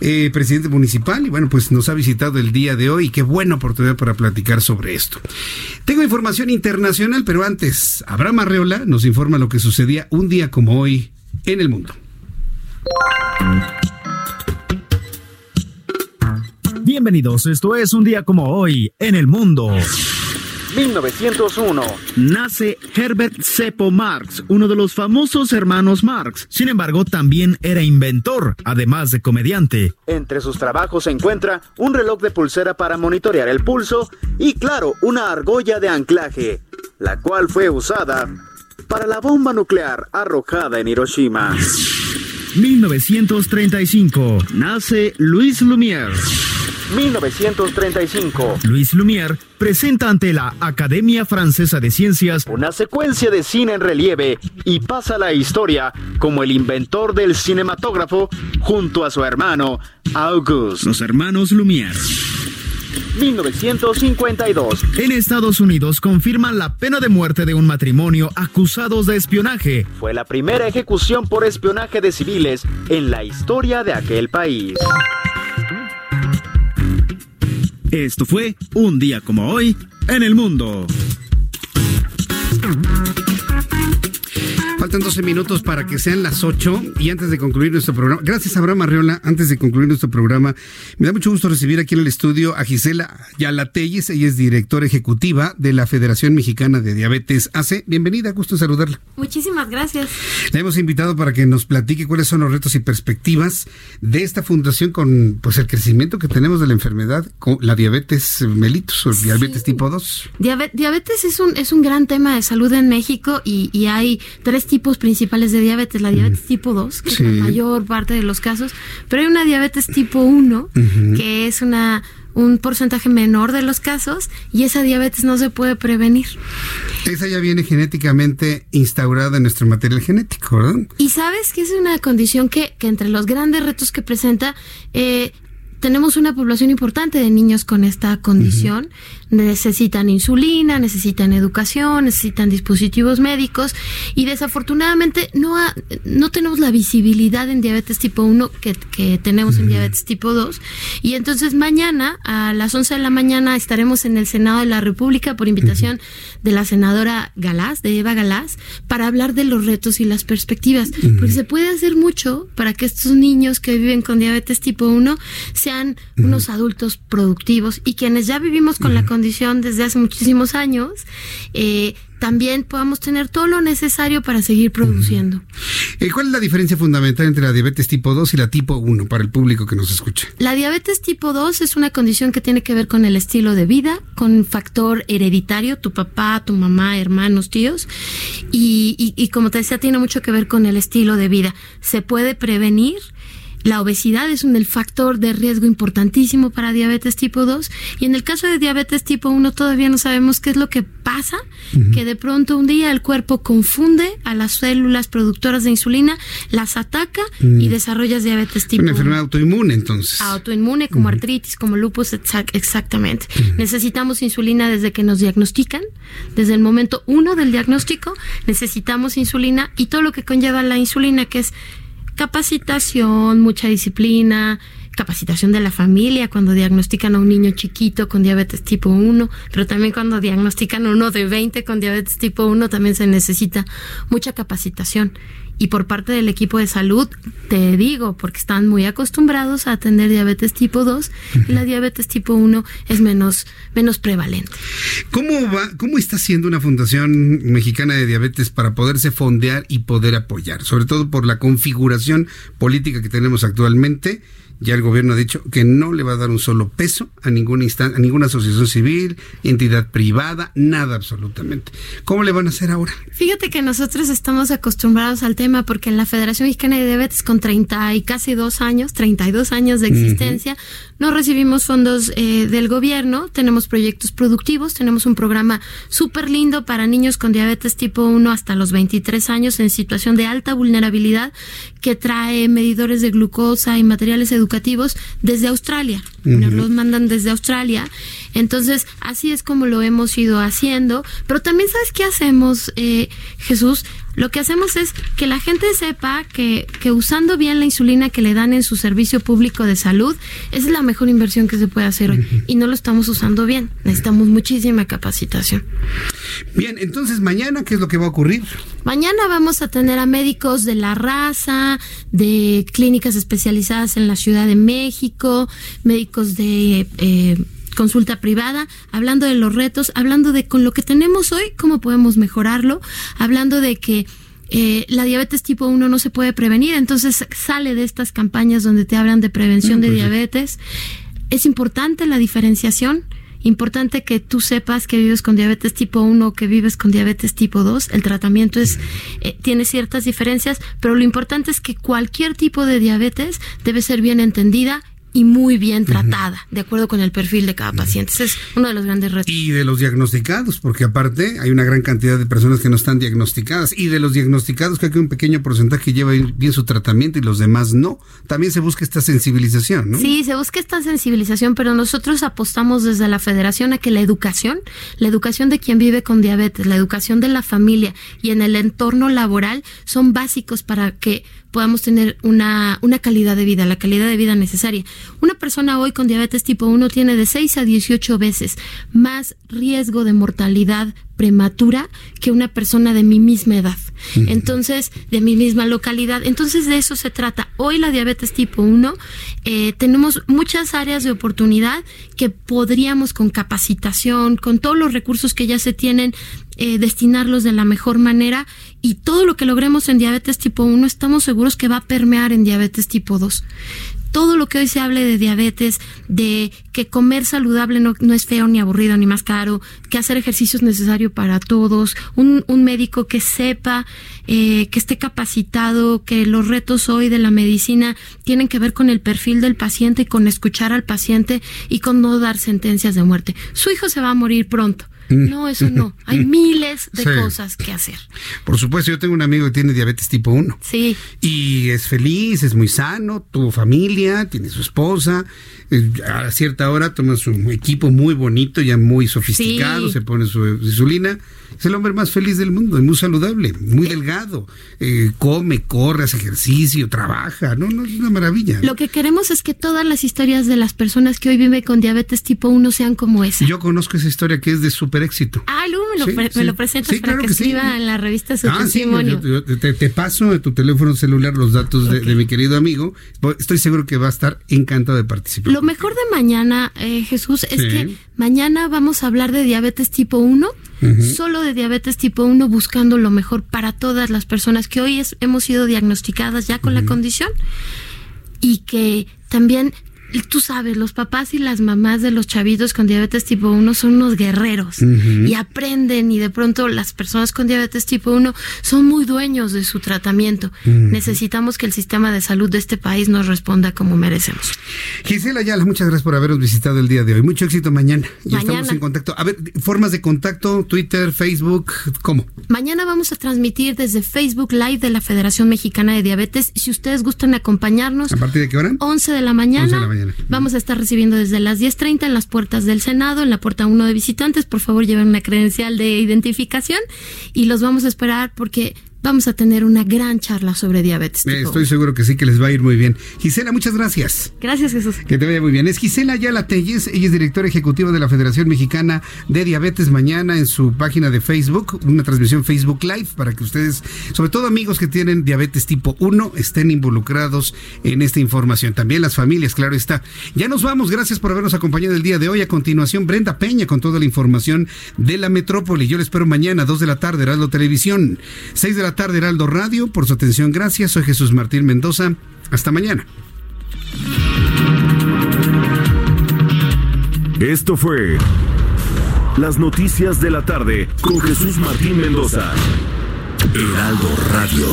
[SPEAKER 1] Eh, presidente municipal, y bueno, pues nos ha visitado el día de hoy. Qué buena oportunidad para platicar sobre esto. Tengo información internacional, pero antes, Abraham Arreola nos informa lo que sucedía un día como hoy en el mundo.
[SPEAKER 11] Bienvenidos, esto es un día como hoy en el mundo.
[SPEAKER 21] 1901.
[SPEAKER 11] Nace Herbert Seppo Marx, uno de los famosos hermanos Marx. Sin embargo, también era inventor, además de comediante.
[SPEAKER 21] Entre sus trabajos se encuentra un reloj de pulsera para monitorear el pulso y, claro, una argolla de anclaje, la cual fue usada para la bomba nuclear arrojada en Hiroshima.
[SPEAKER 11] 1935. Nace Louis Lumière.
[SPEAKER 21] 1935.
[SPEAKER 11] Louis Lumière presenta ante la Academia Francesa de Ciencias
[SPEAKER 21] Una secuencia de cine en relieve y pasa a la historia como el inventor del cinematógrafo junto a su hermano Auguste.
[SPEAKER 11] los hermanos Lumière.
[SPEAKER 21] 1952.
[SPEAKER 11] En Estados Unidos confirman la pena de muerte de un matrimonio acusados de espionaje.
[SPEAKER 21] Fue la primera ejecución por espionaje de civiles en la historia de aquel país.
[SPEAKER 11] Esto fue un día como hoy en el mundo.
[SPEAKER 1] Faltan 12 minutos para que sean las 8 y antes de concluir nuestro programa, gracias Abraham Arreola, antes de concluir nuestro programa, me da mucho gusto recibir aquí en el estudio a Gisela Yalatelles, ella es directora ejecutiva de la Federación Mexicana de Diabetes AC. Bienvenida, gusto saludarla.
[SPEAKER 22] Muchísimas gracias.
[SPEAKER 1] La hemos invitado para que nos platique cuáles son los retos y perspectivas de esta fundación con pues el crecimiento que tenemos de la enfermedad, con la diabetes mellitus o diabetes tipo 2.
[SPEAKER 22] Diabe- diabetes es un, es un gran tema de salud en México y, y hay tres tipos principales de diabetes. La diabetes tipo 2, que
[SPEAKER 23] Sí.
[SPEAKER 22] es la mayor parte de los casos, pero hay una diabetes tipo 1,
[SPEAKER 23] Ujú.
[SPEAKER 22] que es una un porcentaje menor de los casos y esa diabetes no se puede prevenir.
[SPEAKER 1] Esa ya viene genéticamente instaurada en nuestro material genético, ¿verdad?
[SPEAKER 22] Y sabes que es una condición que, que entre los grandes retos que presenta, eh, tenemos una población importante de niños con esta condición. Necesitan insulina, necesitan educación, necesitan dispositivos médicos y desafortunadamente no, ha- no tenemos la visibilidad en diabetes tipo 1 que, que tenemos en diabetes tipo 2. Y entonces mañana a las 11 de la mañana estaremos en el Senado de la República por invitación de la senadora Galás, de Eva Galás, para hablar de los retos y las perspectivas. Porque se puede hacer mucho para que estos niños que viven con diabetes tipo 1 sean unos adultos productivos y quienes ya vivimos con la condición desde hace muchísimos años, eh, también podamos tener todo lo necesario para seguir produciendo.
[SPEAKER 1] Eh, ¿Cuál es la diferencia fundamental entre la diabetes tipo 2 y la tipo 1 para el público que nos escucha?
[SPEAKER 22] La diabetes tipo 2 es una condición que tiene que ver con el estilo de vida, con factor hereditario, tu papá, tu mamá, hermanos, tíos, y, y- y como te decía, tiene mucho que ver con el estilo de vida. Se puede prevenir. La obesidad es un el factor de riesgo importantísimo para diabetes tipo 2 y en el caso de diabetes tipo 1 todavía no sabemos qué es lo que pasa, que de pronto un día el cuerpo confunde a las células productoras de insulina, las ataca y
[SPEAKER 1] Mm.
[SPEAKER 22] desarrollas diabetes tipo
[SPEAKER 1] Una
[SPEAKER 22] 1
[SPEAKER 1] enfermedad autoinmune, entonces.
[SPEAKER 22] autoinmune como artritis, como lupus, exac- exactamente. Necesitamos insulina desde que nos diagnostican, desde el momento uno del diagnóstico, necesitamos insulina y todo lo que conlleva la insulina, que es capacitación, mucha disciplina, capacitación de la familia cuando diagnostican a un niño chiquito con diabetes tipo 1, pero también cuando diagnostican a uno de 20 con diabetes tipo 1 también se necesita mucha capacitación. Y por parte del equipo de salud, te digo, porque están muy acostumbrados a atender diabetes tipo 2 y la diabetes tipo 1 es menos, menos prevalente.
[SPEAKER 1] ¿Cómo va, cómo está siendo una fundación mexicana de diabetes para poderse fondear y poder apoyar? Sobre todo por la configuración política que tenemos actualmente Ya el gobierno ha dicho que no le va a dar un solo peso a ninguna instancia, a ninguna asociación civil, entidad privada, nada absolutamente. ¿Cómo le van a hacer ahora?
[SPEAKER 22] Fíjate que nosotros estamos acostumbrados al tema porque en la Federación Mexicana de Diabetes con 30 y casi dos años, 32 años de existencia, no recibimos fondos eh, del gobierno, tenemos proyectos productivos, tenemos un programa súper lindo para niños con diabetes tipo 1 hasta los 23 años en situación de alta vulnerabilidad que trae medidores de glucosa y materiales educativos desde Australia. Nos los mandan desde Australia. Entonces, así es como lo hemos ido haciendo. Pero también, ¿sabes qué hacemos, eh, Jesús? Lo que hacemos es que la gente sepa que, que usando bien la insulina que le dan en su servicio público de salud es la mejor inversión que se puede hacer hoy. Y no lo estamos usando bien. Necesitamos muchísima capacitación.
[SPEAKER 1] Bien, entonces mañana, ¿qué es lo que va a ocurrir?
[SPEAKER 22] Mañana vamos a tener a médicos de la raza, de clínicas especializadas en la Ciudad de México, médicos de... Eh, consulta privada, hablando de los retos, hablando de con lo que tenemos hoy, cómo podemos mejorarlo, hablando de que eh, la diabetes tipo 1 no se puede prevenir, entonces sale de estas campañas donde te hablan de prevención mm, de pues diabetes. Es importante la diferenciación, importante que tú sepas que vives con diabetes tipo 1 o que vives con diabetes tipo 2. El tratamiento es eh, tiene ciertas diferencias, pero lo importante es que cualquier tipo de diabetes debe ser bien entendida y muy bien tratada, de acuerdo con el perfil de cada paciente. Ese es uno de los grandes retos.
[SPEAKER 1] Y de los diagnosticados, porque aparte hay una gran cantidad de personas que no están diagnosticadas. Y de los diagnosticados, que hay un pequeño porcentaje lleva bien su tratamiento y los demás no. También se busca esta sensibilización, ¿no?
[SPEAKER 22] Sí, se busca esta sensibilización, pero nosotros apostamos desde la federación a que la educación, la educación de quien vive con diabetes, la educación de la familia y en el entorno laboral son básicos para que podamos tener una, una calidad de vida, la calidad de vida necesaria. Una persona hoy con diabetes tipo 1 tiene de 6 a 18 veces más riesgo de mortalidad prematura que una persona de mi misma edad. Entonces, de mi misma localidad. Entonces, de eso se trata. Hoy la diabetes tipo 1, eh, tenemos muchas áreas de oportunidad que podríamos con capacitación, con todos los recursos que ya se tienen, eh, destinarlos de la mejor manera y todo lo que logremos en diabetes tipo 1 estamos seguros que va a permear en diabetes tipo 2 todo lo que hoy se hable de diabetes, de que comer saludable no, es feo ni aburrido ni más caro, que hacer ejercicio es necesario para todos, un, un médico que sepa, eh, que esté capacitado, que los retos hoy de la medicina tienen que ver con el perfil del paciente y con escuchar al paciente y con no dar sentencias de muerte. Su hijo se va a morir pronto no, eso no. Hay miles de cosas que hacer.
[SPEAKER 1] Por supuesto, yo tengo un amigo que tiene diabetes tipo 1.
[SPEAKER 22] Sí.
[SPEAKER 1] Y es feliz, es muy sano, tuvo familia, tiene su esposa. Eh, a cierta hora toma su equipo muy bonito, ya muy sofisticado, se pone su insulina es el hombre más feliz del mundo, es muy saludable, muy delgado, eh, come, corre, hace ejercicio, trabaja, no, no es una maravilla.
[SPEAKER 22] Lo que queremos es que todas las historias de las personas que hoy viven con diabetes tipo 1 sean como esa.
[SPEAKER 1] Yo conozco esa historia que es de super éxito.
[SPEAKER 22] Ah, Lu, me lo, presentas para que, escriba en la revista su ah, testimonio.
[SPEAKER 1] te, paso de tu teléfono celular los datos de, mi querido amigo. Estoy seguro que va a estar encantado de participar.
[SPEAKER 22] Lo mejor de mañana, eh, Jesús, es que mañana vamos a hablar de diabetes tipo 1 solo de diabetes tipo 1 buscando lo mejor para todas las personas que hoy hemos sido diagnosticadas ya con la condición y que también tú sabes, los papás y las mamás de los chavitos con diabetes tipo 1 son unos guerreros y aprenden y de pronto las personas con diabetes tipo 1 son muy dueños de su tratamiento. Necesitamos que el sistema de salud de este país nos responda como merecemos.
[SPEAKER 1] Gisela Ayala, muchas gracias por habernos visitado el día de hoy. Mucho éxito mañana. Ya estamos en contacto. A ver, formas de contacto, Twitter, Facebook, ¿cómo?
[SPEAKER 22] Mañana vamos a transmitir desde Facebook Live de la Federación Mexicana de Diabetes. Si ustedes gustan acompañarnos.
[SPEAKER 1] ¿A partir de qué hora?
[SPEAKER 22] 11 de la mañana. 11 de la mañana. Vamos a estar recibiendo desde las 10.30 en las puertas del Senado, en la puerta 1 de visitantes. Por favor, lleven una credencial de identificación y los vamos a esperar porque vamos a tener una gran charla sobre diabetes.
[SPEAKER 1] Estoy seguro que sí, que les va a ir muy bien. Gisela, muchas gracias.
[SPEAKER 22] Gracias, Jesús.
[SPEAKER 1] Que te vaya muy bien. Es Gisela Ayala Telles, ella es directora ejecutiva de la Federación Mexicana de Diabetes. Mañana en su página de Facebook, una transmisión Facebook Live para que ustedes, sobre todo amigos que tienen diabetes tipo 1, estén involucrados en esta información. También las familias, claro está. Ya nos vamos, gracias por habernos acompañado el día de hoy. A continuación, Brenda Peña con toda la información de la metrópoli. Yo les espero mañana, 2 de la tarde, Heraldo Televisión, 6 de la tarde, Heraldo Radio. Por su atención, gracias. Soy Jesús Martín Mendoza. Hasta mañana.
[SPEAKER 13] Esto fue Las Noticias de la Tarde con Jesús Martín Mendoza. Heraldo Radio.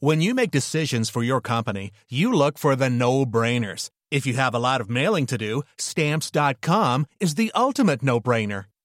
[SPEAKER 24] When you make decisions for your company, you look for the no-brainers. If you have a lot of mailing to do, stamps.com is the ultimate no-brainer.